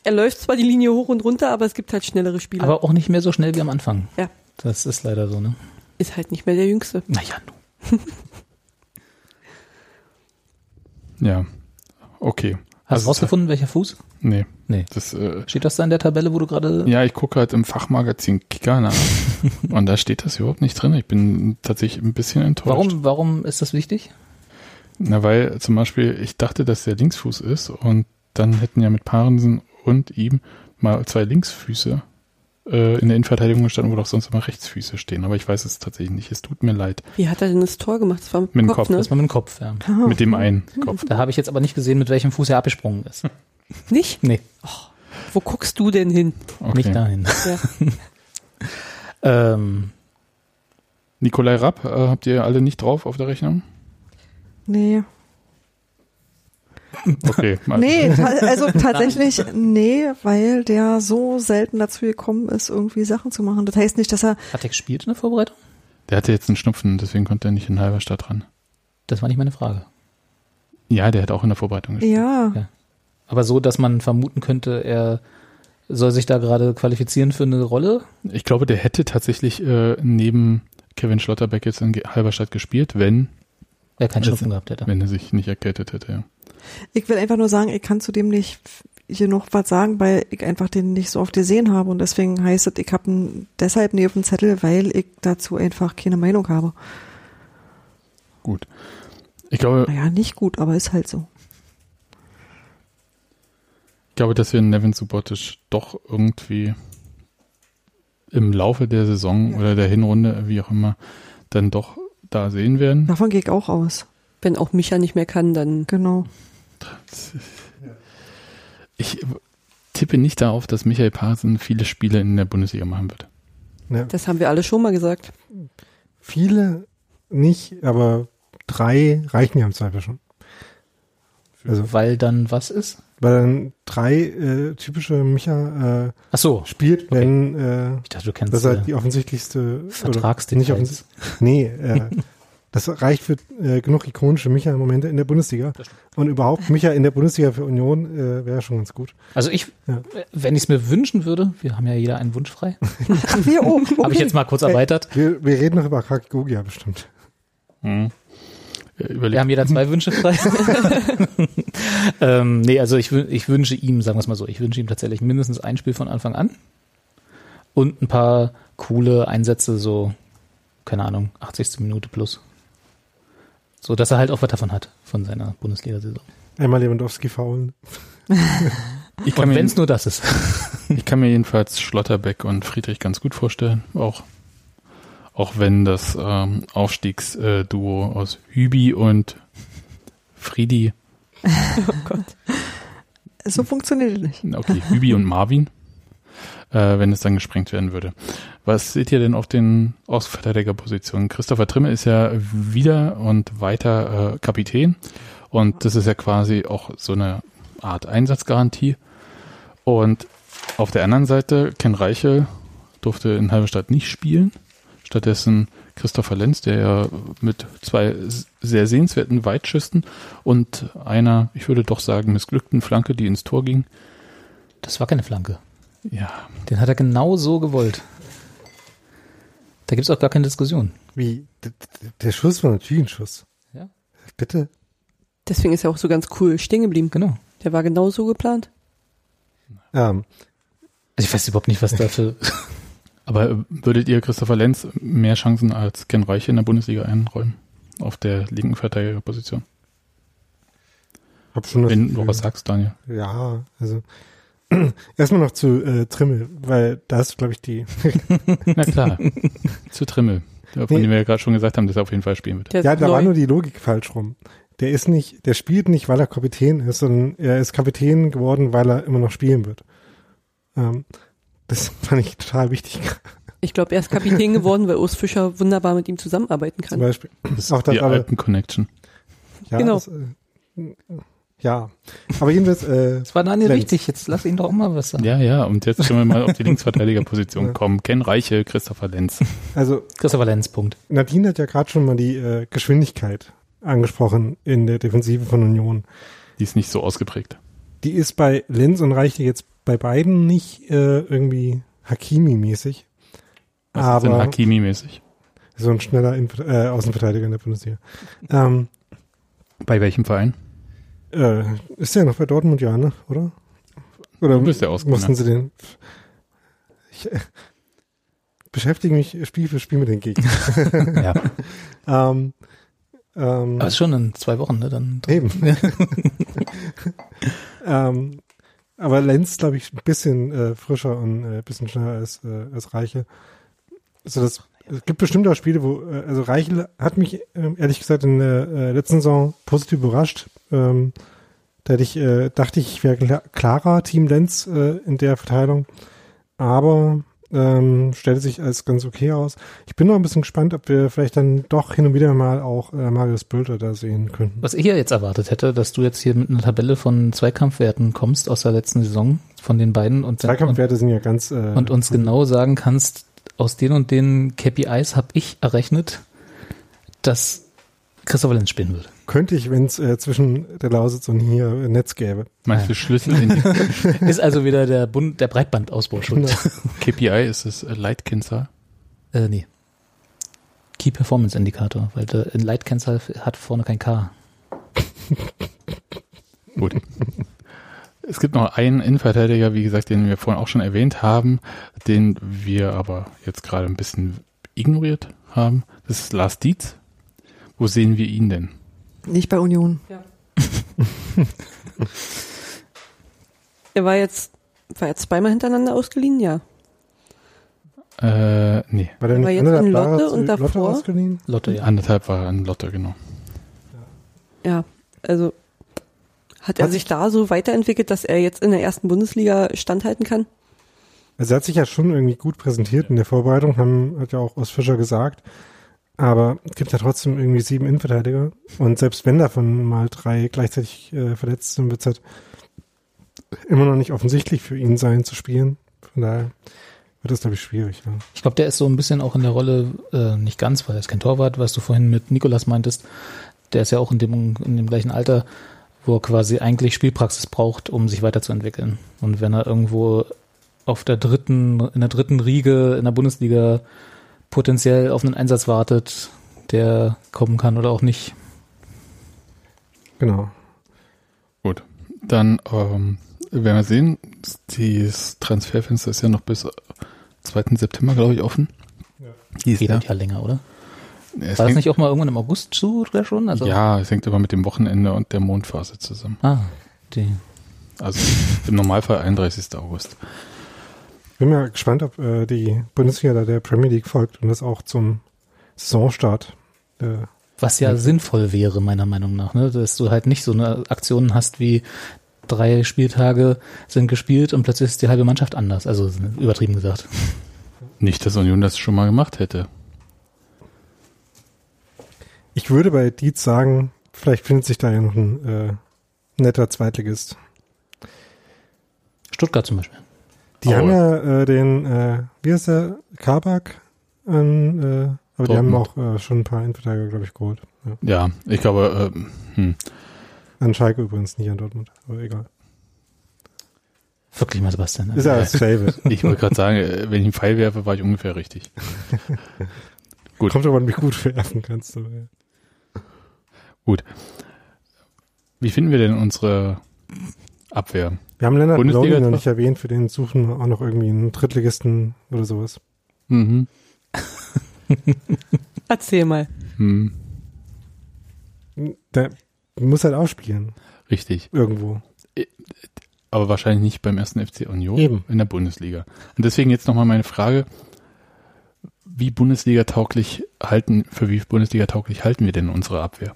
er läuft zwar die Linie hoch und runter, aber es gibt halt schnellere Spieler. Aber auch nicht mehr so schnell wie am Anfang. Ja. Das ist leider so, ne? ist halt nicht mehr der Jüngste. Naja, nu. <laughs> Ja, okay. Hast du Also, rausgefunden, welcher Fuß? Nee, Nee. das, äh, Steht das da in der Tabelle, wo du gerade. ja, ich gucke halt im Fachmagazin Kicker nach. <laughs> und da steht das überhaupt nicht drin. Ich bin tatsächlich ein bisschen enttäuscht. Warum, warum ist das wichtig? Na, weil zum Beispiel ich dachte, dass der Linksfuß ist und dann hätten ja mit Parensen und ihm mal zwei Linksfüße äh, in der Innenverteidigung gestanden, wo doch sonst immer Rechtsfüße stehen. Aber ich weiß es tatsächlich nicht. Es tut mir leid. Wie hat er denn das Tor gemacht? Das war mit, Mit dem Kopf, Kopf, ne? Das war mit dem Kopf, ja. <laughs> Mit dem einen Kopf. Da habe ich jetzt aber nicht gesehen, mit welchem Fuß er abgesprungen ist. <laughs> Nicht? Nee, Wo guckst du denn hin? Okay. nicht dahin. Ja. <laughs> ähm, Nikolai Rapp, äh, habt ihr alle nicht drauf auf der Rechnung? Nee. Okay. mal- Nee, ta also tatsächlich, nee, weil der so selten dazu gekommen ist, irgendwie Sachen zu machen. Das heißt nicht, dass er, hat er gespielt in der Vorbereitung? Der hatte jetzt einen Schnupfen, deswegen konnte er nicht in Halberstadt ran. Das war nicht meine Frage. Ja, der hat auch in der Vorbereitung gespielt. ja, Ja. Aber so, dass man vermuten könnte, er soll sich da gerade qualifizieren für eine Rolle. Ich glaube, der hätte tatsächlich äh, neben Kevin Schlotterbeck jetzt in Halberstadt gespielt, wenn, Er keinen Schnupfen gehabt hätte. wenn er sich nicht erkältet hätte. Ja. ich will einfach nur sagen, ich kann zu dem nicht hier noch was sagen, weil ich einfach den nicht so oft gesehen habe und deswegen heißt es, ich habe ihn deshalb nie auf dem Zettel, weil ich dazu einfach keine Meinung habe. Gut. Ich glaube, Naja, nicht gut, aber ist halt so. Ich glaube, dass wir Nevin Subotic doch irgendwie im Laufe der Saison oder der Hinrunde, wie auch immer, dann doch da sehen werden. Davon gehe ich auch aus. Wenn auch Micha nicht mehr kann, dann Genau. Ich tippe nicht darauf, dass Michael Parsen viele Spiele in der Bundesliga machen wird. Ne, das haben wir alle schon mal gesagt. viele nicht, aber drei reichen ja im Zweifel schon. Also, Weil dann was ist? Weil dann drei äh, typische Micha äh, Ach so. spielt, wenn äh, Ich dachte, du kennst das ist halt äh, die offensichtlichste Vertragsdetails. nicht offensichtlich. Nee, äh, <laughs> das reicht für äh, genug ikonische Micha-Momente in der Bundesliga. Und überhaupt Micha in der Bundesliga für Union äh, wäre schon ganz gut. Also ich, Ja. wenn ich es mir wünschen würde, wir haben ja jeder einen Wunsch frei, Ach, wir oben. Okay. habe ich jetzt mal kurz erweitert. Wir, wir reden noch über Kakigogia bestimmt. Hm. Äh, Überleg, Wir haben jeder zwei Wünsche frei. <laughs> ähm, nee, also ich, ich wünsche ihm, sagen wir es mal so, ich wünsche ihm tatsächlich mindestens ein Spiel von Anfang an und ein paar coole Einsätze, so, keine Ahnung, 80. Minute plus. So, dass er halt auch was davon hat, von seiner Bundesliga-Saison. Einmal Lewandowski faulen. <laughs> ich, kann Und mir, wenn es nur das ist. ich kann mir jedenfalls Schlotterbeck und Friedrich ganz gut vorstellen. Auch, auch wenn das ähm, Aufstiegsduo aus Hübi und Friedi, <laughs> Oh Gott. So funktioniert es nicht. okay, Hübi und Marvin, äh, wenn es dann gesprengt werden würde. Was seht ihr denn auf den Außenverteidigerpositionen? Christopher Trimme ist ja wieder und weiter äh, Kapitän und das ist ja quasi auch so eine Art Einsatzgarantie. Und auf der anderen Seite, Ken Reichel durfte in Halberstadt nicht spielen. Stattdessen Christopher Lenz, der ja mit zwei sehr sehenswerten Weitschüssen und einer, ich würde doch sagen, missglückten Flanke, die ins Tor ging. Das war keine Flanke. Ja, Den hat er genau so gewollt. Da gibt's auch gar keine Diskussion. Wie? Der Schuss war natürlich ein Schuss. Ja. Bitte? Deswegen ist er auch so ganz cool stehen geblieben. Genau. Der war genau so geplant. Ähm, Also ich weiß überhaupt nicht, was da für aber würdet ihr Christopher Lenz mehr Chancen als Ken Reiche in der Bundesliga einräumen? Auf der linken Verteidigerposition? hab schon das Wenn du was sagst, Daniel. Ja, also <clears throat> erstmal noch zu äh, Trimmel, weil da ist, glaube ich, die. <laughs> Na klar. <laughs> Zu Trimmel. Von Nee. dem wir ja gerade schon gesagt haben, dass er auf jeden Fall spielen wird. Der ja, da war nur die Logik falsch rum. Der ist nicht, der spielt nicht, weil er Kapitän ist, sondern er ist Kapitän geworden, weil er immer noch spielen wird. Ähm, das fand ich total wichtig. Ich glaube, er ist Kapitän geworden, weil Urs Fischer wunderbar mit ihm zusammenarbeiten Zum kann. Beispiel. Das Auch ist das die aber- Alpen-Connection. Ja, Genau. Das, äh, ja. Aber jedenfalls, äh, Das war Daniel Lenz. wichtig, jetzt lass ihn doch auch mal was sagen. Ja, ja, und jetzt können wir mal auf die Linksverteidigerposition <laughs> kommen. Ken Reiche, Christopher Lenz. also Christopher Lenz, Punkt. Nadine hat ja gerade schon mal die äh, Geschwindigkeit angesprochen in der Defensive von Union. Die ist nicht so ausgeprägt. Die ist bei Lenz und Reiche jetzt bei beiden nicht äh, irgendwie Hakimi-mäßig. Was ist denn Aber Hakimi-mäßig? so ein schneller Inf äh, Außenverteidiger in der Bundesliga. Ähm, Bei welchem Verein? äh, ist der noch bei Dortmund, ja, ne? Oder? Oder Du bist der mussten sie den? Ich äh, beschäftige mich Spiel für Spiel mit den Gegnern. <laughs> Ja. <laughs> ähm, ähm, Aber ist schon in zwei Wochen, ne? Dann Eben. <laughs> ähm, aber Lenz, glaube ich, ein bisschen äh, frischer und äh, ein bisschen schneller als, äh, als Reiche. Also das, es gibt bestimmt auch Spiele, wo, äh, also Reichel hat mich ähm, ehrlich gesagt in der äh, letzten Saison positiv überrascht. Ähm, da hätte ich, äh, dachte ich, ich wäre kla klarer Team Lenz äh, in der Verteilung. Aber ähm, stellte sich als ganz okay aus. Ich bin noch ein bisschen gespannt, ob wir vielleicht dann doch hin und wieder mal auch äh, Marius Bülter da sehen könnten. Was ich ja jetzt erwartet hätte, dass du jetzt hier mit einer Tabelle von Zweikampfwerten kommst aus der letzten Saison von den beiden und, und, Zweikampfwerte sind ja ganz. Äh, und uns genau sagen kannst, aus den und den KPIs habe ich errechnet, dass Christopher Lenz spielen wird. Könnte ich, wenn es äh, zwischen der Lausitz und hier ein Netz gäbe. Meinst du Schlüssel <laughs> Ist also wieder der Bund, der Breitbandausbau schuld. KPI? Ist es äh, Leitkennzahl? Äh, nee. Key Performance Indikator, weil der in Leitkennzahl hat vorne kein K. <laughs> Gut. Es gibt noch einen Innenverteidiger, wie gesagt, den wir vorhin auch schon erwähnt haben, den wir aber jetzt gerade ein bisschen ignoriert haben. Das ist Lars Dietz. Wo sehen wir ihn denn? Nicht bei Union. <laughs> Er war jetzt, war jetzt zweimal hintereinander ausgeliehen, ja. Äh, nee. War der nicht jetzt anderthalb in Lotte und Lotte davor? ausgeliehen? Lotte, ja. Anderthalb war ein Lotte, genau. Ja, also hat er Hat sich da so weiterentwickelt, dass er jetzt in der ersten Bundesliga standhalten kann? Also er hat sich ja schon irgendwie gut präsentiert in der Vorbereitung, haben, hat ja auch Urs Fischer gesagt. Aber es gibt ja trotzdem irgendwie sieben Innenverteidiger. Und selbst wenn davon mal drei gleichzeitig äh, verletzt sind, wird es halt immer noch nicht offensichtlich für ihn sein zu spielen. Von daher wird das, glaube ich, schwierig. Ja. Ich glaube, der ist so ein bisschen auch in der Rolle, äh, nicht ganz, weil er ist kein Torwart, was du vorhin mit Nikolas meintest. Der ist ja auch in dem, in dem gleichen Alter, wo er quasi eigentlich Spielpraxis braucht, um sich weiterzuentwickeln. Und wenn er irgendwo auf der dritten, in der dritten Riege in der Bundesliga potenziell auf einen Einsatz wartet, der kommen kann oder auch nicht. Genau. Gut. Dann ähm, werden wir sehen, das Transferfenster ist ja noch bis 2. September, glaube ich, offen. Ja. Dies Geht halt ja länger, oder? Es War das hängt- nicht auch mal irgendwann im August zu oder schon? Also, ja, es hängt aber mit dem Wochenende und der Mondphase zusammen. Ah, die. Also im Normalfall 31. August. Bin mal gespannt, ob äh, die Bundesliga da der Premier League folgt und das auch zum Saisonstart. Äh, Was ja sinnvoll wäre, meiner Meinung nach, ne? dass du halt nicht so eine Aktion hast wie drei Spieltage sind gespielt und plötzlich ist die halbe Mannschaft anders. Also übertrieben gesagt. Nicht, dass Union das schon mal gemacht hätte. ich würde bei Dietz sagen, vielleicht findet sich da ja noch ein äh, netter Zweitligist. Stuttgart zum Beispiel. Die Oh. haben ja äh, den, äh, wie heißt der, Kabak an, äh, aber die haben Dortmund. auch äh, schon ein paar Innenverteidiger, glaube ich, geholt. Ja. Ja, ich glaube, ähm, hm, An Schalke übrigens, nicht an Dortmund, aber egal. Wirklich mal Sebastian. ne? Ist ja das Favorite. <laughs> ich wollte gerade sagen, äh, wenn ich einen Pfeil werfe, war ich ungefähr richtig. <laughs> Gut. Kommt aber, wie gut werfen kannst. Aber, ja. Wie finden wir denn unsere Abwehr? Wir haben Lennart Bundesliga Maloney noch nicht erwähnt, für den suchen wir auch noch irgendwie einen Drittligisten oder sowas. Mhm. <laughs> Erzähl mal. Hm, Der muss halt aufspielen, richtig. irgendwo. Aber wahrscheinlich nicht beim ersten FC Union Eben. in der Bundesliga. Und deswegen jetzt nochmal meine Frage. Wie Bundesliga tauglich halten, für wie Bundesliga tauglich halten wir denn unsere Abwehr?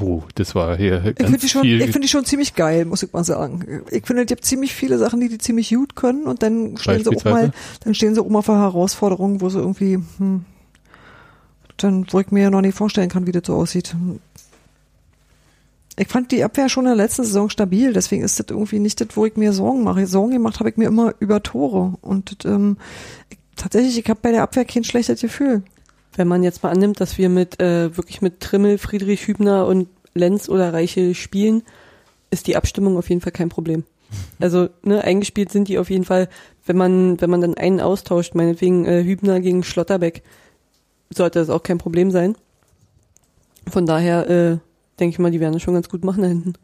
Oh, das war hier Ich ganz finde die, schon- viel. ich find die schon ziemlich geil, muss ich mal sagen. Ich finde, es gibt ziemlich viele Sachen, die die ziemlich gut können und dann stehen sie auch mal, dann stehen sie auch mal vor Herausforderungen, wo sie irgendwie, hm, dann, wo ich mir noch nicht vorstellen kann, wie das so aussieht. Ich fand die Abwehr schon in der letzten Saison stabil, deswegen ist das irgendwie nicht das, wo ich mir Sorgen mache. Sorgen gemacht habe ich mir immer über Tore und ähm, ich, tatsächlich, ich habe bei der Abwehr kein schlechtes Gefühl. Wenn man jetzt mal annimmt, dass wir mit äh, wirklich mit Trimmel, Friedrich Hübner und Lenz oder Reiche spielen, ist die Abstimmung auf jeden Fall kein Problem. <laughs> Also ne, eingespielt sind die auf jeden Fall, wenn man wenn man dann einen austauscht, meinetwegen äh, Hübner gegen Schlotterbeck, sollte das auch kein Problem sein. Von daher äh, denke ich mal, die werden das schon ganz gut machen da hinten.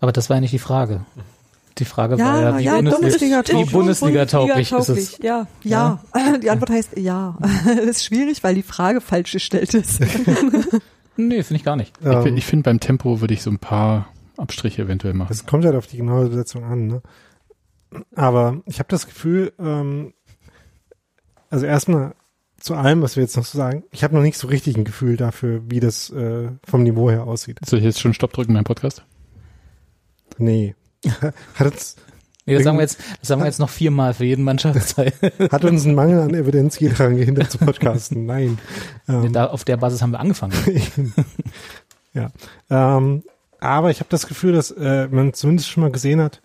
Aber das war ja nicht die Frage. Die Frage Ja, war ja, wie ja, Bundesliga, wie tauglich. Bundesliga tauglich ist es. Ja. Ja, <laughs> die Antwort heißt ja. Das <laughs> ist schwierig, weil die Frage falsch gestellt ist. <laughs> Nee, finde ich gar nicht. Ich, Ähm, ich finde, beim Tempo würde ich so ein paar Abstriche eventuell machen. Das kommt halt auf die genaue Besetzung an. Ne? Aber ich habe das Gefühl, ähm, also erstmal zu allem, was wir jetzt noch so sagen, ich habe noch nicht so richtig ein Gefühl dafür, wie das äh, vom Niveau her aussieht. Soll ich jetzt schon Stopp drücken beim Podcast? Nee. <laughs> Hat uns, Nee, das sagen wir jetzt, das sagen wir jetzt noch viermal für jeden Mannschaftsteil. <laughs> hat uns ein Mangel an Evidenz hier daran gehindert zu podcasten? <laughs> Nein. Ähm, da, auf der Basis haben wir angefangen. ja. Ähm, aber ich habe das Gefühl, dass äh, man zumindest schon mal gesehen hat,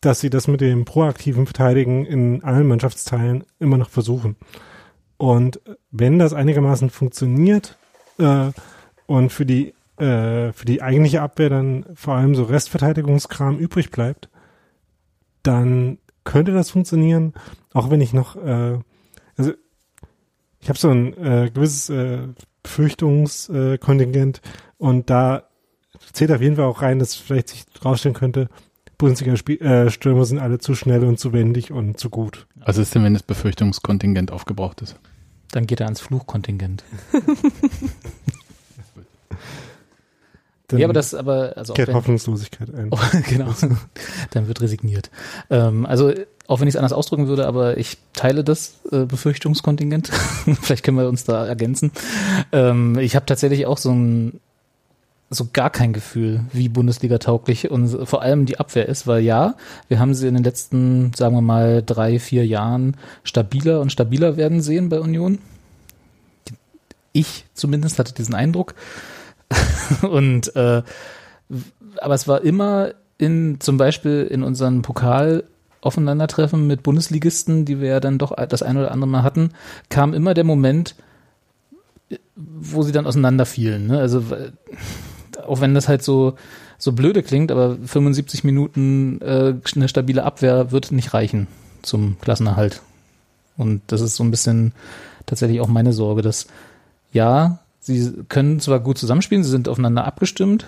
dass sie das mit dem proaktiven Verteidigen in allen Mannschaftsteilen immer noch versuchen. Und wenn das einigermaßen funktioniert äh, und für die äh, für die eigentliche Abwehr dann vor allem so Restverteidigungskram übrig bleibt, dann könnte das funktionieren, auch wenn ich noch äh, also ich habe so ein äh, gewisses äh, Befürchtungskontingent und da zählt auf jeden Fall auch rein, dass vielleicht sich rausstellen könnte, Bundesliga-Stürmer sind alle zu schnell und zu wendig und zu gut. Was ist denn, wenn das Befürchtungskontingent aufgebraucht ist? Dann geht er ans Fluchkontingent. <laughs> Dann ja, aber das, aber, also kehrt wenn, Hoffnungslosigkeit ein. <laughs> Oh, genau. <laughs> Dann wird resigniert. Ähm, also, auch wenn ich es anders ausdrücken würde, aber ich teile das äh, Befürchtungskontingent. <laughs> Vielleicht können wir uns da ergänzen. Ähm, ich habe tatsächlich auch so ein so gar kein Gefühl, wie Bundesliga tauglich und vor allem die Abwehr ist, weil ja, wir haben sie in den letzten, sagen wir mal, drei, vier Jahren stabiler und stabiler werden sehen bei Union. Ich zumindest hatte diesen Eindruck. <laughs> und äh, aber es war immer in zum Beispiel in unseren Pokal Aufeinandertreffen mit Bundesligisten, die wir ja dann doch das ein oder andere Mal hatten, kam immer der Moment, wo sie dann auseinanderfielen. Ne? Also auch wenn das halt so so blöde klingt, aber 75 Minuten äh, eine stabile Abwehr wird nicht reichen zum Klassenerhalt. Und das ist so ein bisschen tatsächlich auch meine Sorge, dass ja, sie können zwar gut zusammenspielen, sie sind aufeinander abgestimmt,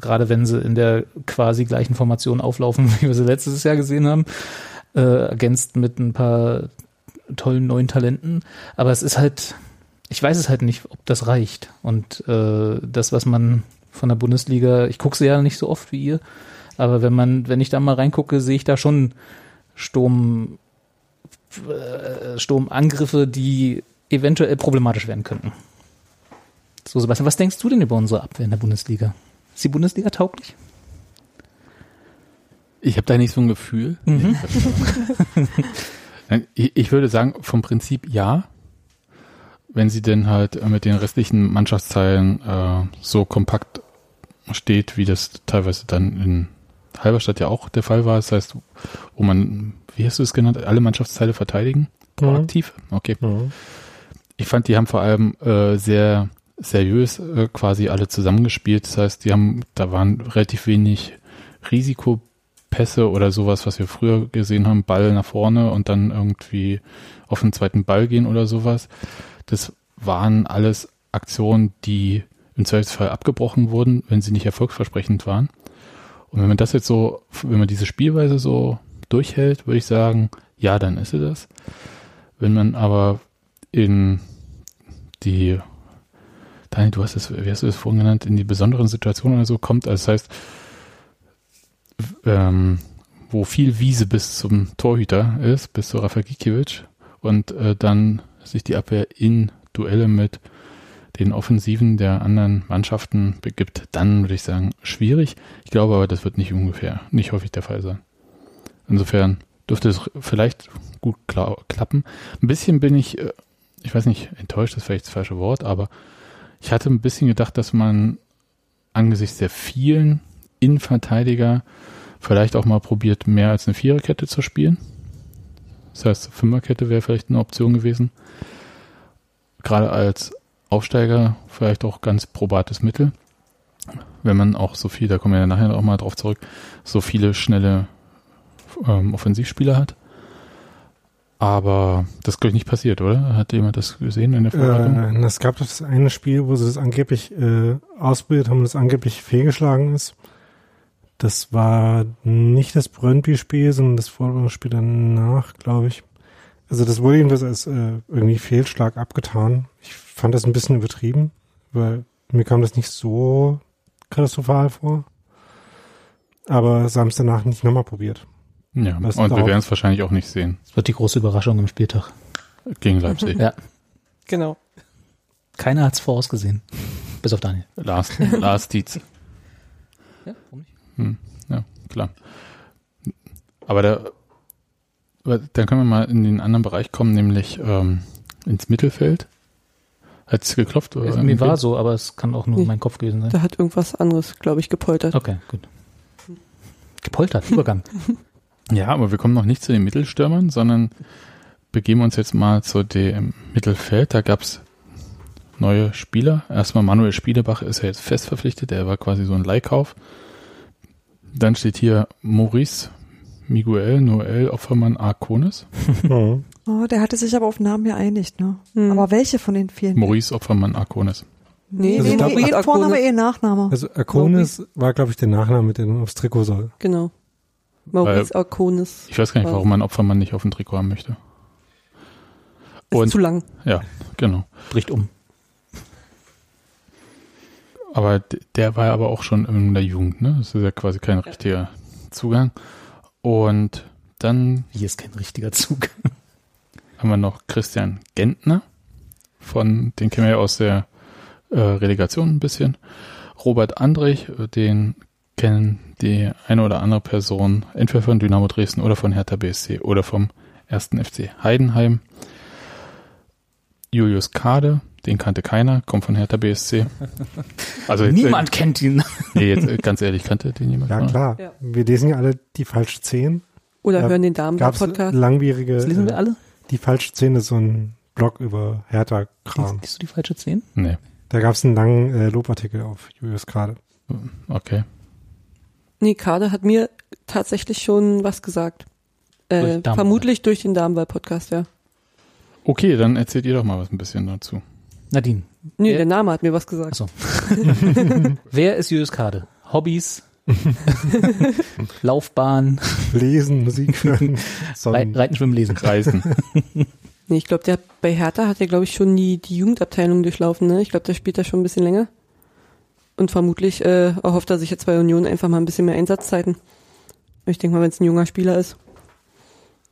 gerade wenn sie in der quasi gleichen Formation auflaufen, <laughs> wie wir sie letztes Jahr gesehen haben, äh, ergänzt mit ein paar tollen neuen Talenten. Aber es ist halt, ich weiß es halt nicht, ob das reicht. Und äh, das, was man von der Bundesliga, ich gucke sie ja nicht so oft wie ihr, aber wenn man, wenn ich da mal reingucke, sehe ich da schon Sturm, äh, Sturmangriffe, die eventuell problematisch werden könnten. So, Sebastian, was denkst du denn über unsere Abwehr in der Bundesliga? Ist die Bundesliga tauglich? Ich habe da nicht so ein Gefühl. Mhm. <laughs> Ich, ich würde sagen, vom Prinzip ja. Wenn sie denn halt mit den restlichen Mannschaftsteilen äh, so kompakt steht, wie das teilweise dann in Halberstadt ja auch der Fall war. Das heißt, wo man, wie hast du es genannt, alle Mannschaftsteile verteidigen? Proaktiv? Okay. Ich fand, die haben vor allem äh, sehr seriös äh, quasi alle zusammengespielt. Das heißt, die haben, da waren relativ wenig Risikopässe oder sowas, was wir früher gesehen haben, Ball nach vorne und dann irgendwie auf den zweiten Ball gehen oder sowas. Das waren alles Aktionen, die im Zweifelsfall abgebrochen wurden, wenn sie nicht erfolgsversprechend waren. Und wenn man das jetzt so, wenn man diese Spielweise so durchhält, würde ich sagen, ja, dann ist sie das. Wenn man aber in die, Daniel, du hast es, wie hast du es vorhin genannt, in die besonderen Situationen oder so kommt, also das heißt, ähm, wo viel Wiese bis zum Torhüter ist, bis zu Rafa Gikiewicz und äh, dann sich die Abwehr in Duelle mit den Offensiven der anderen Mannschaften begibt, dann würde ich sagen, schwierig. Ich glaube aber, das wird nicht ungefähr, nicht häufig der Fall sein. Insofern dürfte es vielleicht gut kla klappen. Ein bisschen bin ich, äh, ich weiß nicht, enttäuscht ist vielleicht das falsche Wort, aber ich hatte ein bisschen gedacht, dass man angesichts der vielen Innenverteidiger vielleicht auch mal probiert, mehr als eine Viererkette zu spielen. Das heißt, Fünferkette wäre vielleicht eine Option gewesen. Gerade als Aufsteiger vielleicht auch ganz probates Mittel. Wenn man auch so viel, da kommen wir ja nachher auch mal drauf zurück, so viele schnelle ähm, Offensivspieler hat. Aber das ist, glaube ich, nicht passiert, oder? Hat jemand das gesehen in der Vorbereitung? Äh, es gab das eine Spiel, wo sie das angeblich äh, ausprobiert haben das angeblich fehlgeschlagen ist. Das war nicht das Brøndby-Spiel, sondern das Vorderspiel danach, glaube ich. Also das wurde jedenfalls als äh, irgendwie Fehlschlag abgetan. Ich fand das ein bisschen übertrieben, weil mir kam das nicht so katastrophal vor. Aber sie haben es danach nicht nochmal probiert. Ja, was und wir werden es wahrscheinlich auch nicht sehen Das wird die große Überraschung im Spieltag. gegen Leipzig. Ja. Genau. Keiner hat's vorausgesehen. Bis auf Daniel. Lars, Lars Dietz. Ja, warum nicht? Hm, ja, klar. Aber da, dann können wir mal in den anderen Bereich kommen, nämlich ähm, ins Mittelfeld. Hat es geklopft? Oder Also, mir war so, aber es kann auch nur Nee. mein Kopf gewesen sein. Da hat irgendwas anderes, glaube ich, gepoltert. Okay, gut. Gepoltert, Übergang. <laughs> Ja, aber wir kommen noch nicht zu den Mittelstürmern, sondern begeben uns jetzt mal zu dem Mittelfeld. Da gab's neue Spieler. Erstmal Manuel Spielebach ist ja jetzt fest verpflichtet. Der war quasi so ein Leihkauf. Dann steht hier Maurice Miguel Noel Opfermann Arcones. Mhm. <laughs> Oh, der hatte sich aber auf Namen geeinigt, ne? Hm. Aber welche von den vielen? Maurice Opfermann Arcones. Nee, Also nee, nee, eh Vorname, eh Nachname. Also Akonis war, glaube ich, der Nachname, der aufs Trikot soll. Genau. Maurice Arconis. Ich weiß gar nicht, warum man Opfermann nicht auf dem Trikot haben möchte. Ist Und- zu lang. Ja, genau. Bricht um. Aber der war ja aber auch schon in der Jugend, ne? Das ist ja quasi kein richtiger Zugang. Und dann Hier ist kein richtiger Zug. haben wir noch Christian Gentner von, den kennen wir ja aus der äh, Relegation ein bisschen. Robert Andrich, den kennen die eine oder andere Person entweder von Dynamo Dresden oder von Hertha BSC oder vom ersten FC Heidenheim. Julius Kade, den kannte keiner, kommt von Hertha BSC. <laughs> Also jetzt, Niemand kennt ihn. Äh, nee, jetzt äh, ganz ehrlich, kannte den jemand? Ja, mal? klar. Ja. Wir lesen ja alle die falsche 10. Oder Ja, hören den Damen-Podcast. langwierige, Das lesen wir äh, alle? die falsche 10 ist so ein Blog über Hertha-Kram. Liest du die falsche 10? Nee, Da gab es einen langen äh, Lobartikel auf Julius gerade. okay. Nee, Kade hat mir tatsächlich schon was gesagt. Durch Äh, Damenwahl. vermutlich durch den Damenwahl-Podcast, ja. Okay, dann erzählt ihr doch mal was ein bisschen dazu. Nadine. Nee, Wer- der Name hat mir was gesagt. Achso. <laughs> Wer ist Julius Kade? Hobbys? <laughs> Laufbahn? Lesen, Musik hören, Sonnen. Reiten, Schwimmen, Lesen. Reisen. Nee, ich glaube, der bei Hertha hat er, glaube ich, schon die, die Jugendabteilung durchlaufen, ne? Ich glaube, der spielt da schon ein bisschen länger. Und vermutlich äh, erhofft er sich jetzt bei Union einfach mal ein bisschen mehr Einsatzzeiten. Ich denke mal, wenn es ein junger Spieler ist,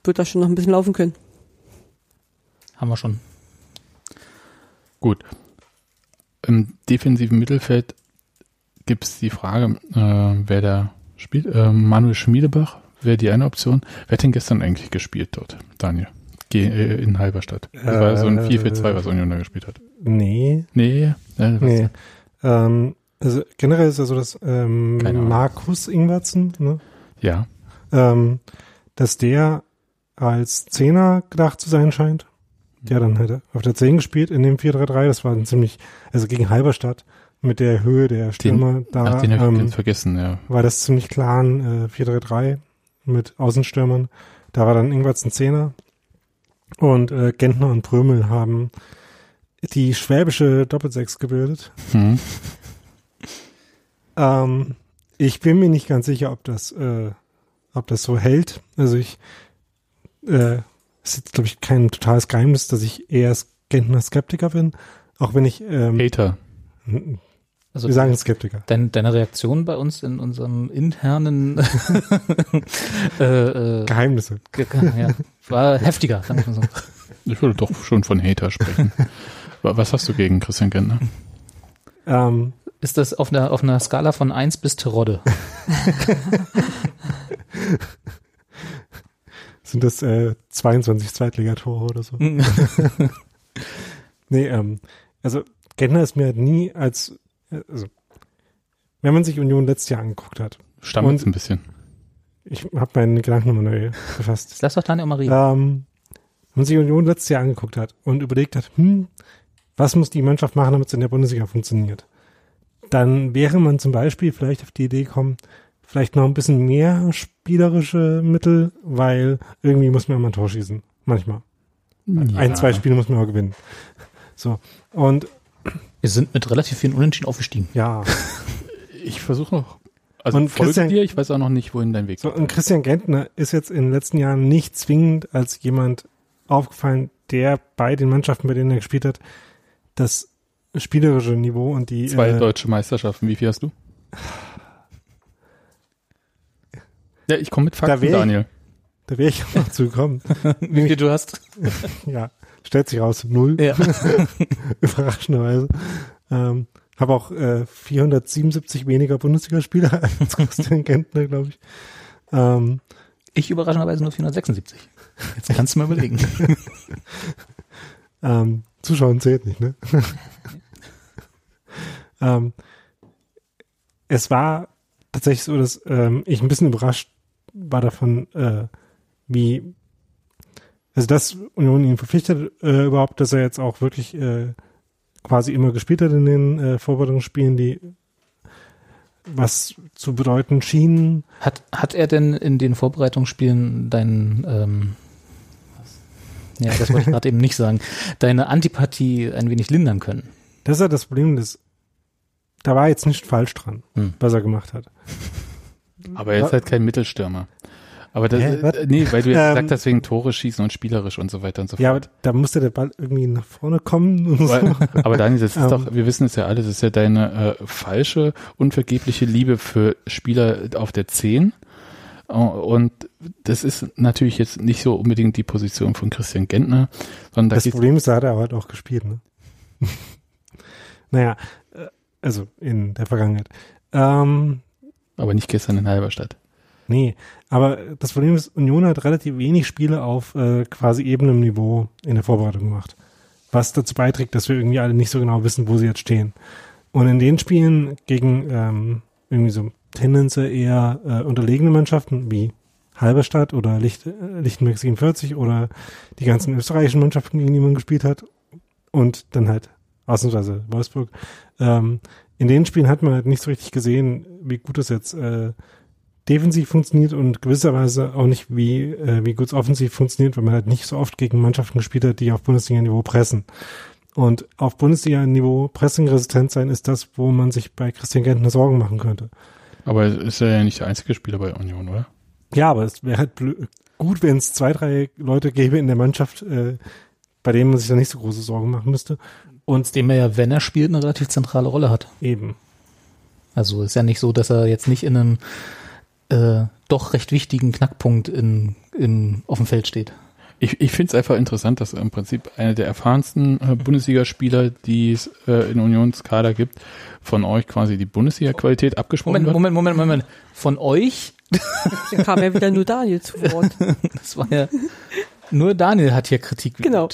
wird er schon noch ein bisschen laufen können. Haben wir schon. Gut. Im defensiven Mittelfeld gibt es die Frage, äh, wer da spielt. Äh, Manuel Schmiedebach wäre die eine Option. Wer hat denn gestern eigentlich gespielt dort, Daniel? Ge äh, in Halberstadt. Das war so ein Äh, 4-4-2, was Union da gespielt hat. Nee, Nee, äh, was- nee. Ähm, also generell ist ja so, dass ähm. Markus Ingwertsen, ne, ja. ähm, dass der als Zehner gedacht zu sein scheint. Der dann halt auf der 10 gespielt in dem 4-3-3. Das war ein ziemlich, also gegen Halberstadt mit der Höhe der Stürmer da. Ach, den habe ich ähm, vergessen, ja. war das ziemlich klar ein äh, 4-3-3 mit Außenstürmern. Da war dann Ingwerts ein Zehner. Und äh, Gentner und Prömel haben die schwäbische Doppelsechs gebildet. Hm. Ähm, ich bin mir nicht ganz sicher, ob das, äh, ob das so hält. Also ich, äh, es ist, glaube ich, kein totales Geheimnis, dass ich eher Gentner Skeptiker bin. Auch wenn ich, ähm, Hater. Also wir sagen Skeptiker. dein, deine Reaktion bei uns in unserem internen <laughs> äh, äh, Geheimnisse. ge- ge- ja, war heftiger, sagen wir mal so. Ich würde doch schon von Hater sprechen. <laughs> Wa- was hast du gegen Christian Gentner? Ähm, Ist das auf einer, auf einer Skala von 1 bis Terodde? <laughs> sind das äh, 22 Zweitligatore oder so? <laughs> Nee, ähm, also Gentner ist mir nie als, äh, also wenn man sich Union letztes Jahr angeguckt hat, Stammelt Und- ein bisschen. ich habe meine Gedanken nochmal neu gefasst. Lass doch Daniel mal reden. ähm, wenn man sich Union letztes Jahr angeguckt hat und überlegt hat, hm, was muss die Mannschaft machen, damit es in der Bundesliga funktioniert, dann wäre man zum Beispiel vielleicht auf die Idee gekommen, vielleicht noch ein bisschen mehr spielerische Mittel, weil irgendwie muss man immer ein Tor schießen. Manchmal. Ein, zwei Spiele muss man auch gewinnen. So. Und Wir sind mit relativ vielen Unentschieden aufgestiegen. ja, <laughs> Ich versuche noch. Also Und folge Christian- dir, ich weiß auch noch nicht, wohin dein Weg So, geht. und Christian Gentner ist jetzt in den letzten Jahren nicht zwingend als jemand aufgefallen, der bei den Mannschaften, bei denen er gespielt hat, das spielerische Niveau und die Zwei äh, deutsche Meisterschaften. Wie viel hast du? Ja, ich komme mit Da Fakten, wär ich- Daniel. da wäre ich auch noch zu gekommen. <laughs> Wie viel du hast? <laughs> ja, stellt sich raus, null, Ja. <laughs> überraschenderweise. Ähm, habe auch äh, 477 weniger Bundesligaspieler als Christian Gentner, glaube ich. Ähm, Ich überraschenderweise nur 476. Jetzt kannst du mal überlegen. Ähm, Zuschauen zählt nicht, ne? Ähm, es war tatsächlich so, dass ähm, ich ein bisschen überrascht war davon, äh, wie, also dass Union ihn verpflichtet äh, überhaupt, dass er jetzt auch wirklich äh, quasi immer gespielt hat in den äh, Vorbereitungsspielen, die was zu bedeuten schienen. Hat, hat er denn in den Vorbereitungsspielen deinen, ähm, ja, das wollte ich <laughs> gerade eben nicht sagen, deine Antipathie ein wenig lindern können? Das ist ja das Problem, dass da war jetzt nicht falsch dran, Hm. was er gemacht hat. <laughs> Aber er ist halt kein Mittelstürmer. Aber das, äh, nee, weil du jetzt Ähm, <laughs> gesagt hast, wegen Tore schießen und spielerisch und so weiter und so Ja, aber fort. da musste der Ball irgendwie nach vorne kommen und so. aber, <laughs> aber Daniel, das ist Ähm. doch, wir wissen es ja alle, das ist ja deine äh, falsche, unvergebliche Liebe für Spieler auf der 10. Äh, Und das ist natürlich jetzt nicht so unbedingt die Position von Christian Gentner, sondern da Das Problem ist, da hat er heute auch gespielt, ne? naja, äh, also in der Vergangenheit. Ähm, aber nicht gestern in Halberstadt. nee, aber das Problem ist, Union hat relativ wenig Spiele auf äh, quasi ebenem Niveau in der Vorbereitung gemacht. Was dazu beiträgt, dass wir irgendwie alle nicht so genau wissen, wo sie jetzt stehen. Und in den Spielen gegen ähm, irgendwie so tendenziell eher äh, unterlegene Mannschaften wie Halberstadt oder Licht, äh, Lichtenberg 47 oder die ganzen österreichischen Mannschaften, gegen die man gespielt hat und dann halt ausnahmsweise Wolfsburg. Ähm, in den Spielen hat man halt nicht so richtig gesehen, wie gut es jetzt äh, defensiv funktioniert und gewisserweise auch nicht, wie, äh, wie gut es offensiv funktioniert, weil man halt nicht so oft gegen Mannschaften gespielt hat, die auf Bundesliga-Niveau pressen. Und auf Bundesliga-Niveau pressingresistent sein ist das, wo man sich bei Christian Gentner Sorgen machen könnte. Aber ist er ja nicht der einzige Spieler bei Union, oder? Ja, aber es wäre halt blö- gut, wenn es zwei, drei Leute gäbe in der Mannschaft, äh, bei denen man sich da nicht so große Sorgen machen müsste. Und dem er ja, wenn er spielt, eine relativ zentrale Rolle hat. Eben. Also ist ja nicht so, dass er jetzt nicht in einem äh, doch recht wichtigen Knackpunkt in, in, auf dem Feld steht. Ich, ich finde es einfach interessant, dass im Prinzip einer der erfahrensten äh, Bundesligaspieler, die es äh, in Unionskader gibt, von euch quasi die Bundesliga-Qualität abgesprochen Moment, wird. Moment, Moment, Moment. Von euch, Dann kam ja wieder nur Daniel zu Wort. <laughs> das war ja, nur Daniel hat hier Kritik geübt. Genau.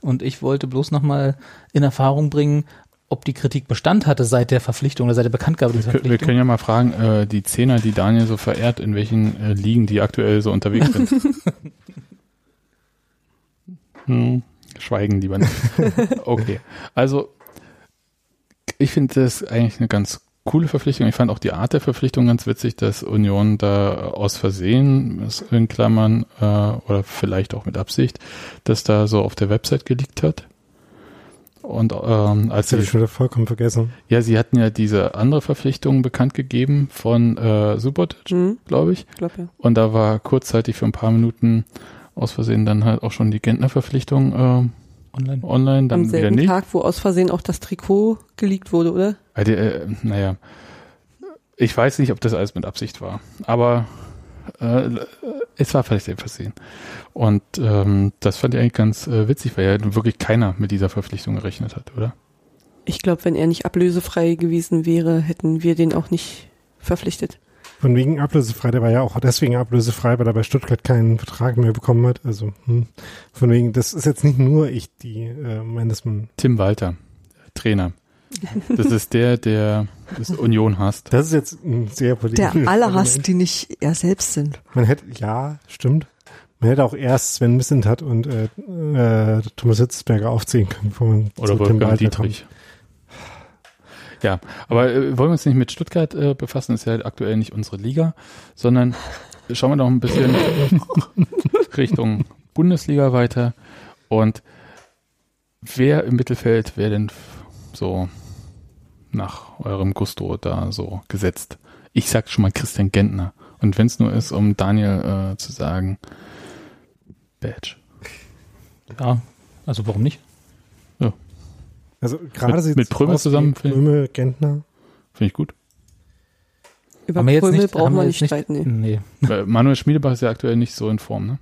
Und ich wollte bloß nochmal in Erfahrung bringen, ob die Kritik Bestand hatte seit der Verpflichtung oder seit der Bekanntgabe dieser Wir, wir Verpflichtung. können ja mal fragen, äh, die Zehner, die Daniel so verehrt, in welchen äh, Ligen die aktuell so unterwegs sind. <laughs> hm, schweigen lieber nicht. <laughs> Okay, also ich finde das eigentlich eine ganz coole Verpflichtung. Ich fand auch die Art der Verpflichtung ganz witzig, dass Union da aus Versehen, in Klammern, äh, oder vielleicht auch mit Absicht, das da so auf der Website geleakt hat. Und ähm, als Das habe sie ich schon wieder vollkommen vergessen. ja, sie hatten ja diese andere Verpflichtung bekannt gegeben von äh, Subotic, Hm, glaube ich. glaube ja. Und da war kurzzeitig für ein paar Minuten aus Versehen dann halt auch schon die Gentner-Verpflichtung Online. online, Am dann wieder selben nicht. Tag, wo aus Versehen auch das Trikot geleakt wurde, oder? Also, äh, naja, ich weiß nicht, ob das alles mit Absicht war, aber äh, es war vielleicht ein Versehen. Und ähm, das fand ich eigentlich ganz äh, witzig, weil ja wirklich keiner mit dieser Verpflichtung gerechnet hat, oder? Ich glaube, wenn er nicht ablösefrei gewesen wäre, hätten wir den auch nicht verpflichtet. Von wegen ablösefrei, der war ja auch deswegen ablösefrei, weil er bei Stuttgart keinen Vertrag mehr bekommen hat. Also hm. von wegen, das ist jetzt nicht nur ich, die äh, meine, dass man. Tim Walter, Trainer. Das ist der, der das Union hasst. Das ist jetzt ein sehr politisches Der alle hasst, die nicht er selbst sind. Man hätte, ja, stimmt. Man hätte auch erst Sven Missentat und äh, äh, Thomas Hitzberger aufziehen können, bevor man Oder zu Tim Wolfgang Walter Dietrich. Ja, aber äh, wollen wir uns nicht mit Stuttgart äh, befassen, ist ja halt aktuell nicht unsere Liga, sondern schauen wir doch ein bisschen <laughs> Richtung Bundesliga weiter. Und wer im Mittelfeld wäre denn so nach eurem Gusto da so gesetzt? Ich sag schon mal Christian Gentner. Und wenn es nur ist, um Daniel äh, zu sagen, Badge. Ja, also warum nicht? Also gerade Mit- sieht's mit Prömel zusammen, finde ich. Prömel, Gentner. Finde ich gut. Über Prömel nicht, brauchen wir nicht streiten. Nee. Nee. Manuel Schmiedebach ist ja aktuell nicht so in Form, ne?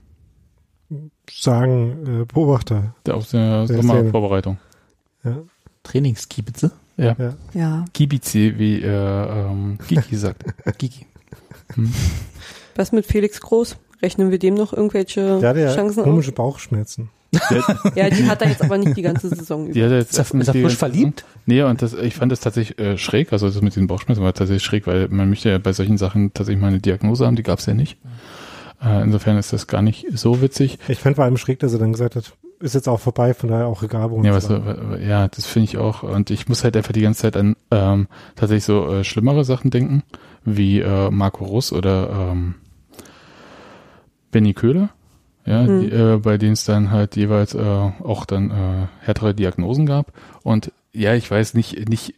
Sagen äh, Beobachter. Der auf der Der Sommervorbereitung. Ja, Trainingskiebitze. Ja. ja. Ja. Kibizi, wie äh, ähm, Kiki sagt. <laughs> Gigi. Was mit Felix Groß? Rechnen wir dem noch irgendwelche Der ja Chancen auf? komische Bauchschmerzen. <laughs> Ja, die hat er jetzt aber nicht die ganze Saison über. die hat jetzt Ist er, ist er frisch verliebt? Nee, und das, ich fand das tatsächlich äh, schräg, also das mit diesen Bauchschmerzen war tatsächlich schräg, weil man möchte ja bei solchen Sachen tatsächlich mal eine Diagnose haben, die gab's ja nicht. Äh, insofern ist das gar nicht so witzig. Ich fand vor allem schräg, dass er dann gesagt hat, ist jetzt auch vorbei, von daher auch egal, wo Ja, äh, ja, das finde ich auch. Und ich muss halt einfach die ganze Zeit an ähm, tatsächlich so äh, schlimmere Sachen denken, wie äh, Marco Russ oder ähm, Benny Köhler, ja, Hm. die, äh, bei denen es dann halt jeweils äh, auch dann äh, härtere Diagnosen gab. Und ja, ich weiß nicht, nicht,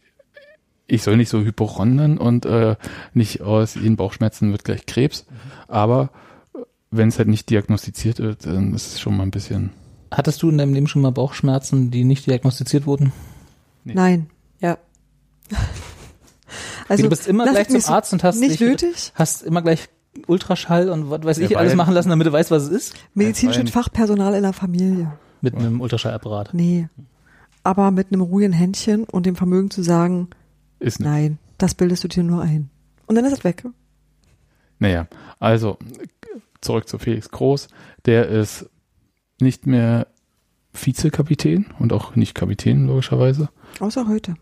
ich soll nicht so hypochondern und äh, nicht aus ihren Bauchschmerzen wird gleich Krebs, aber äh, wenn es halt nicht diagnostiziert wird, dann ist es schon mal ein bisschen. Hattest du in deinem Leben schon mal Bauchschmerzen, die nicht diagnostiziert wurden? Nee. Nein. Ja. <laughs> Also du bist immer gleich zum Arzt und hast nicht dich, nötig. hast immer gleich Ultraschall und was weiß Ja, ich alles machen lassen, damit du weißt, was es ist? Medizinisch Ja, mit Fachpersonal in der Familie. Mit einem Ultraschallapparat. Nee. Aber mit einem ruhigen Händchen und dem Vermögen zu sagen, Ist nicht. nein, das bildest du dir nur ein. Und dann ist es weg. Naja, also zurück zu Felix Groß. Der ist nicht mehr Vizekapitän und auch nicht Kapitän, logischerweise. Außer heute.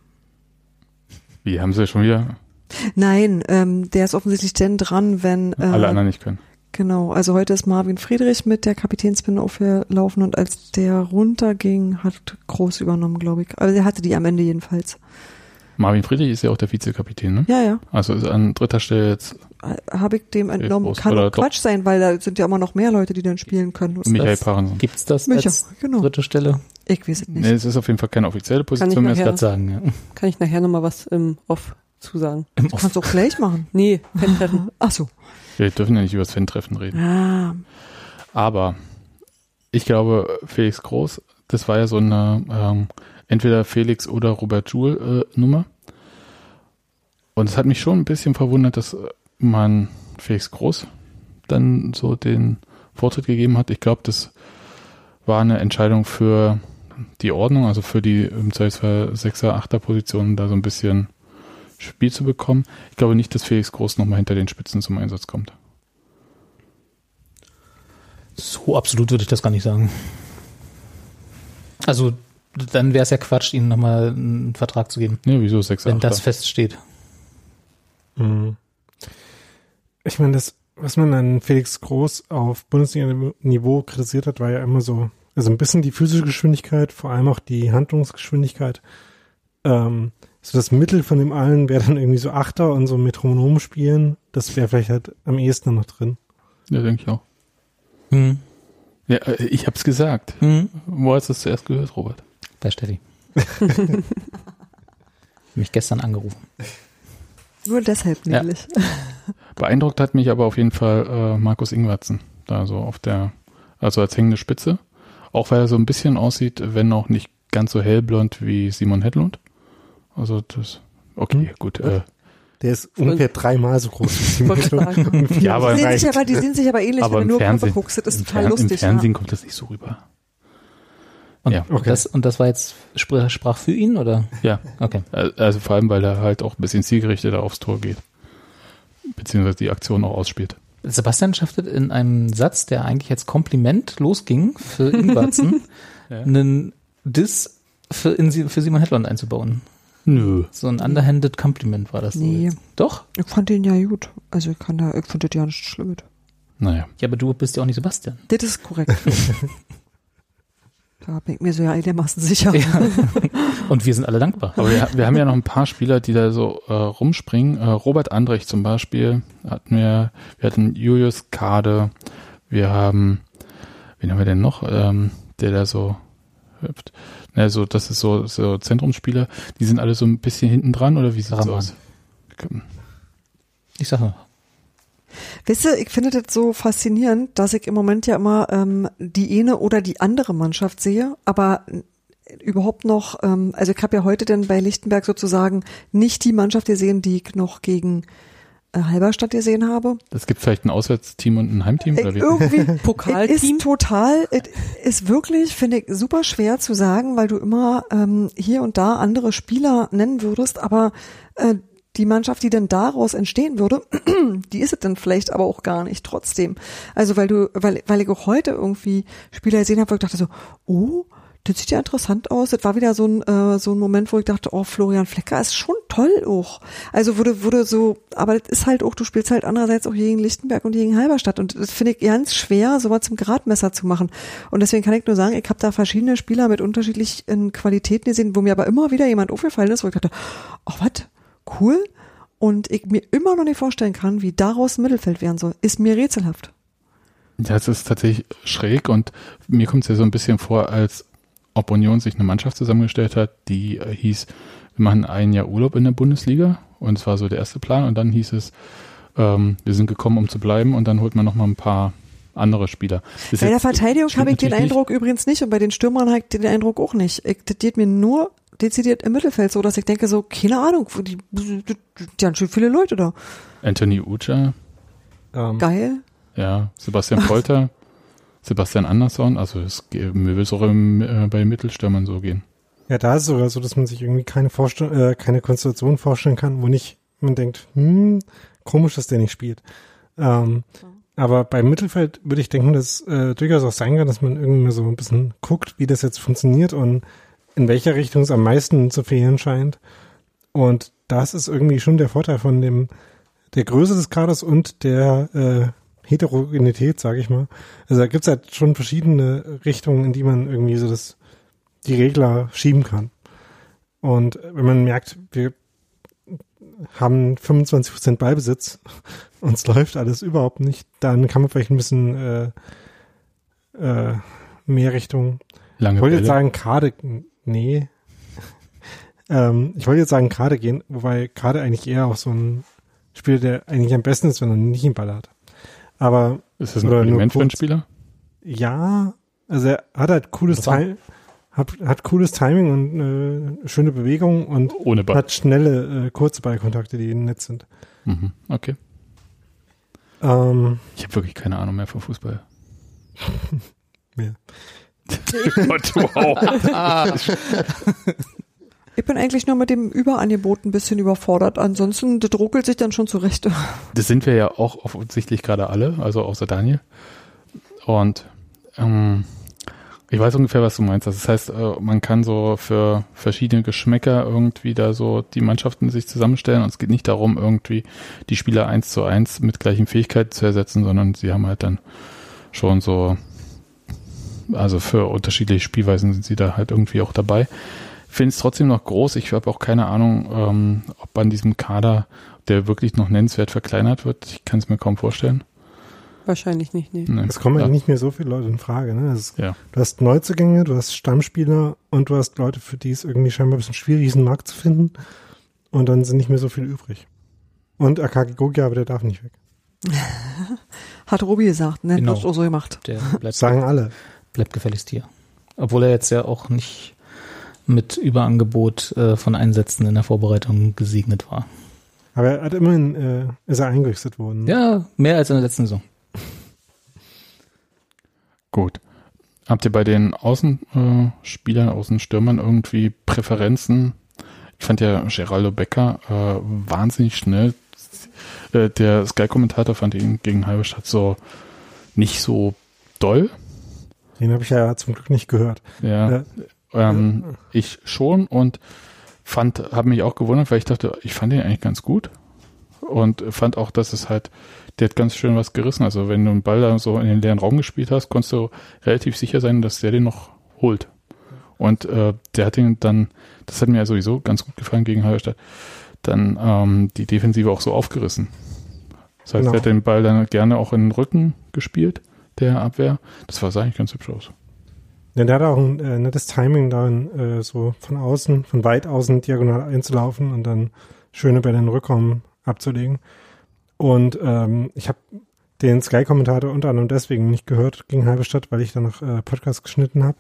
Wie haben sie schon wieder Nein, ähm, der ist offensichtlich denn dran, wenn äh, alle anderen nicht können? Genau, also heute ist Marvin Friedrich mit der Kapitänspinne aufgelaufen und als der runterging, hat Groß übernommen, glaube ich. Also der hatte die am Ende jedenfalls. Marvin Friedrich ist ja auch der Vizekapitän, ne? Ja, ja, Also ist an dritter Stelle jetzt habe ich dem entnommen. Groß Kann auch Quatsch sein, weil da sind ja immer noch mehr Leute, die dann spielen können. Michael das- Parensen. Gibt's das Micha, als genau. dritte Stelle? Ich weiß es nicht. Nee, es ist auf jeden Fall keine offizielle ich Position mehr. nachher- Grad sagen, ja. Kann ich nachher nochmal was im Off zusagen? Im Du kannst auch gleich machen. Nee, Fan-Treffen. <laughs> Ach so. Wir dürfen ja nicht über das Fan-Treffen reden. Ah, Aber ich glaube, Felix Groß, das war ja so eine ähm, entweder Felix oder Robert Joule äh, Nummer. Und es hat mich schon ein bisschen verwundert, dass äh, man Felix Groß dann so den Vortritt gegeben hat. Ich glaube, das war eine Entscheidung für die Ordnung, also für die im Zweifelsfall 6er, 8er Position da so ein bisschen Spiel zu bekommen. Ich glaube nicht, dass Felix Groß nochmal hinter den Spitzen zum Einsatz kommt. So absolut würde ich das gar nicht sagen. Also dann wäre es ja Quatsch, ihnen nochmal einen Vertrag zu geben, Ja, wieso 6er, wenn 8er? das feststeht. Mhm. Ich meine, das, was man an Felix Groß auf Bundesliga-Niveau kritisiert hat, war ja immer so, also ein bisschen die physische Geschwindigkeit, vor allem auch die Handlungsgeschwindigkeit. Ähm, so das Mittel von dem allen wäre dann irgendwie so Achter und so Metronom spielen. Das wäre vielleicht halt am ehesten noch drin. Ja, denke ich auch. Hm. Ja, äh, ich hab's gesagt. Hm. Wo hast du es zuerst gehört, Robert? Bei Steffi. <laughs> mich gestern angerufen. nur deshalb Ja. nämlich. <laughs> Beeindruckt hat mich aber auf jeden Fall äh, Markus Ingwertsen. Da so auf der, also als hängende Spitze. Auch weil er so ein bisschen aussieht, wenn auch nicht ganz so hellblond wie Simon Hedlund. Also das, okay, Hm. gut. Äh, Der ist ungefähr dreimal so groß wie vier <laughs> Ja, aber Die sehen, sich aber, die sehen sich aber ähnlich, aber wenn im du nur Körper Fernsehen, guckst. Das ist im, total Fer lustig. im Fernsehen kommt das nicht so rüber. Und, Ja, okay. das, und das war jetzt sprach, sprach für ihn oder? Ja, Okay. also vor allem, weil er halt auch ein bisschen zielgerichteter aufs Tor geht. Beziehungsweise die Aktion auch ausspielt. Sebastian schaffte in einem Satz, der eigentlich als Kompliment losging für Ingwarzen, <laughs> Ja. einen Diss für, in, für Simon Hedlund einzubauen. Nö. So ein underhanded Compliment war das. so Nee. jetzt. Doch? Ich fand den ja gut. Also ich kann da, ich fand das ja nicht schlimm. Naja. Ja, aber du bist ja auch nicht Sebastian. Das ist korrekt. <laughs> da bin ich mir so ja einigermaßen sicher. Ja. <laughs> Und wir sind alle dankbar. Aber wir, wir haben ja noch ein paar Spieler, die da so äh, rumspringen. Äh, Robert Andrich zum Beispiel hatten wir, wir hatten Julius Kade, wir haben, wen haben wir denn noch, ähm, der da so hüpft? Na, so, das ist so, so Zentrumsspieler, die sind alle so ein bisschen hinten dran oder wie sieht's Rahman. aus? Ich sage Weißt du, ich finde das so faszinierend, dass ich im Moment ja immer ähm, die eine oder die andere Mannschaft sehe, aber überhaupt noch, ähm, also ich habe ja heute denn bei Lichtenberg sozusagen nicht die Mannschaft gesehen, die ich noch gegen äh, Halberstadt gesehen habe. Es gibt vielleicht ein Auswärtsteam und ein Heimteam oder wie? irgendwie, <laughs> <laughs> Pokalteam? ist total, ist wirklich, finde ich, super schwer zu sagen, weil du immer ähm, hier und da andere Spieler nennen würdest, aber äh, die Mannschaft, die denn daraus entstehen würde, <clears throat> die ist es dann vielleicht aber auch gar nicht trotzdem. Also weil du, weil, weil ich auch heute irgendwie Spieler gesehen habe, wo ich dachte so, oh, das sieht ja interessant aus. Das war wieder so ein, äh, so ein Moment, wo ich dachte, oh, Florian Flecker ist schon toll auch. Also wurde, wurde so, aber das ist halt auch, du spielst halt andererseits auch gegen Lichtenberg und gegen Halberstadt. Und das finde ich ganz schwer, sowas zum Gradmesser zu machen. Und deswegen kann ich nur sagen, ich habe da verschiedene Spieler mit unterschiedlichen Qualitäten gesehen, wo mir aber immer wieder jemand aufgefallen ist, wo ich dachte, oh, was? Cool. Und ich mir immer noch nicht vorstellen kann, wie daraus ein Mittelfeld werden soll. Ist mir rätselhaft. Ja, es ist tatsächlich schräg und mir kommt es ja so ein bisschen vor, als ob Union sich eine Mannschaft zusammengestellt hat, die äh, hieß, wir machen ein Jahr Urlaub in der Bundesliga und es war so der erste Plan und dann hieß es, ähm, wir sind gekommen, um zu bleiben und dann holt man nochmal ein paar andere Spieler. Ist Bei der Verteidigung habe ich den Eindruck übrigens nicht und bei den Stürmern habe ich den Eindruck auch nicht. Ich, das geht mir nur dezidiert im Mittelfeld so, dass ich denke so, keine Ahnung, wo die, die, die haben schon viele Leute da. Nicht. Anthony Ucha, Ähm, Geil. ja, Sebastian Polter, Sebastian Andersson, also es will es auch im, äh, bei Mittelstürmern so gehen. Ja, da ist es sogar so, dass man sich irgendwie keine Vorstell äh, keine Konstellation vorstellen kann, wo nicht man denkt, hm, komisch, dass der nicht spielt. Ähm, aber beim Mittelfeld würde ich denken, dass äh, durchaus auch sein kann, dass man irgendwie so ein bisschen guckt, wie das jetzt funktioniert und in welcher Richtung es am meisten zu fehlen scheint. Und das ist irgendwie schon der Vorteil von dem der Größe des Kaders und der äh, Heterogenität, sage ich mal. Also da gibt's halt schon verschiedene Richtungen, in die man irgendwie so das die Regler schieben kann. Und wenn man merkt, wir haben 25% Ballbesitz <laughs> und es läuft alles überhaupt nicht, dann kann man vielleicht ein bisschen äh, äh, mehr Richtung. Lange Ich wollte jetzt sagen, gerade, nee. <laughs> ähm, ich wollte jetzt sagen, gerade gehen, wobei gerade eigentlich eher auch so ein Spieler, der eigentlich am besten ist, wenn er nicht den Ball hat. Aber ist das ein Kompliment für einen. Spieler? ja, also er hat halt cooles. Timing, hat, hat cooles Timing und äh, schöne Bewegung und Ohne Ball. hat schnelle, äh, kurze Ballkontakte, die nett sind. Mhm. Okay. Ähm, Ich habe wirklich keine Ahnung mehr von Fußball. <laughs> Mehr. <laughs> Gott, wow. <laughs> Ich bin eigentlich nur mit dem Überangebot ein bisschen überfordert. Ansonsten, das ruckelt sich dann schon zurecht. <laughs> Das sind wir ja auch offensichtlich gerade alle, also außer Daniel. Und ähm, ich weiß ungefähr, was du meinst. Das heißt, äh, man kann so für verschiedene Geschmäcker irgendwie da so die Mannschaften sich zusammenstellen und es geht nicht darum, irgendwie die Spieler eins zu eins mit gleichen Fähigkeiten zu ersetzen, sondern sie haben halt dann schon so, also für unterschiedliche Spielweisen sind sie da halt irgendwie auch dabei. Finde es trotzdem noch groß. Ich habe auch keine Ahnung, ähm, ob an diesem Kader der wirklich noch nennenswert verkleinert wird. Ich kann es mir kaum vorstellen. Wahrscheinlich nicht, nee. Nee. es kommen ja. nicht mehr so viele Leute in Frage. Ne? Es, Ja. Du hast Neuzugänge, du hast Stammspieler und du hast Leute, für die es irgendwie scheinbar ein bisschen schwierig ist, einen Markt zu finden. Und dann sind nicht mehr so viele übrig. Und Akagi Gogia, aber der darf nicht weg. <laughs> Hat Robi gesagt, ne? Genau. Genau. auch so gemacht. Der bleibt, Sagen alle. bleibt gefälligst hier. Obwohl er jetzt ja auch nicht mit Überangebot äh, von Einsätzen in der Vorbereitung gesegnet war. Aber er hat immerhin, äh, ist er eingerichtet worden. Ja, mehr als in der letzten Saison. Gut. Habt ihr bei den Außenspielern, äh, Außenstürmern irgendwie Präferenzen? Ich fand ja Geraldo Becker äh, wahnsinnig schnell. Äh, der Sky-Kommentator fand ihn gegen Halberstadt so nicht so doll. Den habe ich ja zum Glück nicht gehört. Ja, Ja. Ähm, ich schon und fand, habe mich auch gewundert, weil ich dachte, ich fand den eigentlich ganz gut und fand auch, dass es halt, der hat ganz schön was gerissen. Also wenn du einen Ball da so in den leeren Raum gespielt hast, konntest du relativ sicher sein, dass der den noch holt. Und äh, der hat den dann, das hat mir ja sowieso ganz gut gefallen gegen Halberstadt, dann ähm, die Defensive auch so aufgerissen. Das heißt, Genau. er hat den Ball dann gerne auch in den Rücken gespielt, der Abwehr. Das sah eigentlich ganz hübsch aus. Ja, der hat auch ein äh, nettes Timing dann äh, so von außen, von weit außen diagonal einzulaufen und dann schöne Bälle in den Rückraum abzulegen. Und ähm, ich habe den Sky-Kommentator unter anderem deswegen nicht gehört gegen halbe Stadt, weil ich dann noch äh, Podcast geschnitten habe.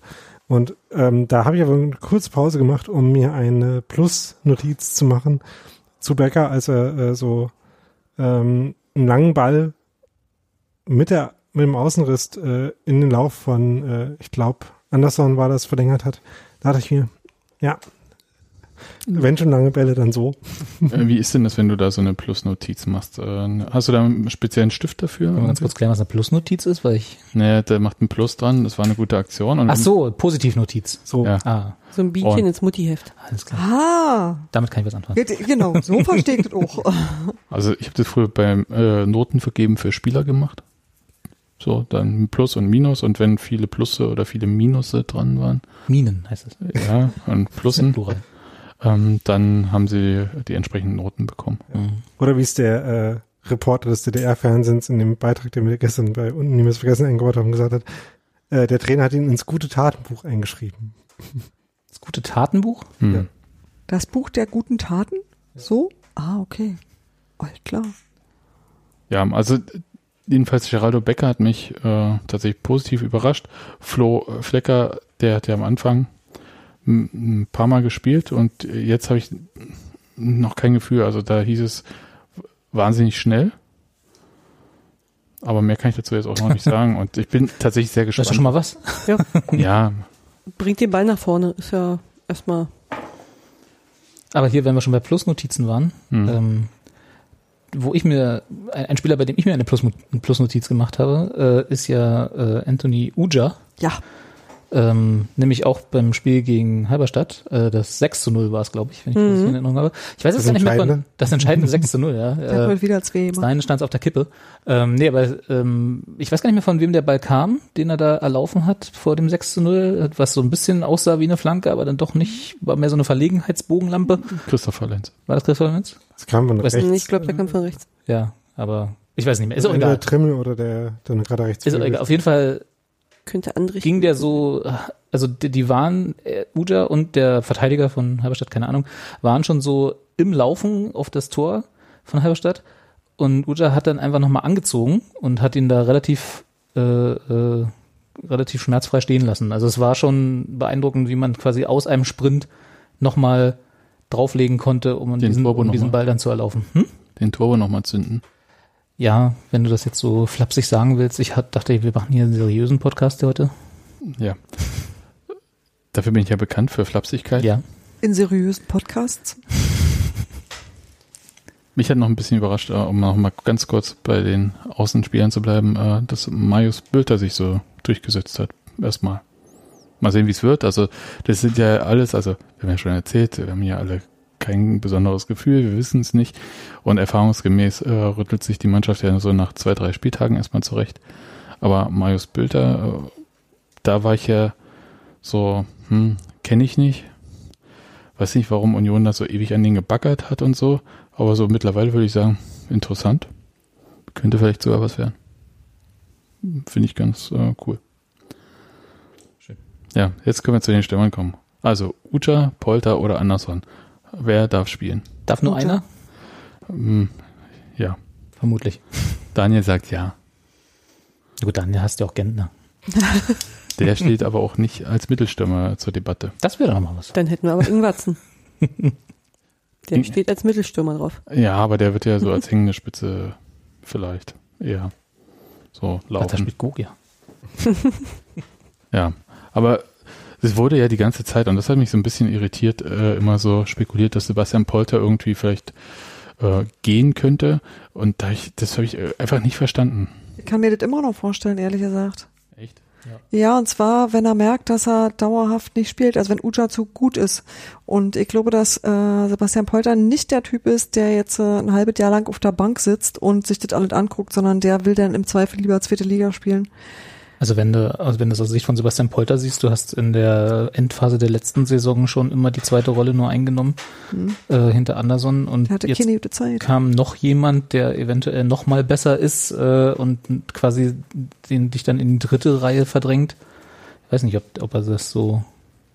Und ähm, da habe ich aber eine kurze Pause gemacht, um mir eine Plus-Notiz zu machen zu Becker, als er äh, so ähm, einen langen Ball mit der mit dem Außenriss äh, in den Lauf von, äh, ich glaube, Anderson war das, verlängert hat. Da dachte ich mir, ja, wenn schon lange Bälle, dann so. Äh, Wie ist denn das, wenn du da so eine Plusnotiz machst? Äh, Hast du da einen speziellen Stift dafür? Wir ganz kurz klären, was eine Plusnotiz ist, weil ich. Nee, der macht ein Plus dran, das war eine gute Aktion. Und Ach so, Positivnotiz. So. Ja. Ah, So ein Bienchen Und- ins Muttiheft. alles klar. Ah, Damit kann ich was anfangen. genau, so <laughs> verstehe ich das auch. Also ich habe das früher beim äh, Notenvergeben für Spieler gemacht. So, dann Plus und Minus und wenn viele Plusse oder viele Minusse dran waren, Minen heißt es. ja, und Plussen, <laughs> Plural. ähm, dann haben sie die entsprechenden Noten bekommen. Mhm. Oder wie es der äh, Reporter des DDR-Fernsehens in dem Beitrag, den wir gestern bei unten niemals vergessen eingebaut haben, gesagt hat, äh, der Trainer hat ihn ins gute Tatenbuch eingeschrieben. <laughs> Das gute Tatenbuch? Hm. Ja. Das Buch der guten Taten? So? Ah, okay. Alt klar. Ja, also jedenfalls Geraldo Becker hat mich äh, tatsächlich positiv überrascht. Flo Flecker, der hat ja am Anfang ein paar Mal gespielt und jetzt habe ich noch kein Gefühl. Also da hieß es wahnsinnig schnell. Aber mehr kann ich dazu jetzt auch noch nicht <laughs> sagen. Und ich bin tatsächlich sehr Das ist gespannt. schon mal was. <laughs> ja, Bringt den Ball nach vorne, ist ja erstmal. Aber hier, wenn wir schon bei Plusnotizen waren, Hm. ähm, wo ich mir, ein, Spieler, bei dem ich mir eine Plusnotiz gemacht habe, äh, ist ja äh, Anthony Uja. Ja, Ähm, nämlich auch beim Spiel gegen Halberstadt. Äh, das 6 zu 0 war es, glaube ich, wenn ich das Mhm. richtig in Erinnerung habe. Ich weiß Das jetzt gar nicht mehr von, das entscheidende 6 zu 0, ja. <laughs> der hat Äh, wieder zwei dahin stand es auf der Kippe. Ähm, nee, aber ähm, ich weiß gar nicht mehr, von wem der Ball kam, den er da erlaufen hat vor dem 6 zu 0, was so ein bisschen aussah wie eine Flanke, aber dann doch nicht, war mehr so eine Verlegenheitsbogenlampe. Christopher Lenz. War das Christoph Lenz? Das kam von Weiß rechts. ich glaube, der kommt von rechts. Ja, aber ich weiß nicht mehr. Ist auch egal. der Trimmel oder der, der gerade rechts. Ist auch egal. Auf jeden Fall Könnte Andrich. ging der so, also die, die waren, äh, Uja und der Verteidiger von Halberstadt, keine Ahnung, waren schon so im Laufen auf das Tor von Halberstadt und Uja hat dann einfach nochmal angezogen und hat ihn da relativ, äh, äh, relativ schmerzfrei stehen lassen. Also es war schon beeindruckend, wie man quasi aus einem Sprint nochmal drauflegen konnte, um Den diesen, um diesen noch mal. Ball dann zu erlaufen. Hm? Den Turbo nochmal zünden. Ja, wenn du das jetzt so flapsig sagen willst, ich hat, dachte, wir machen hier einen seriösen Podcast heute. Ja. Dafür bin ich ja bekannt für Flapsigkeit. Ja. In seriösen Podcasts. <laughs> Mich hat noch ein bisschen überrascht, äh, um noch mal ganz kurz bei den Außenspielern zu bleiben, äh, dass Marius Bülter sich so durchgesetzt hat. Erstmal. Mal sehen, wie es wird. Also, das sind ja alles, also, wir haben ja schon erzählt, wir haben ja alle kein besonderes Gefühl, wir wissen es nicht. Und erfahrungsgemäß äh, rüttelt sich die Mannschaft ja so nach zwei, drei Spieltagen erstmal zurecht. Aber Marius Bülter, äh, da war ich ja so, hm, kenne ich nicht. Weiß nicht, warum Union da so ewig an den gebaggert hat und so. Aber so mittlerweile würde ich sagen, interessant. Könnte vielleicht sogar was werden. Finde ich ganz äh, cool. Schön. Ja, jetzt können wir zu den Stürmern kommen. Also Ucha, Polter oder Anderson. Wer darf spielen? Darf nur einer? Hm, ja, Vermutlich. Daniel sagt ja. Gut, dann hast du auch Gentner. <laughs> Der steht aber auch nicht als Mittelstürmer zur Debatte. Das wäre doch mal was. Dann hätten wir aber Ingwatzen. <laughs> Der steht als Mittelstürmer drauf. Ja, aber der wird ja so als hängende Spitze vielleicht eher so laufen. spielt Gogia. Ja, aber es wurde ja die ganze Zeit, und das hat mich so ein bisschen irritiert, äh, immer so spekuliert, dass Sebastian Polter irgendwie vielleicht äh, gehen könnte. Und da ich, das habe ich äh, einfach nicht verstanden. Ich kann mir das immer noch vorstellen, ehrlich gesagt. Echt? Ja, und zwar, wenn er merkt, dass er dauerhaft nicht spielt, also wenn Uja zu gut ist. Und ich glaube, dass äh, Sebastian Polter nicht der Typ ist, der jetzt äh, ein halbes Jahr lang auf der Bank sitzt und sich das alles anguckt, sondern der will dann im Zweifel lieber zweite Liga spielen. Also wenn du, also wenn du das aus Sicht von Sebastian Polter siehst, du hast in der Endphase der letzten Saison schon immer die zweite Rolle nur eingenommen Hm. äh, hinter Anderson und jetzt keine gute Zeit. kam noch jemand, der eventuell noch mal besser ist äh, und quasi den dich dann in die dritte Reihe verdrängt. Ich weiß nicht, ob, ob er das so.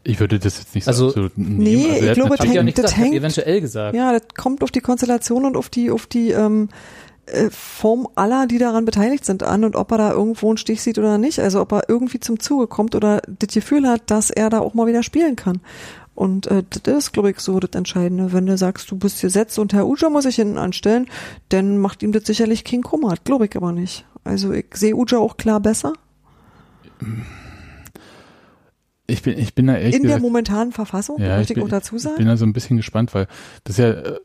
Ich würde das jetzt nicht so Also- absolut nehmen. Nee, er ich glaube, Hab ich ja hängt- nicht das gesagt, hängt- eventuell gesagt. Ja, das kommt auf die Konstellation und auf die, auf die ähm, äh, Form aller, die daran beteiligt sind, an und ob er da irgendwo einen Stich sieht oder nicht. Also ob er irgendwie zum Zuge kommt oder das Gefühl hat, dass er da auch mal wieder spielen kann. Und äh, das ist, glaube ich, so das Entscheidende. Wenn du sagst, du bist gesetzt und Herr Uja muss sich hinten anstellen, dann macht ihm das sicherlich King Kummer. Glaube ich aber nicht. Also ich sehe Uja auch klar besser ich bin, ich bin da ehrlich in der gesagt, momentanen Verfassung, Ja, möchte ich ich bin- auch dazu ich sagen. bin da so ein bisschen gespannt, weil das ist ja äh,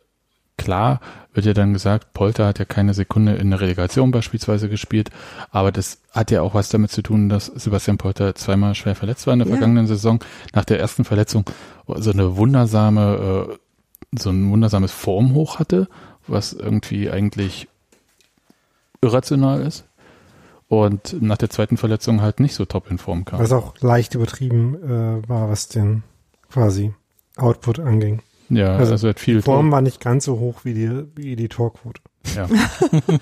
klar, wird ja dann gesagt, Polter hat ja keine Sekunde in der Relegation beispielsweise gespielt, aber das hat ja auch was damit zu tun, dass Sebastian Polter zweimal schwer verletzt war in der Ja. vergangenen Saison. Nach der ersten Verletzung so eine wundersame, äh, so ein wundersames Formhoch hatte, was irgendwie eigentlich irrational ist. Und nach der zweiten Verletzung halt nicht so top in Form kam. Was auch leicht übertrieben äh, war, was den quasi Output anging. Ja, also also, er hat viel Die Form war nicht ganz so hoch wie die, wie die Torquote. Ja.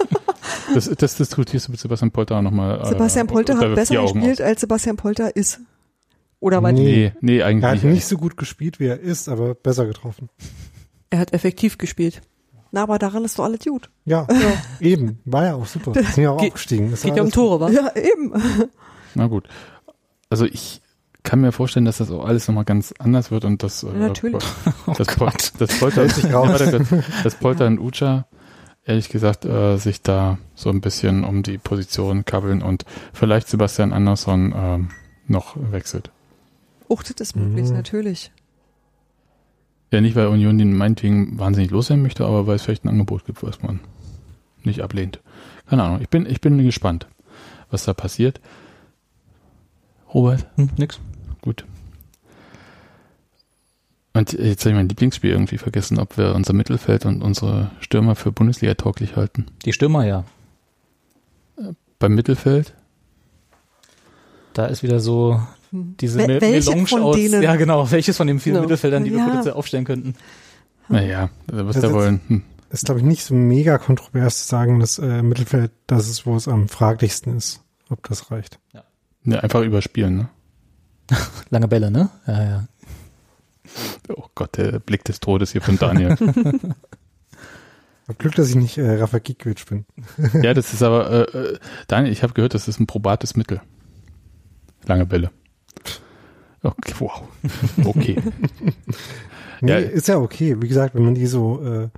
<laughs> das, das diskutierst du mit Sebastian Polter auch nochmal. Sebastian äh, Polter unter hat besser gespielt, als Sebastian Polter ist. Oder was? Nee. Nee, nee, eigentlich Er hat nicht. so gut gespielt, wie er ist, aber besser getroffen. Er hat effektiv gespielt. Na, aber daran ist doch alles gut. Ja, <laughs> eben. War ja auch super. Wir sind ja auch Geht- aufgestiegen. Das Geht war ja um Tore, wa? Ja, eben. Na gut. Also ich kann mir vorstellen, dass das auch alles nochmal ganz anders wird und das, äh, natürlich. <laughs> das, Pol das Polter, <laughs> das Polter und Ucha, ehrlich gesagt, äh, sich da so ein bisschen um die Position kabbeln und vielleicht Sebastian Andersson ähm, noch wechselt. Och, das ist möglich, Mhm. natürlich. Ja, nicht, weil Union den meinetwegen wahnsinnig loswerden möchte, aber weil es vielleicht ein Angebot gibt, was man nicht ablehnt. Keine Ahnung. Ich bin, ich bin gespannt, was da passiert. Robert, Hm, nix. gut. Und jetzt habe ich mein Lieblingsspiel irgendwie vergessen, ob wir unser Mittelfeld und unsere Stürmer für Bundesliga tauglich halten. Die Stürmer ja. Beim Mittelfeld? Da ist wieder so diese Wel- Melange von aus. denen? Ja, genau. Welches von den vielen Genau. Mittelfeldern, die wir Ja. potenziell aufstellen könnten? Naja, was Das da ist- wollen. Hm. ist, glaube ich, nicht so mega kontrovers zu sagen, dass äh, Mittelfeld das ist, wo es am fraglichsten ist, ob das reicht. Ja, einfach überspielen, ne? <laughs> Lange Bälle, ne? Ja, ja. Oh Gott, der Blick des Todes hier von Daniel. <laughs> Hab Glück, dass ich nicht äh, Rafa Gikiewicz bin. <laughs> ja, das <laughs> ist aber, äh, äh, Daniel, ich habe gehört, das ist ein probates Mittel. Lange Bälle. Okay, wow. Okay. Nee, Ja. ist ja okay. Wie gesagt, wenn man die so, äh,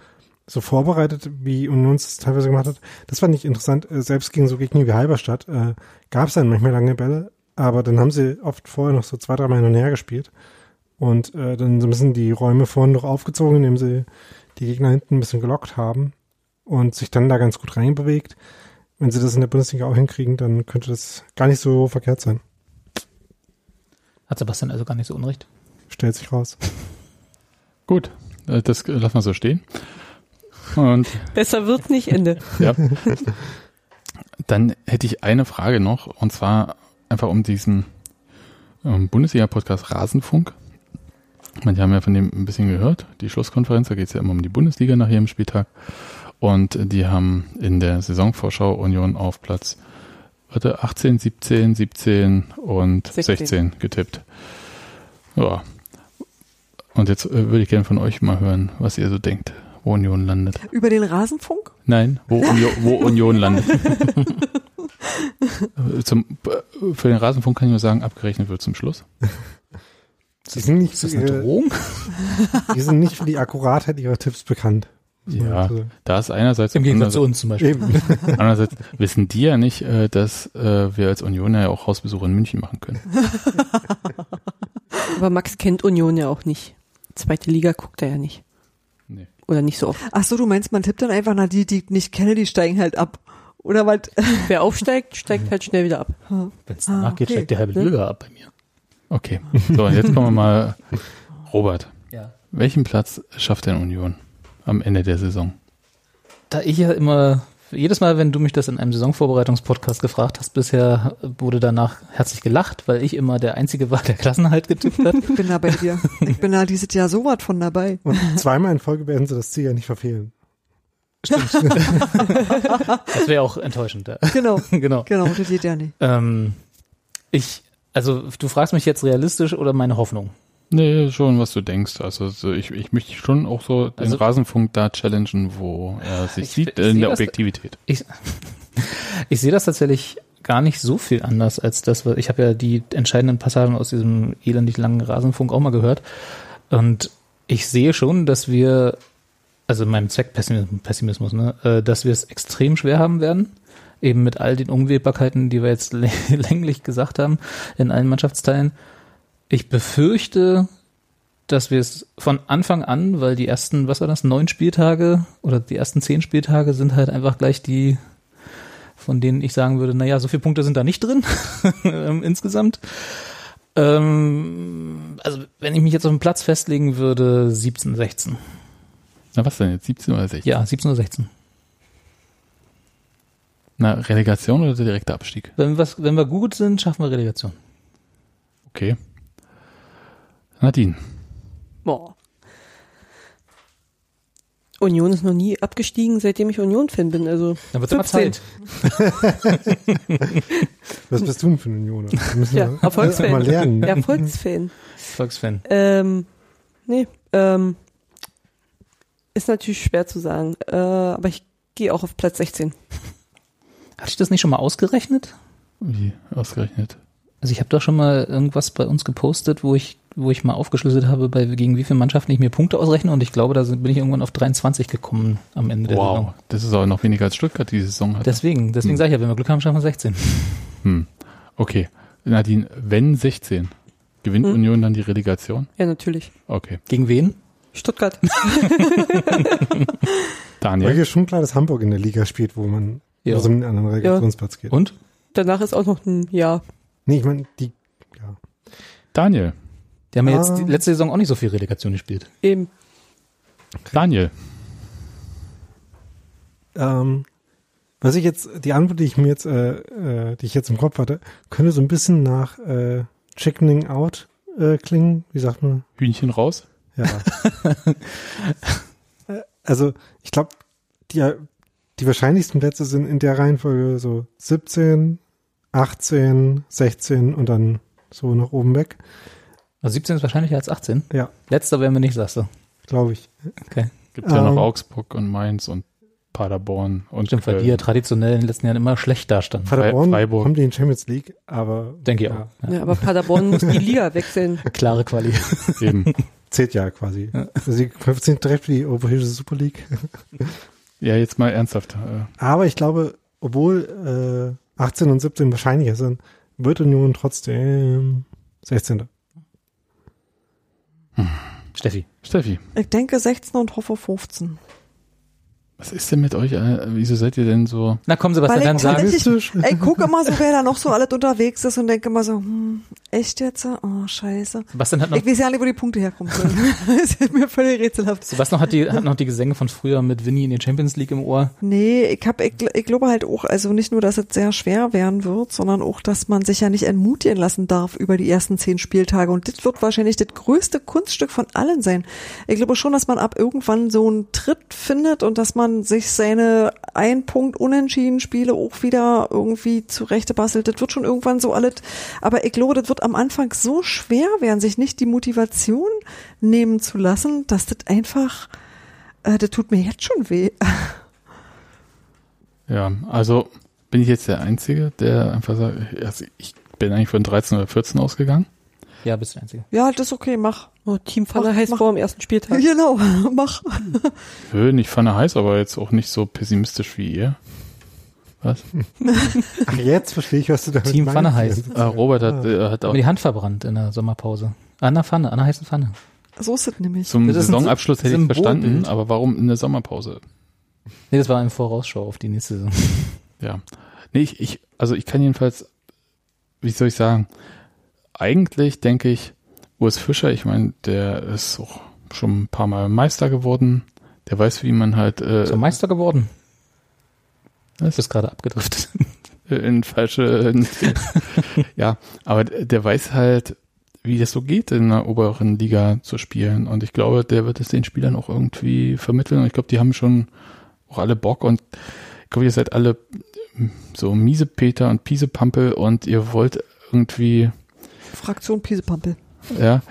so vorbereitet, wie Union es teilweise gemacht hat, das fand ich interessant. Äh, selbst gegen so Gegner wie Halberstadt äh, gab es dann manchmal lange Bälle, aber dann haben sie oft vorher noch so zwei, dreimal hin und her gespielt und äh, dann so ein bisschen die Räume vorne noch aufgezogen, indem sie die Gegner hinten ein bisschen gelockt haben und sich dann da ganz gut reinbewegt. Wenn sie das in der Bundesliga auch hinkriegen, dann könnte das gar nicht so verkehrt sein. Hat Sebastian also gar nicht so unrecht. Stellt sich raus. <laughs> Gut, äh, das lassen wir so stehen. Und <laughs> Besser wird's nicht, Ende. ja. Dann hätte ich eine Frage noch, und zwar einfach um diesen ähm, Bundesliga-Podcast Rasenfunk. Manche haben ja von dem ein bisschen gehört, die Schlusskonferenz, da geht es ja immer um die Bundesliga nach jedem Spieltag. Und die haben in der Saisonvorschau Union auf Platz warte, 18, 17, 17 und 16. 16, getippt. Ja. Und jetzt äh, würde ich gerne von euch mal hören, was ihr so denkt, wo Union landet. Über den Rasenfunk? Nein, wo, Union, <laughs> wo Union landet. <laughs> Zum, äh, für den Rasenfunk kann ich nur sagen, abgerechnet wird zum Schluss. Die sind nicht, Ist das für eine Drohung? <laughs> die sind nicht für die Akkuratheit ihrer Tipps bekannt. Ja, Also, da ist einerseits, Im Gegensatz zu uns zum Beispiel. Eben. <laughs> andererseits wissen die ja nicht, äh, dass äh, wir als Unioner ja auch Hausbesuche in München machen können. <laughs> Aber Max kennt Union ja auch nicht. Zweite Liga guckt er ja nicht. Nee. Oder nicht so oft. Ach so, du meinst, man tippt dann einfach, na, die, die ich nicht kenne, die steigen halt ab. Oder was? Wer aufsteigt, steigt halt schnell wieder ab. Wenn es danach Ah, geht, okay. steigt der halbe Bürger ab bei mir. Okay, so, und jetzt kommen wir mal, Robert, Ja. welchen Platz schafft denn Union am Ende der Saison? Da ich ja immer, jedes Mal, wenn du mich das in einem Saisonvorbereitungspodcast gefragt hast, bisher wurde danach herzlich gelacht, weil ich immer der Einzige war, der Klassenhalt getippt hat. Ich bin da bei dir. Ich bin da dieses Jahr so was von dabei. Und zweimal in Folge werden sie das Ziel ja nicht verfehlen. <laughs> Das wäre auch enttäuschend. Ja. Genau, <laughs> genau. genau, das geht ja nicht. Ähm, ich, also du fragst mich jetzt realistisch oder meine Hoffnung? Nee, schon, was du denkst. Also so, ich, ich möchte schon auch so den Also- Rasenfunk da challengen, wo er sich Ich- sieht ich in der das- Objektivität. Ich, <laughs> ich sehe das tatsächlich gar nicht so viel anders als das, was ich habe ja die entscheidenden Passagen aus diesem elendig langen Rasenfunk auch mal gehört. Und ich sehe schon, dass wir, also in meinem Zweckpessimismus, Pessimismus, ne, äh, dass wir es extrem schwer haben werden. Eben mit all den Unwägbarkeiten, die wir jetzt lä- <laughs> länglich gesagt haben, in allen Mannschaftsteilen. Ich befürchte, dass wir es von Anfang an, weil die ersten, was war das, neun Spieltage oder die ersten zehn Spieltage sind halt einfach gleich die, von denen ich sagen würde, naja, so viele Punkte sind da nicht drin <laughs> ähm, insgesamt. Ähm, also wenn ich mich jetzt auf den Platz festlegen würde, 17, 16. Na was denn jetzt, 17 oder 16? Ja, 17 oder 16. Na, Relegation oder der direkte Abstieg? Wenn, was, wenn wir gut sind, schaffen wir Relegation. Okay. Nadine. Boah. Union ist noch nie abgestiegen, seitdem ich Union-Fan bin. Also Dann wird immer 15. Zeit. <laughs> Was bist du denn für ein Unioner? Müssen Ja, Erfolgsfan. mal lernen. Erfolgsfan. Volksfan. ähm, nee, ähm, Ist natürlich schwer zu sagen, äh, aber ich gehe auch auf Platz 16. Hatte ich das nicht schon mal ausgerechnet? Wie ausgerechnet? Also ich habe doch schon mal irgendwas bei uns gepostet, wo ich, wo ich mal aufgeschlüsselt habe, bei gegen wie viele Mannschaften ich mir Punkte ausrechne und ich glaube, da sind, bin ich irgendwann auf 23 gekommen am Ende der Wow, Saison. das ist aber noch weniger als Stuttgart diese Saison hat. Deswegen, deswegen Hm. sage ich ja, wenn wir Glück haben, schaffen wir 16. Hm. Okay. Nadine, wenn 16, gewinnt Hm. Union dann die Relegation? Ja, natürlich. Okay. Gegen wen? Stuttgart. <laughs> <laughs> Weil Daniel? hier schon klar, dass Hamburg in der Liga spielt, wo man Ja. also in einen anderen Relegationsplatz geht. Und? Danach ist auch noch ein Jahr. Nee, ich meine, die, ja. Daniel. Die haben ja Ah. jetzt die letzte Saison auch nicht so viel Relegation gespielt. Eben. Daniel. Ähm, was ich jetzt, die Antwort, die ich mir jetzt, äh, äh, die ich jetzt im Kopf hatte, könnte so ein bisschen nach äh, Chickening Out äh, klingen. Wie sagt man? Hühnchen raus? Ja. <laughs> Äh, also, ich glaube, die, die wahrscheinlichsten Plätze sind in der Reihenfolge so 17, 18, 16 und dann so nach oben weg. Also 17 ist wahrscheinlicher als 18. Ja, Letzter wären wir nicht, sagst du. glaube ich. Okay. Gibt ja Ähm. noch Augsburg und Mainz und Paderborn und Stimmt, weil die ja traditionell in den letzten Jahren immer schlecht dastanden. Paderborn Freiburg. haben die in Champions League, aber Denke ich ja, auch. Ja. Ja, aber Paderborn muss die Liga wechseln. <laughs> Klare Quali. Eben. <laughs> zählt ja quasi. Also sie sind direkt für die Europäische Super League. Ja, jetzt mal ernsthaft. äh, Aber ich glaube, obwohl äh, 18 und 17 wahrscheinlicher sind, wird Union trotzdem 16. Steffi. Steffi, Ich denke 16 und hoffe 15. was ist denn mit euch? äh, Wieso seid ihr denn so? Na komm, Sebastian, Weil dann ich sag. tatsächlich- Ich <laughs> gucke immer so, wer da noch so alles unterwegs ist und denke immer so, hm, echt jetzt? Oh, scheiße. Sebastian hat noch, Ich weiß ja nicht, wo die Punkte herkommen sollen. <laughs> <laughs> das ist mir völlig rätselhaft. Sebastian hat, die, hat noch die Gesänge von früher mit Winnie in der Champions League im Ohr. Nee, ich hab, ich, ich glaube halt auch, also nicht nur, dass es sehr schwer werden wird, sondern auch, dass man sich ja nicht entmutigen lassen darf über die ersten zehn Spieltage. Und das wird wahrscheinlich das größte Kunststück von allen sein. Ich glaube schon, dass man ab irgendwann so einen Tritt findet und dass man sich seine ein Punkt unentschieden Spiele auch wieder irgendwie zurechte bastelt. Das wird schon irgendwann so alles. Aber ich glaube, das wird am Anfang so schwer werden, sich nicht die Motivation nehmen zu lassen, dass das einfach, äh, das tut mir jetzt schon weh. <laughs> Ja, also bin ich jetzt der Einzige, der einfach sagt, also ich bin eigentlich von 13 oder 14 ausgegangen. Ja, bist du der Einzige. Ja, das ist okay, mach. Oh, Teamfalle Mach- heißt mach- vor am ersten Spieltag. <laughs> Genau, <laughs> mach. Nö, nicht Pfanne heiß, aber jetzt auch nicht so pessimistisch wie ihr. Was? <laughs> Ach, jetzt verstehe ich, was du damit Team Pfanne heißt. Äh, Robert hat, äh, hat auch Mir die Hand verbrannt in der Sommerpause. An der Pfanne, an der heißen Pfanne. So ist es nämlich. zum Das Saisonabschluss hätte ich verstanden, aber warum in der Sommerpause? Nee, das war eine Vorausschau auf die nächste Saison. Ja. Nee, ich, ich, also ich kann jedenfalls, wie soll ich sagen, eigentlich denke ich, Urs Fischer, ich meine, der ist auch schon ein paar Mal Meister geworden. Der weiß, wie man halt äh, So Meister geworden. Das ist gerade abgedriftet. <laughs> in falsche. <laughs> ja, aber der weiß halt, wie das so geht, in der oberen Liga zu spielen. Und ich glaube, der wird es den Spielern auch irgendwie vermitteln. Und ich glaube, die haben schon auch alle Bock. Und ich glaube, ihr seid alle so miese Peter und Piese Pampel und ihr wollt irgendwie, Fraktion Piesepampel. ja.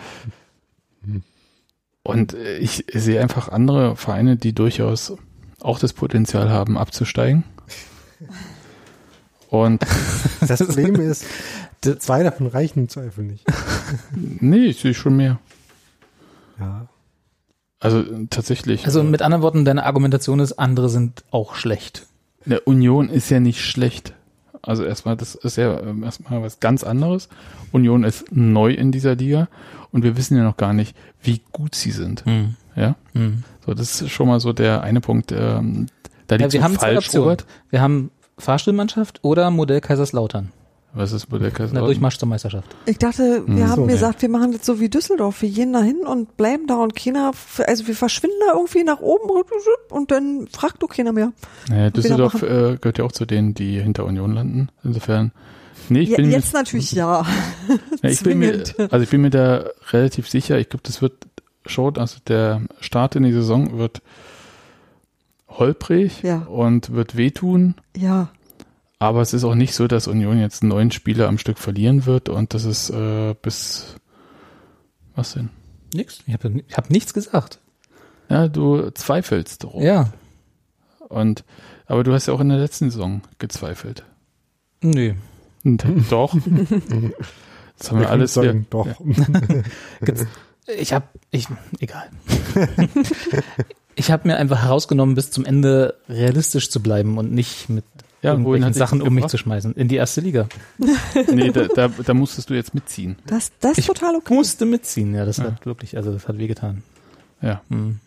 Und äh, ich sehe einfach andere Vereine, die durchaus auch das Potenzial haben, abzusteigen. Und <laughs> Das Problem ist, zwei davon reichen im Zweifel nicht. <laughs> nee, ich sehe schon mehr. Ja. Also tatsächlich. Also äh, mit anderen Worten, deine Argumentation ist, andere sind auch schlecht. eine Union ist ja nicht schlecht. Also erstmal, das ist ja ähm, erstmal was ganz anderes. Union ist neu in dieser Liga und wir wissen ja noch gar nicht, wie gut sie sind. Hm. Ja, Hm. so das ist schon mal so der eine Punkt. Ähm, da Ja, liegt wir so haben falsch. Robert. Wir haben Fahrstuhlmannschaft oder Modell Kaiserslautern. Was ist In der Durchmarsch zur Meisterschaft. Ich dachte, wir Hm, haben so. gesagt, wir machen das so wie Düsseldorf. Wir gehen da hin und bleiben da und keiner, also wir verschwinden da irgendwie nach oben und dann fragt du keiner mehr. Naja, Düsseldorf äh, gehört ja auch zu denen, die hinter Union landen. Insofern. Nee, ich Ja, bin mir jetzt natürlich ja. <laughs> Ja, ich bin mir, also ich bin mir da relativ sicher. Ich glaube, das wird schon, also der Start in die Saison wird holprig Ja. und wird wehtun. Ja. Aber es ist auch nicht so, dass Union jetzt neun Spieler am Stück verlieren wird und das ist äh, bis was denn? Nix. Ich habe ich hab nichts gesagt. Ja, du zweifelst drum. Ja. Und, aber du hast ja auch in der letzten Saison gezweifelt. Nö. Und, <laughs> doch. Das haben Wir wir alles sagen, doch. <laughs> Gibt's- Ich habe, ich, egal. <laughs> ich habe mir einfach herausgenommen, bis zum Ende realistisch zu bleiben und nicht mit Ja, irgendwelchen Sachen um mich zu schmeißen. In die erste Liga. <laughs> Nee, da, da, da musstest du jetzt mitziehen. Das, das ist Ich total okay. Musste mitziehen, ja, das Ja. hat wirklich, also das hat wehgetan. Ja. Hm.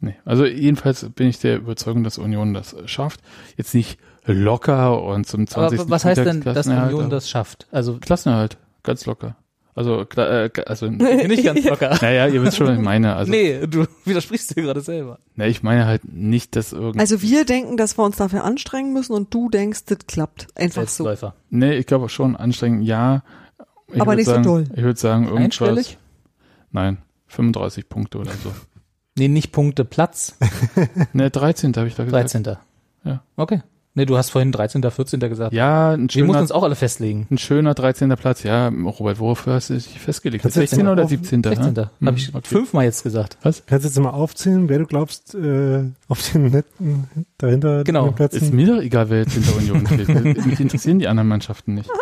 Nee. Also jedenfalls bin ich der Überzeugung, dass Union das schafft. Jetzt nicht locker und zum 20. Aber was heißt denn, dass Union das schafft? Also Klassenerhalt, ganz locker. Also, kla- äh, also <laughs> nicht ganz locker. naja, ihr wisst schon, was ich meine. Also, nee, du <laughs> widersprichst dir gerade selber. nee, ich meine halt nicht, dass irgendwie. Also wir denken, dass wir uns dafür anstrengen müssen und du denkst, das klappt. Einfach so. Nee, ich glaube schon anstrengend, ja. Ich Aber nicht so sagen, doll. Ich würde sagen, irgendwas. Einstellig? Nein, 35 Punkte oder so. Nee, nicht Punkte, Platz. Ne, 13. habe ich da gesagt. 13. Ja. Okay. Nee, du hast vorhin 13., 14. gesagt. Ja, ein Wir schöner, mussten uns auch alle festlegen. ein schöner 13. Platz. Ja, Robert, wofür hast du dich festgelegt? Kannst du jetzt 16. mal oder auf- 17. 16. ne? Habe Hm, ich okay. fünfmal jetzt gesagt. Kannst du jetzt mal aufzählen, wer du glaubst, äh, auf den netten dahinter Genau. Plätzen? Ist mir doch egal, wer jetzt hinter Union steht. <laughs> Mich interessieren die anderen Mannschaften nicht. <laughs>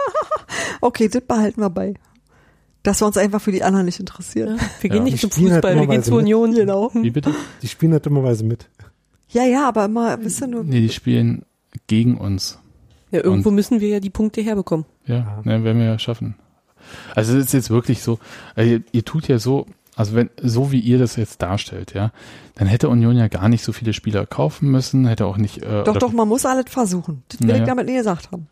Okay, das behalten wir bei. Dass wir uns einfach für die anderen nicht interessieren. Wir gehen Ja. nicht Die zum halt Fußball, wir gehen zur mit. Union. Genau. Wie bitte? Die spielen halt dummerweise mit. Ja, ja, aber immer, wisst ihr nur, Nee, die spielen gegen uns. Ja, irgendwo müssen wir ja die Punkte herbekommen. Ja, ne, werden wir ja schaffen. Also es ist jetzt wirklich so, äh, ihr, ihr tut ja so, also wenn, so wie ihr das jetzt darstellt, ja, dann hätte Union ja gar nicht so viele Spieler kaufen müssen, hätte auch nicht, äh, doch, oder- doch, man muss alles versuchen. Das will Naja. ich damit nie gesagt haben.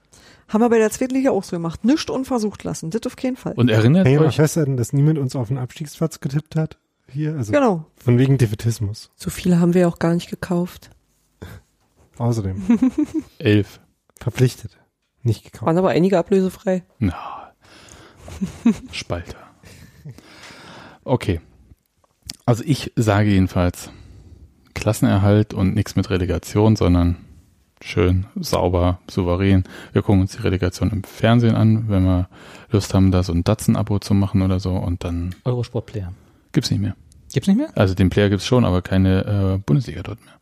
Haben wir bei der zweiten Liga auch so gemacht. Nicht unversucht lassen. Das auf keinen Fall. Und erinnert mal euch, festhalten, dass niemand uns auf den Abstiegsplatz getippt hat? Hier, also Genau. von wegen Defetismus. So viele haben wir auch gar nicht gekauft. Außerdem <laughs> elf. verpflichtet, nicht gekauft. Waren aber einige ablösefrei. Na, Spalter. Okay. Also ich sage jedenfalls Klassenerhalt und nichts mit Relegation, sondern schön, sauber, souverän. Wir gucken uns die Relegation im Fernsehen an, wenn wir Lust haben, da so ein Datsen-Abo zu machen oder so und dann Eurosport-Player. gibt's nicht mehr. Gibt's nicht mehr? Also den Player gibt's schon, aber keine äh, Bundesliga dort mehr.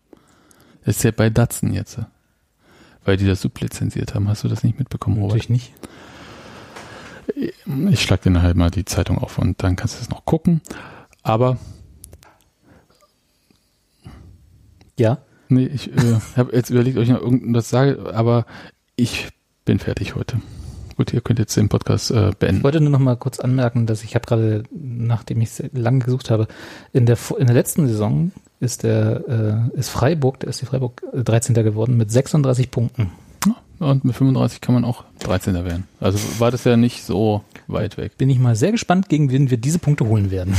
Das ist ja bei Datsen jetzt. äh, Weil die das sublizenziert haben. Hast du das nicht mitbekommen, Robert? Natürlich nicht. Ich schlag dir nachher mal die Zeitung auf und dann kannst du es noch gucken. Aber, Ja. nee, ich äh, habe jetzt überlegt, ob ich noch irgendwas sage, aber ich bin fertig heute. Gut, ihr könnt jetzt den Podcast äh, Ich beenden. wollte nur noch mal kurz anmerken, dass ich habe gerade, nachdem ich lange gesucht habe, in der in der letzten Saison ist der äh, ist Freiburg, der ist die Freiburg äh, 13. geworden mit 36 Punkten. Und mit 35 kann man auch 13er werden. Also war das ja nicht so weit weg. Bin ich mal sehr gespannt, gegen wen wir diese Punkte holen werden.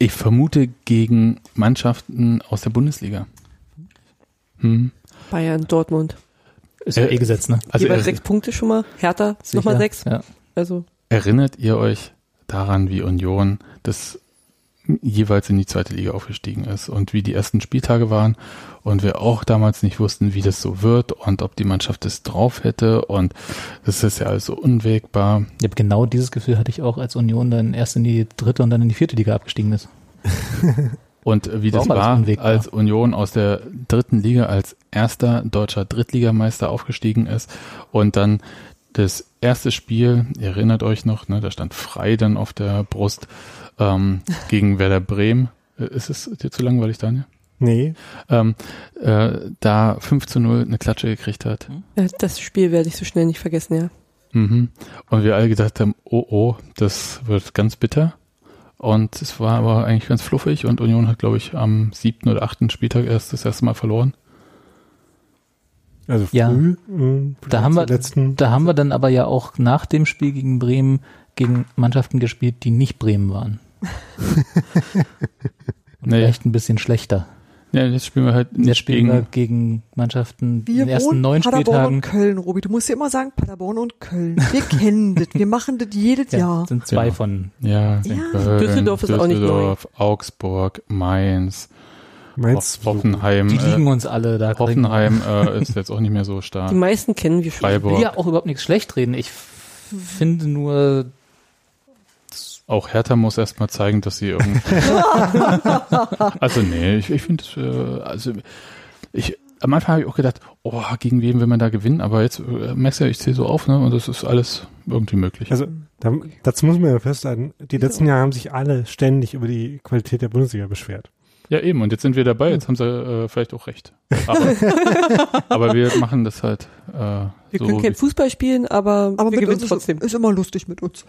Ich vermute gegen Mannschaften aus der Bundesliga. Hm. Bayern, Dortmund. Ist ja Äh, eh gesetzt, ne? Also Jeweils sechs Punkte schon mal. Hertha nochmal sechs. Ja. Also erinnert ihr euch daran, wie Union das jeweils in die zweite Liga aufgestiegen ist und wie die ersten Spieltage waren und wir auch damals nicht wussten, wie das so wird und ob die Mannschaft es drauf hätte und das ist ja alles so unwägbar. Ja, genau dieses Gefühl hatte ich auch, als Union dann erst in die dritte und dann in die vierte Liga abgestiegen ist. <laughs> Und wie das war, unwägbar. als Union aus der dritten Liga als erster deutscher Drittligameister aufgestiegen ist und dann das erste Spiel, ihr erinnert euch noch, ne, da stand frei dann auf der Brust ähm, <laughs> gegen Werder Bremen. Ist es dir zu langweilig, Daniel? Nee, Ähm, äh, da 5 zu 0 eine Klatsche gekriegt hat. äh, das Spiel werde ich so schnell nicht vergessen, ja. Mhm. Und wir alle gedacht haben, oh oh, das wird ganz bitter. Und es war aber eigentlich ganz fluffig und Union hat, glaube ich, am siebten oder achten Spieltag erst das erste Mal verloren. also früh. Ja. mh, Da haben wir, letzten, da haben wir dann aber ja auch nach dem Spiel gegen Bremen gegen Mannschaften gespielt, die nicht Bremen waren. <laughs> Und Naja. vielleicht ein bisschen schlechter. Ja, jetzt spielen wir halt Jetzt nicht spielen wir gegen, gegen Mannschaften in Wir den ersten neun Paderborn Spieltagen. und Köln, Robi. Du musst ja immer sagen Paderborn und Köln. Wir kennen das. Wir machen das jedes Ja, Jahr. sind zwei Ja. von. ja, Ja. Köln, Düsseldorf ist auch nicht neu. Düsseldorf, Augsburg, Mainz, Mainz, Hoffenheim. Die liegen Äh, uns alle da. Hoffenheim äh, <laughs> ist jetzt auch nicht mehr so stark. Die meisten kennen wir schon. Ich will Freiburg. ja auch überhaupt nichts schlecht reden. Ich finde nur, Auch Hertha muss erstmal zeigen, dass sie irgendwie. <laughs> also nee, ich, ich finde es, äh, also ich am Anfang habe ich auch gedacht, oh, gegen wen will man da gewinnen, aber jetzt äh, Messer, ich zähle so auf, ne? Und das ist alles irgendwie möglich. Also da, dazu muss man ja festhalten, die letzten Jahre haben sich alle ständig über die Qualität der Bundesliga beschwert. Ja, eben, und jetzt sind wir dabei, jetzt haben sie äh, vielleicht auch recht. Aber, <laughs> aber wir machen das halt äh, Wir so. können kein Fußball spielen, aber, Aber wir mit gewinnen uns trotzdem. ist, immer lustig mit uns.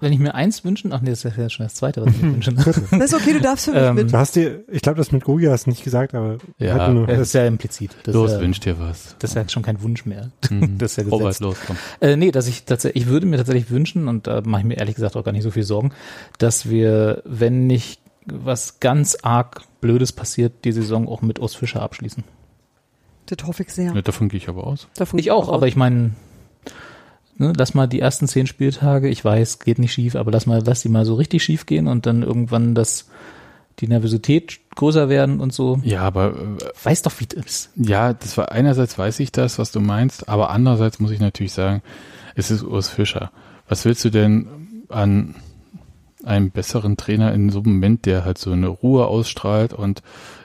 Wenn ich mir eins wünschen, ach nee, das ist ja schon das zweite, was ich mir <laughs> wünsche. Das ist okay, du darfst für mich Ähm, mit. Du hast dir, ich glaube, das mit Grugia hast du nicht gesagt, aber Ja, halt nur, Das ist ja implizit. Das los, ja, wünsch dir was. das ist ja schon kein Wunsch mehr. Mhm. <laughs> Das ist ja Robert, los, komm. Äh, nee, dass ich tatsächlich, ich würde mir tatsächlich wünschen, und da mache ich mir ehrlich gesagt auch gar nicht so viel Sorgen, dass wir, wenn nicht was ganz arg Blödes passiert, die Saison auch mit Urs Fischer abschließen. Das hoffe ich sehr. Ja, davon gehe ich aber aus. Davon Ich auch, aber ich meine, ne, lass mal die ersten zehn Spieltage, ich weiß, geht nicht schief, aber lass mal, lass die mal so richtig schief gehen und dann irgendwann das, die Nervosität größer werden und so. Ja, aber äh, Weiß doch, wie das ist. ja, das war einerseits weiß ich das, was du meinst, aber andererseits muss ich natürlich sagen, es ist Urs Fischer. Was willst du denn an einem besseren Trainer in so einem Moment, der halt so eine Ruhe ausstrahlt und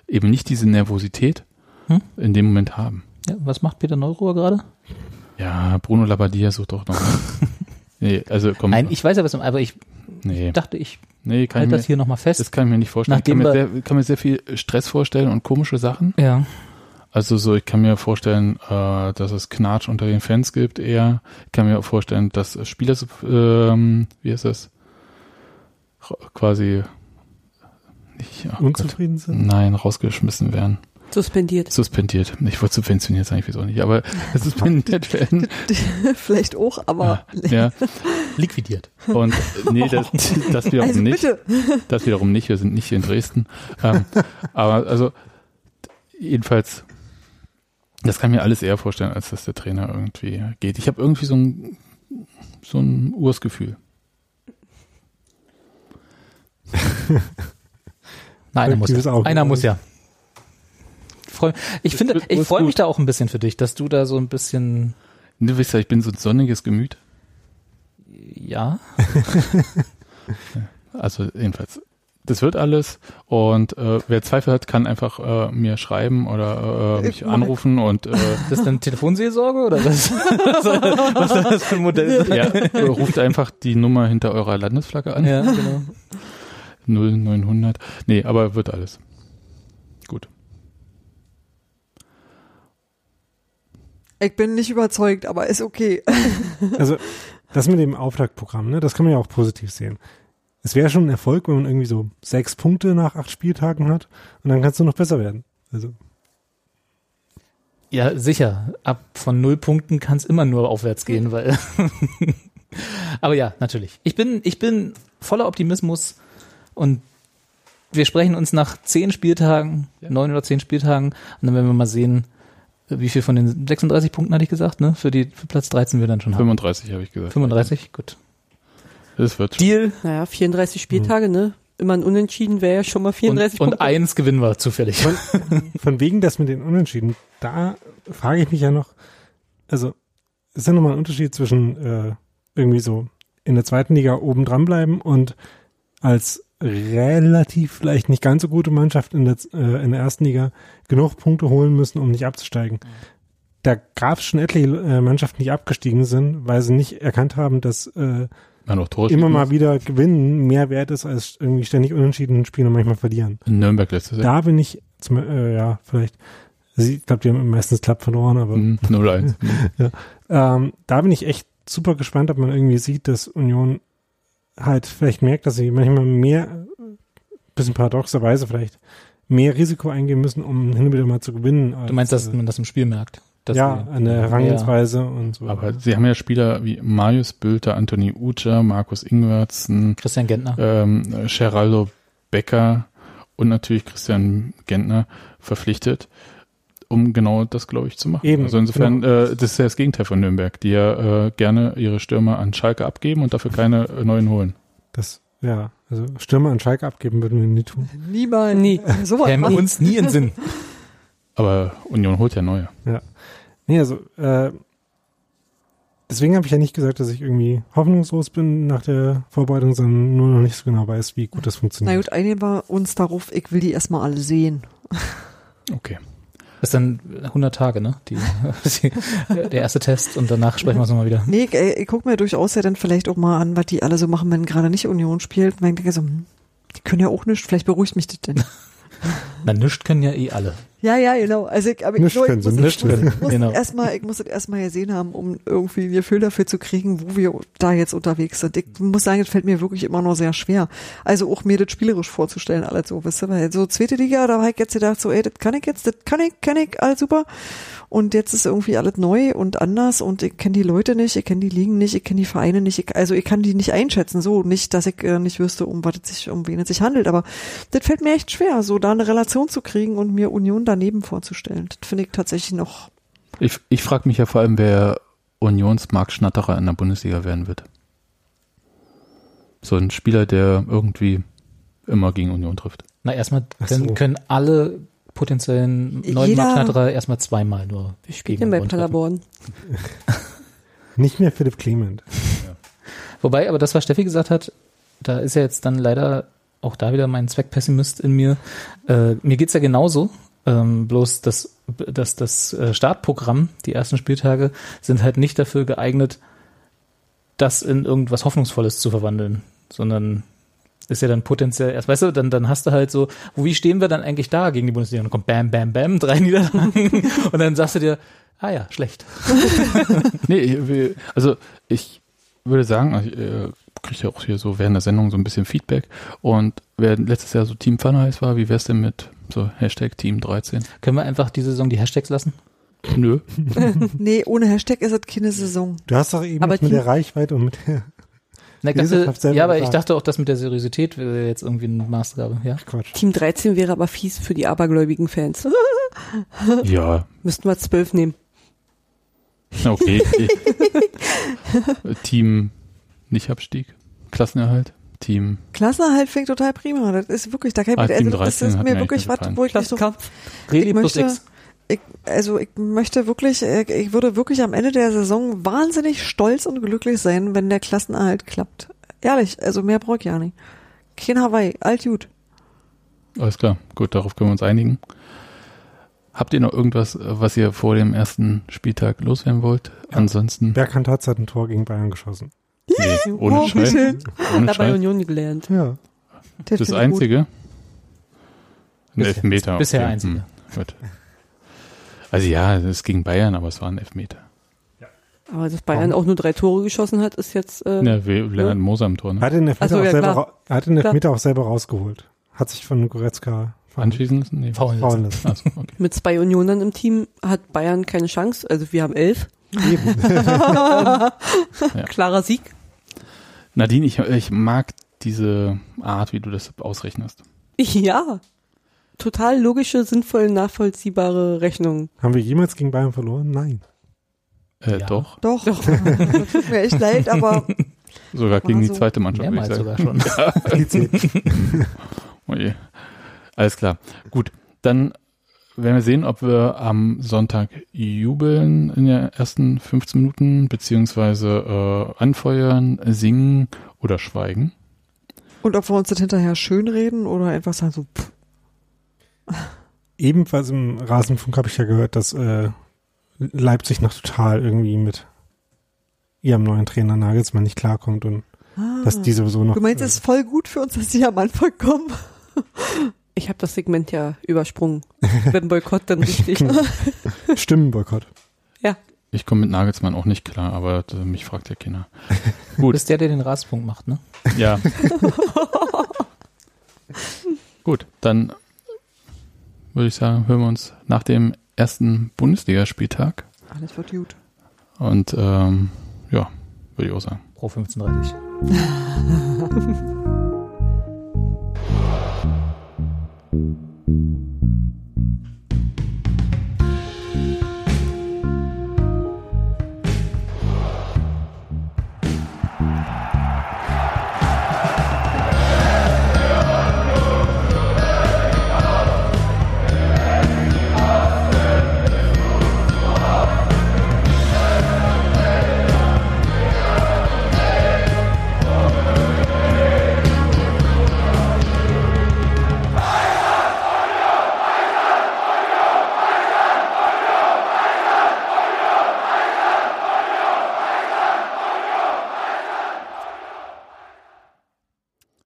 eben nicht diese Nervosität Hm? in dem Moment haben? Ja, was macht Peter Neuruhr gerade? Ja, Bruno Labbadia sucht doch noch. <laughs> nee, also komm. Nein, ich weiß ja was, aber ich nee, dachte, ich nee, kann ich halte mir, das hier nochmal fest. das kann ich mir nicht vorstellen. Ich kann mir, sehr, kann mir sehr viel Stress vorstellen und komische Sachen. ja. Also so, ich kann mir vorstellen, äh, dass es Knatsch unter den Fans gibt eher. Ich kann mir auch vorstellen, dass Spieler, ähm, wie ist das, quasi nicht, oh unzufrieden Gott, sind. nein, rausgeschmissen werden. suspendiert. Suspendiert. Ich wollte subventioniert sagen, ich weiß auch nicht, aber <laughs> suspendiert werden. <laughs> Vielleicht auch, aber Ja, <laughs> Liquidiert. und nee, das, das wiederum also nicht. bitte. Das wiederum nicht, wir sind nicht hier in Dresden. Ähm, aber also jedenfalls, das kann ich mir alles eher vorstellen, als dass der Trainer irgendwie geht. Ich habe irgendwie so ein so ein Ursgefühl. <laughs> Na, einer muss ja. Einer muss ja. Ich finde, ich freue mich da auch ein bisschen für dich, dass du da so ein bisschen, Du weißt ja, ich bin so ein sonniges Gemüt. ja, <laughs> Also jedenfalls, das wird alles. Und äh, wer Zweifel hat, kann einfach äh, mir schreiben oder äh, mich anrufen und äh, <laughs> das ist dann Telefonseelsorge oder was? was soll das für ein Modell sein? ja, ruft einfach die Nummer hinter eurer Landesflagge an. Ja, genau. 0900. Nee, aber wird alles. Gut. Ich bin nicht überzeugt, aber ist okay. <laughs> Also das mit dem Auftaktprogramm, ne, das kann man ja auch positiv sehen. Es wäre schon ein Erfolg, wenn man irgendwie so sechs Punkte nach acht Spieltagen hat und dann kannst du noch besser werden. Also Ja, sicher. Ab von null Punkten kann es immer nur aufwärts gehen, weil. <laughs> <laughs> Aber ja, natürlich. Ich bin, ich bin voller Optimismus und wir sprechen uns nach zehn Spieltagen, Ja. neun oder zehn Tagen, und dann werden wir mal sehen, wie viel von den 36 Punkten hatte ich gesagt, ne? Für die für Platz 13 wir dann schon haben. 35 habe ich gesagt. 35, gut. Das wird schon. Deal. Naja, 34 Spieltage, ne? Immer ein Unentschieden wäre ja schon mal Und, 34 und Punkte. eins gewinnen wir zufällig. <laughs> von wegen das mit den Unentschieden, da frage ich mich ja noch, also ist ja nochmal ein Unterschied zwischen äh, irgendwie so in der zweiten Liga oben dran bleiben und als relativ vielleicht nicht ganz so gute Mannschaft in der, äh, in der ersten Liga genug Punkte holen müssen, um nicht abzusteigen. Da gab es schon etliche äh, Mannschaften, die abgestiegen sind, weil sie nicht erkannt haben, dass äh, Man auch Tore immer mal wieder gewinnen mehr wert ist, als irgendwie ständig unentschieden spielen und manchmal verlieren. In Nürnberg letztes Jahr. Da bin ich, zum, äh, ja, vielleicht, also ich glaube, die haben meistens knapp verloren, aber Mhm, 0-1. Mhm. <laughs> ähm, da bin ich echt super gespannt, ob man irgendwie sieht, dass Union halt vielleicht merkt, dass sie manchmal mehr, bisschen paradoxerweise vielleicht, mehr Risiko eingehen müssen, um hin und wieder mal zu gewinnen. Du meinst, dass als, man das im Spiel merkt? Dass ja, der Herangehensweise und so. Aber sie haben ja Spieler wie Marius Bülter, Anthony Ucha, Markus Ingwertsen, Christian Gentner. ähm, Geraldo Becker und natürlich Christian Gentner verpflichtet, um genau das, glaube ich, zu machen. Eben, also insofern, genau. äh, das ist ja das Gegenteil von Nürnberg, die ja äh, gerne ihre Stürmer an Schalke abgeben und dafür keine äh, neuen holen. das, ja, also Stürmer an Schalke abgeben würden wir nie tun. Niemals. Nie. So <laughs> was Käme uns nie in Sinn. <laughs> Aber Union holt ja neue. Nee, also, äh, deswegen habe ich ja nicht gesagt, dass ich irgendwie hoffnungslos bin nach der Vorbereitung, sondern nur noch nicht so genau weiß, wie gut das Na funktioniert. gut, einigen wir uns darauf, ich will die erstmal alle sehen. Okay. Das ist dann 100 Tage, ne? Die, <laughs> der erste Test und danach sprechen wir uns nochmal wieder. Nee, ich, äh, ich guck mir durchaus ja dann vielleicht auch mal an, was die alle so machen, wenn gerade nicht Union spielt. Und ich denke so, hm, die können ja auch nicht, vielleicht beruhigt mich das denn. <laughs> Na, nischt können ja eh alle. Ja, ja, genau. Also ich, aber ich, Nicht nur, können ich muss, nicht ich muss, können. ich muss Genau. erstmal, ich muss das erstmal gesehen haben, um irgendwie ein Gefühl dafür zu kriegen, wo wir da jetzt unterwegs sind. Ich muss sagen, es fällt mir wirklich immer noch sehr schwer. Also auch mir das spielerisch vorzustellen, alles so, wisst ihr, weil so zweite Liga, da habe ich jetzt gedacht, so, ey, das kann ich jetzt, das kann ich, kann ich, alles super. Und jetzt ist irgendwie alles neu und anders und ich kenne die Leute nicht, ich kenne die Ligen nicht, ich kenne die Vereine nicht, ich, also ich kann die nicht einschätzen, so nicht, dass ich äh, nicht wüsste, um was es sich, um wen es sich handelt, aber das fällt mir echt schwer, so da eine Relation zu kriegen und mir Union daneben vorzustellen. Das finde ich tatsächlich noch. Ich, ich frage mich ja vor allem, wer Unions-Mark-Schnatterer in der Bundesliga werden wird. So ein Spieler, der irgendwie immer gegen Union trifft. Na, erstmal so. können, alle potenziellen neuen Jeder- Marktschneiderer erstmal zweimal nur Spielt gegen bei. Paderborn? <laughs> Nicht mehr Philipp Clement. Wobei, aber das, was Steffi gesagt hat, da ist ja jetzt dann leider auch da wieder mein Zweckpessimist in mir. Äh, mir geht's ja genauso. Ähm, bloß das, das, das äh, Startprogramm, die ersten Spieltage, sind halt nicht dafür geeignet, das in irgendwas Hoffnungsvolles zu verwandeln, sondern ist ja dann potenziell erst, weißt du, dann, dann hast du halt so, wie stehen wir dann eigentlich da gegen die Bundesliga? Und dann kommt Bam, Bam, Bam, drei <laughs> Niederlagen und dann sagst du dir, ah ja, schlecht. <laughs> Nee, also ich würde sagen, ich äh, kriege ja auch hier so während der Sendung so ein bisschen Feedback. Und wer letztes Jahr so Team Funheiß war, wie wär's denn mit so Hashtag Team 13? Können wir einfach diese Saison die Hashtags lassen? Nö. <laughs> Nee, ohne Hashtag ist es keine Saison. Du hast doch eben Aber mit Team- der Reichweite und mit der <laughs> Na, dachte, ja, aber ich dachte auch, das mit der Seriosität wäre jetzt irgendwie eine Maßgabe, ja? Quatsch. Team 13 wäre aber fies für die abergläubigen Fans. <laughs> Ja, Müssten wir 12 nehmen. okay. Team Nicht-Abstieg, Klassenerhalt, Team Klassenerhalt fängt total prima. Das ist wirklich, da kann ich, Ah, also das 13 ist mir wirklich was, wo ich so. Reli ich plus möchte, X. ich, also ich möchte wirklich, äh, ich würde wirklich am Ende der Saison wahnsinnig stolz und glücklich sein, wenn der Klassenerhalt klappt. Ehrlich, also mehr brauche ich ja nicht. Kein Hawaii, alt gut. Alles klar, gut, darauf können wir uns einigen. Habt ihr noch irgendwas, was ihr vor dem ersten Spieltag loswerden wollt? Ansonsten, Berghand hat ein Tor gegen Bayern geschossen. Nee, ohne Oh, Scheiß. Ohne Da bei Scheiß. Union gelernt. Ja. Das gut. Einzige? Ein Bisher- Elfmeter. bisher okay. einzige. Hm, gut. Also ja, es ist gegen Bayern, aber es war ein Elfmeter. Aber dass Bayern auch nur drei Tore geschossen hat, ist jetzt äh, Ja, wie Lennart Moser im Tor, ne? Hat den Elfmeter, so, auch, ja, selber, er hat den. Elfmeter auch selber rausgeholt. Hat sich von Goretzka Anschließen lassen? Nee. Faulen faulen lassen. lassen. Achso, okay. mit zwei Unionern im Team hat Bayern keine Chance. Also wir haben elf. Eben. <laughs> <laughs> Klarer Sieg. Nadine, ich, ich mag diese Art, wie du das ausrechnest. Ja. Total logische, sinnvoll nachvollziehbare Rechnung. Haben wir jemals gegen Bayern verloren? Nein. Äh, Ja. Doch, Doch. Das <laughs> tut mir echt leid, aber sogar gegen die so. zweite Mannschaft, würde ich sagen. sogar schon. <laughs> Zehn. <laughs> Oh je. Alles klar. Gut, dann werden wir sehen, ob wir am Sonntag jubeln in den ersten 15 Minuten, beziehungsweise äh, anfeuern, singen oder schweigen. und ob wir uns das hinterher schönreden oder einfach sagen so, pff, Ebenfalls im Rasenfunk habe ich ja gehört, dass äh, Leipzig noch total irgendwie mit ihrem neuen Trainer Nagelsmann nicht klarkommt und ah. dass die sowieso noch. Du meinst, es ist voll gut für uns, dass die am Anfang kommen? Ich habe das Segment ja übersprungen. Wenn Boykott, dann <laughs> richtig. äh, Stimmenboykott. Ich komme mit Nagelsmann auch nicht klar, aber äh, mich fragt ja keiner. Du <laughs> Gut, bist der, der den Rasenpunkt macht, ne? ja. <laughs> Gut, dann würde ich sagen, hören wir uns nach dem ersten Bundesligaspieltag. Alles wird gut. Und ähm, ja, würde ich auch sagen. Pro 1530.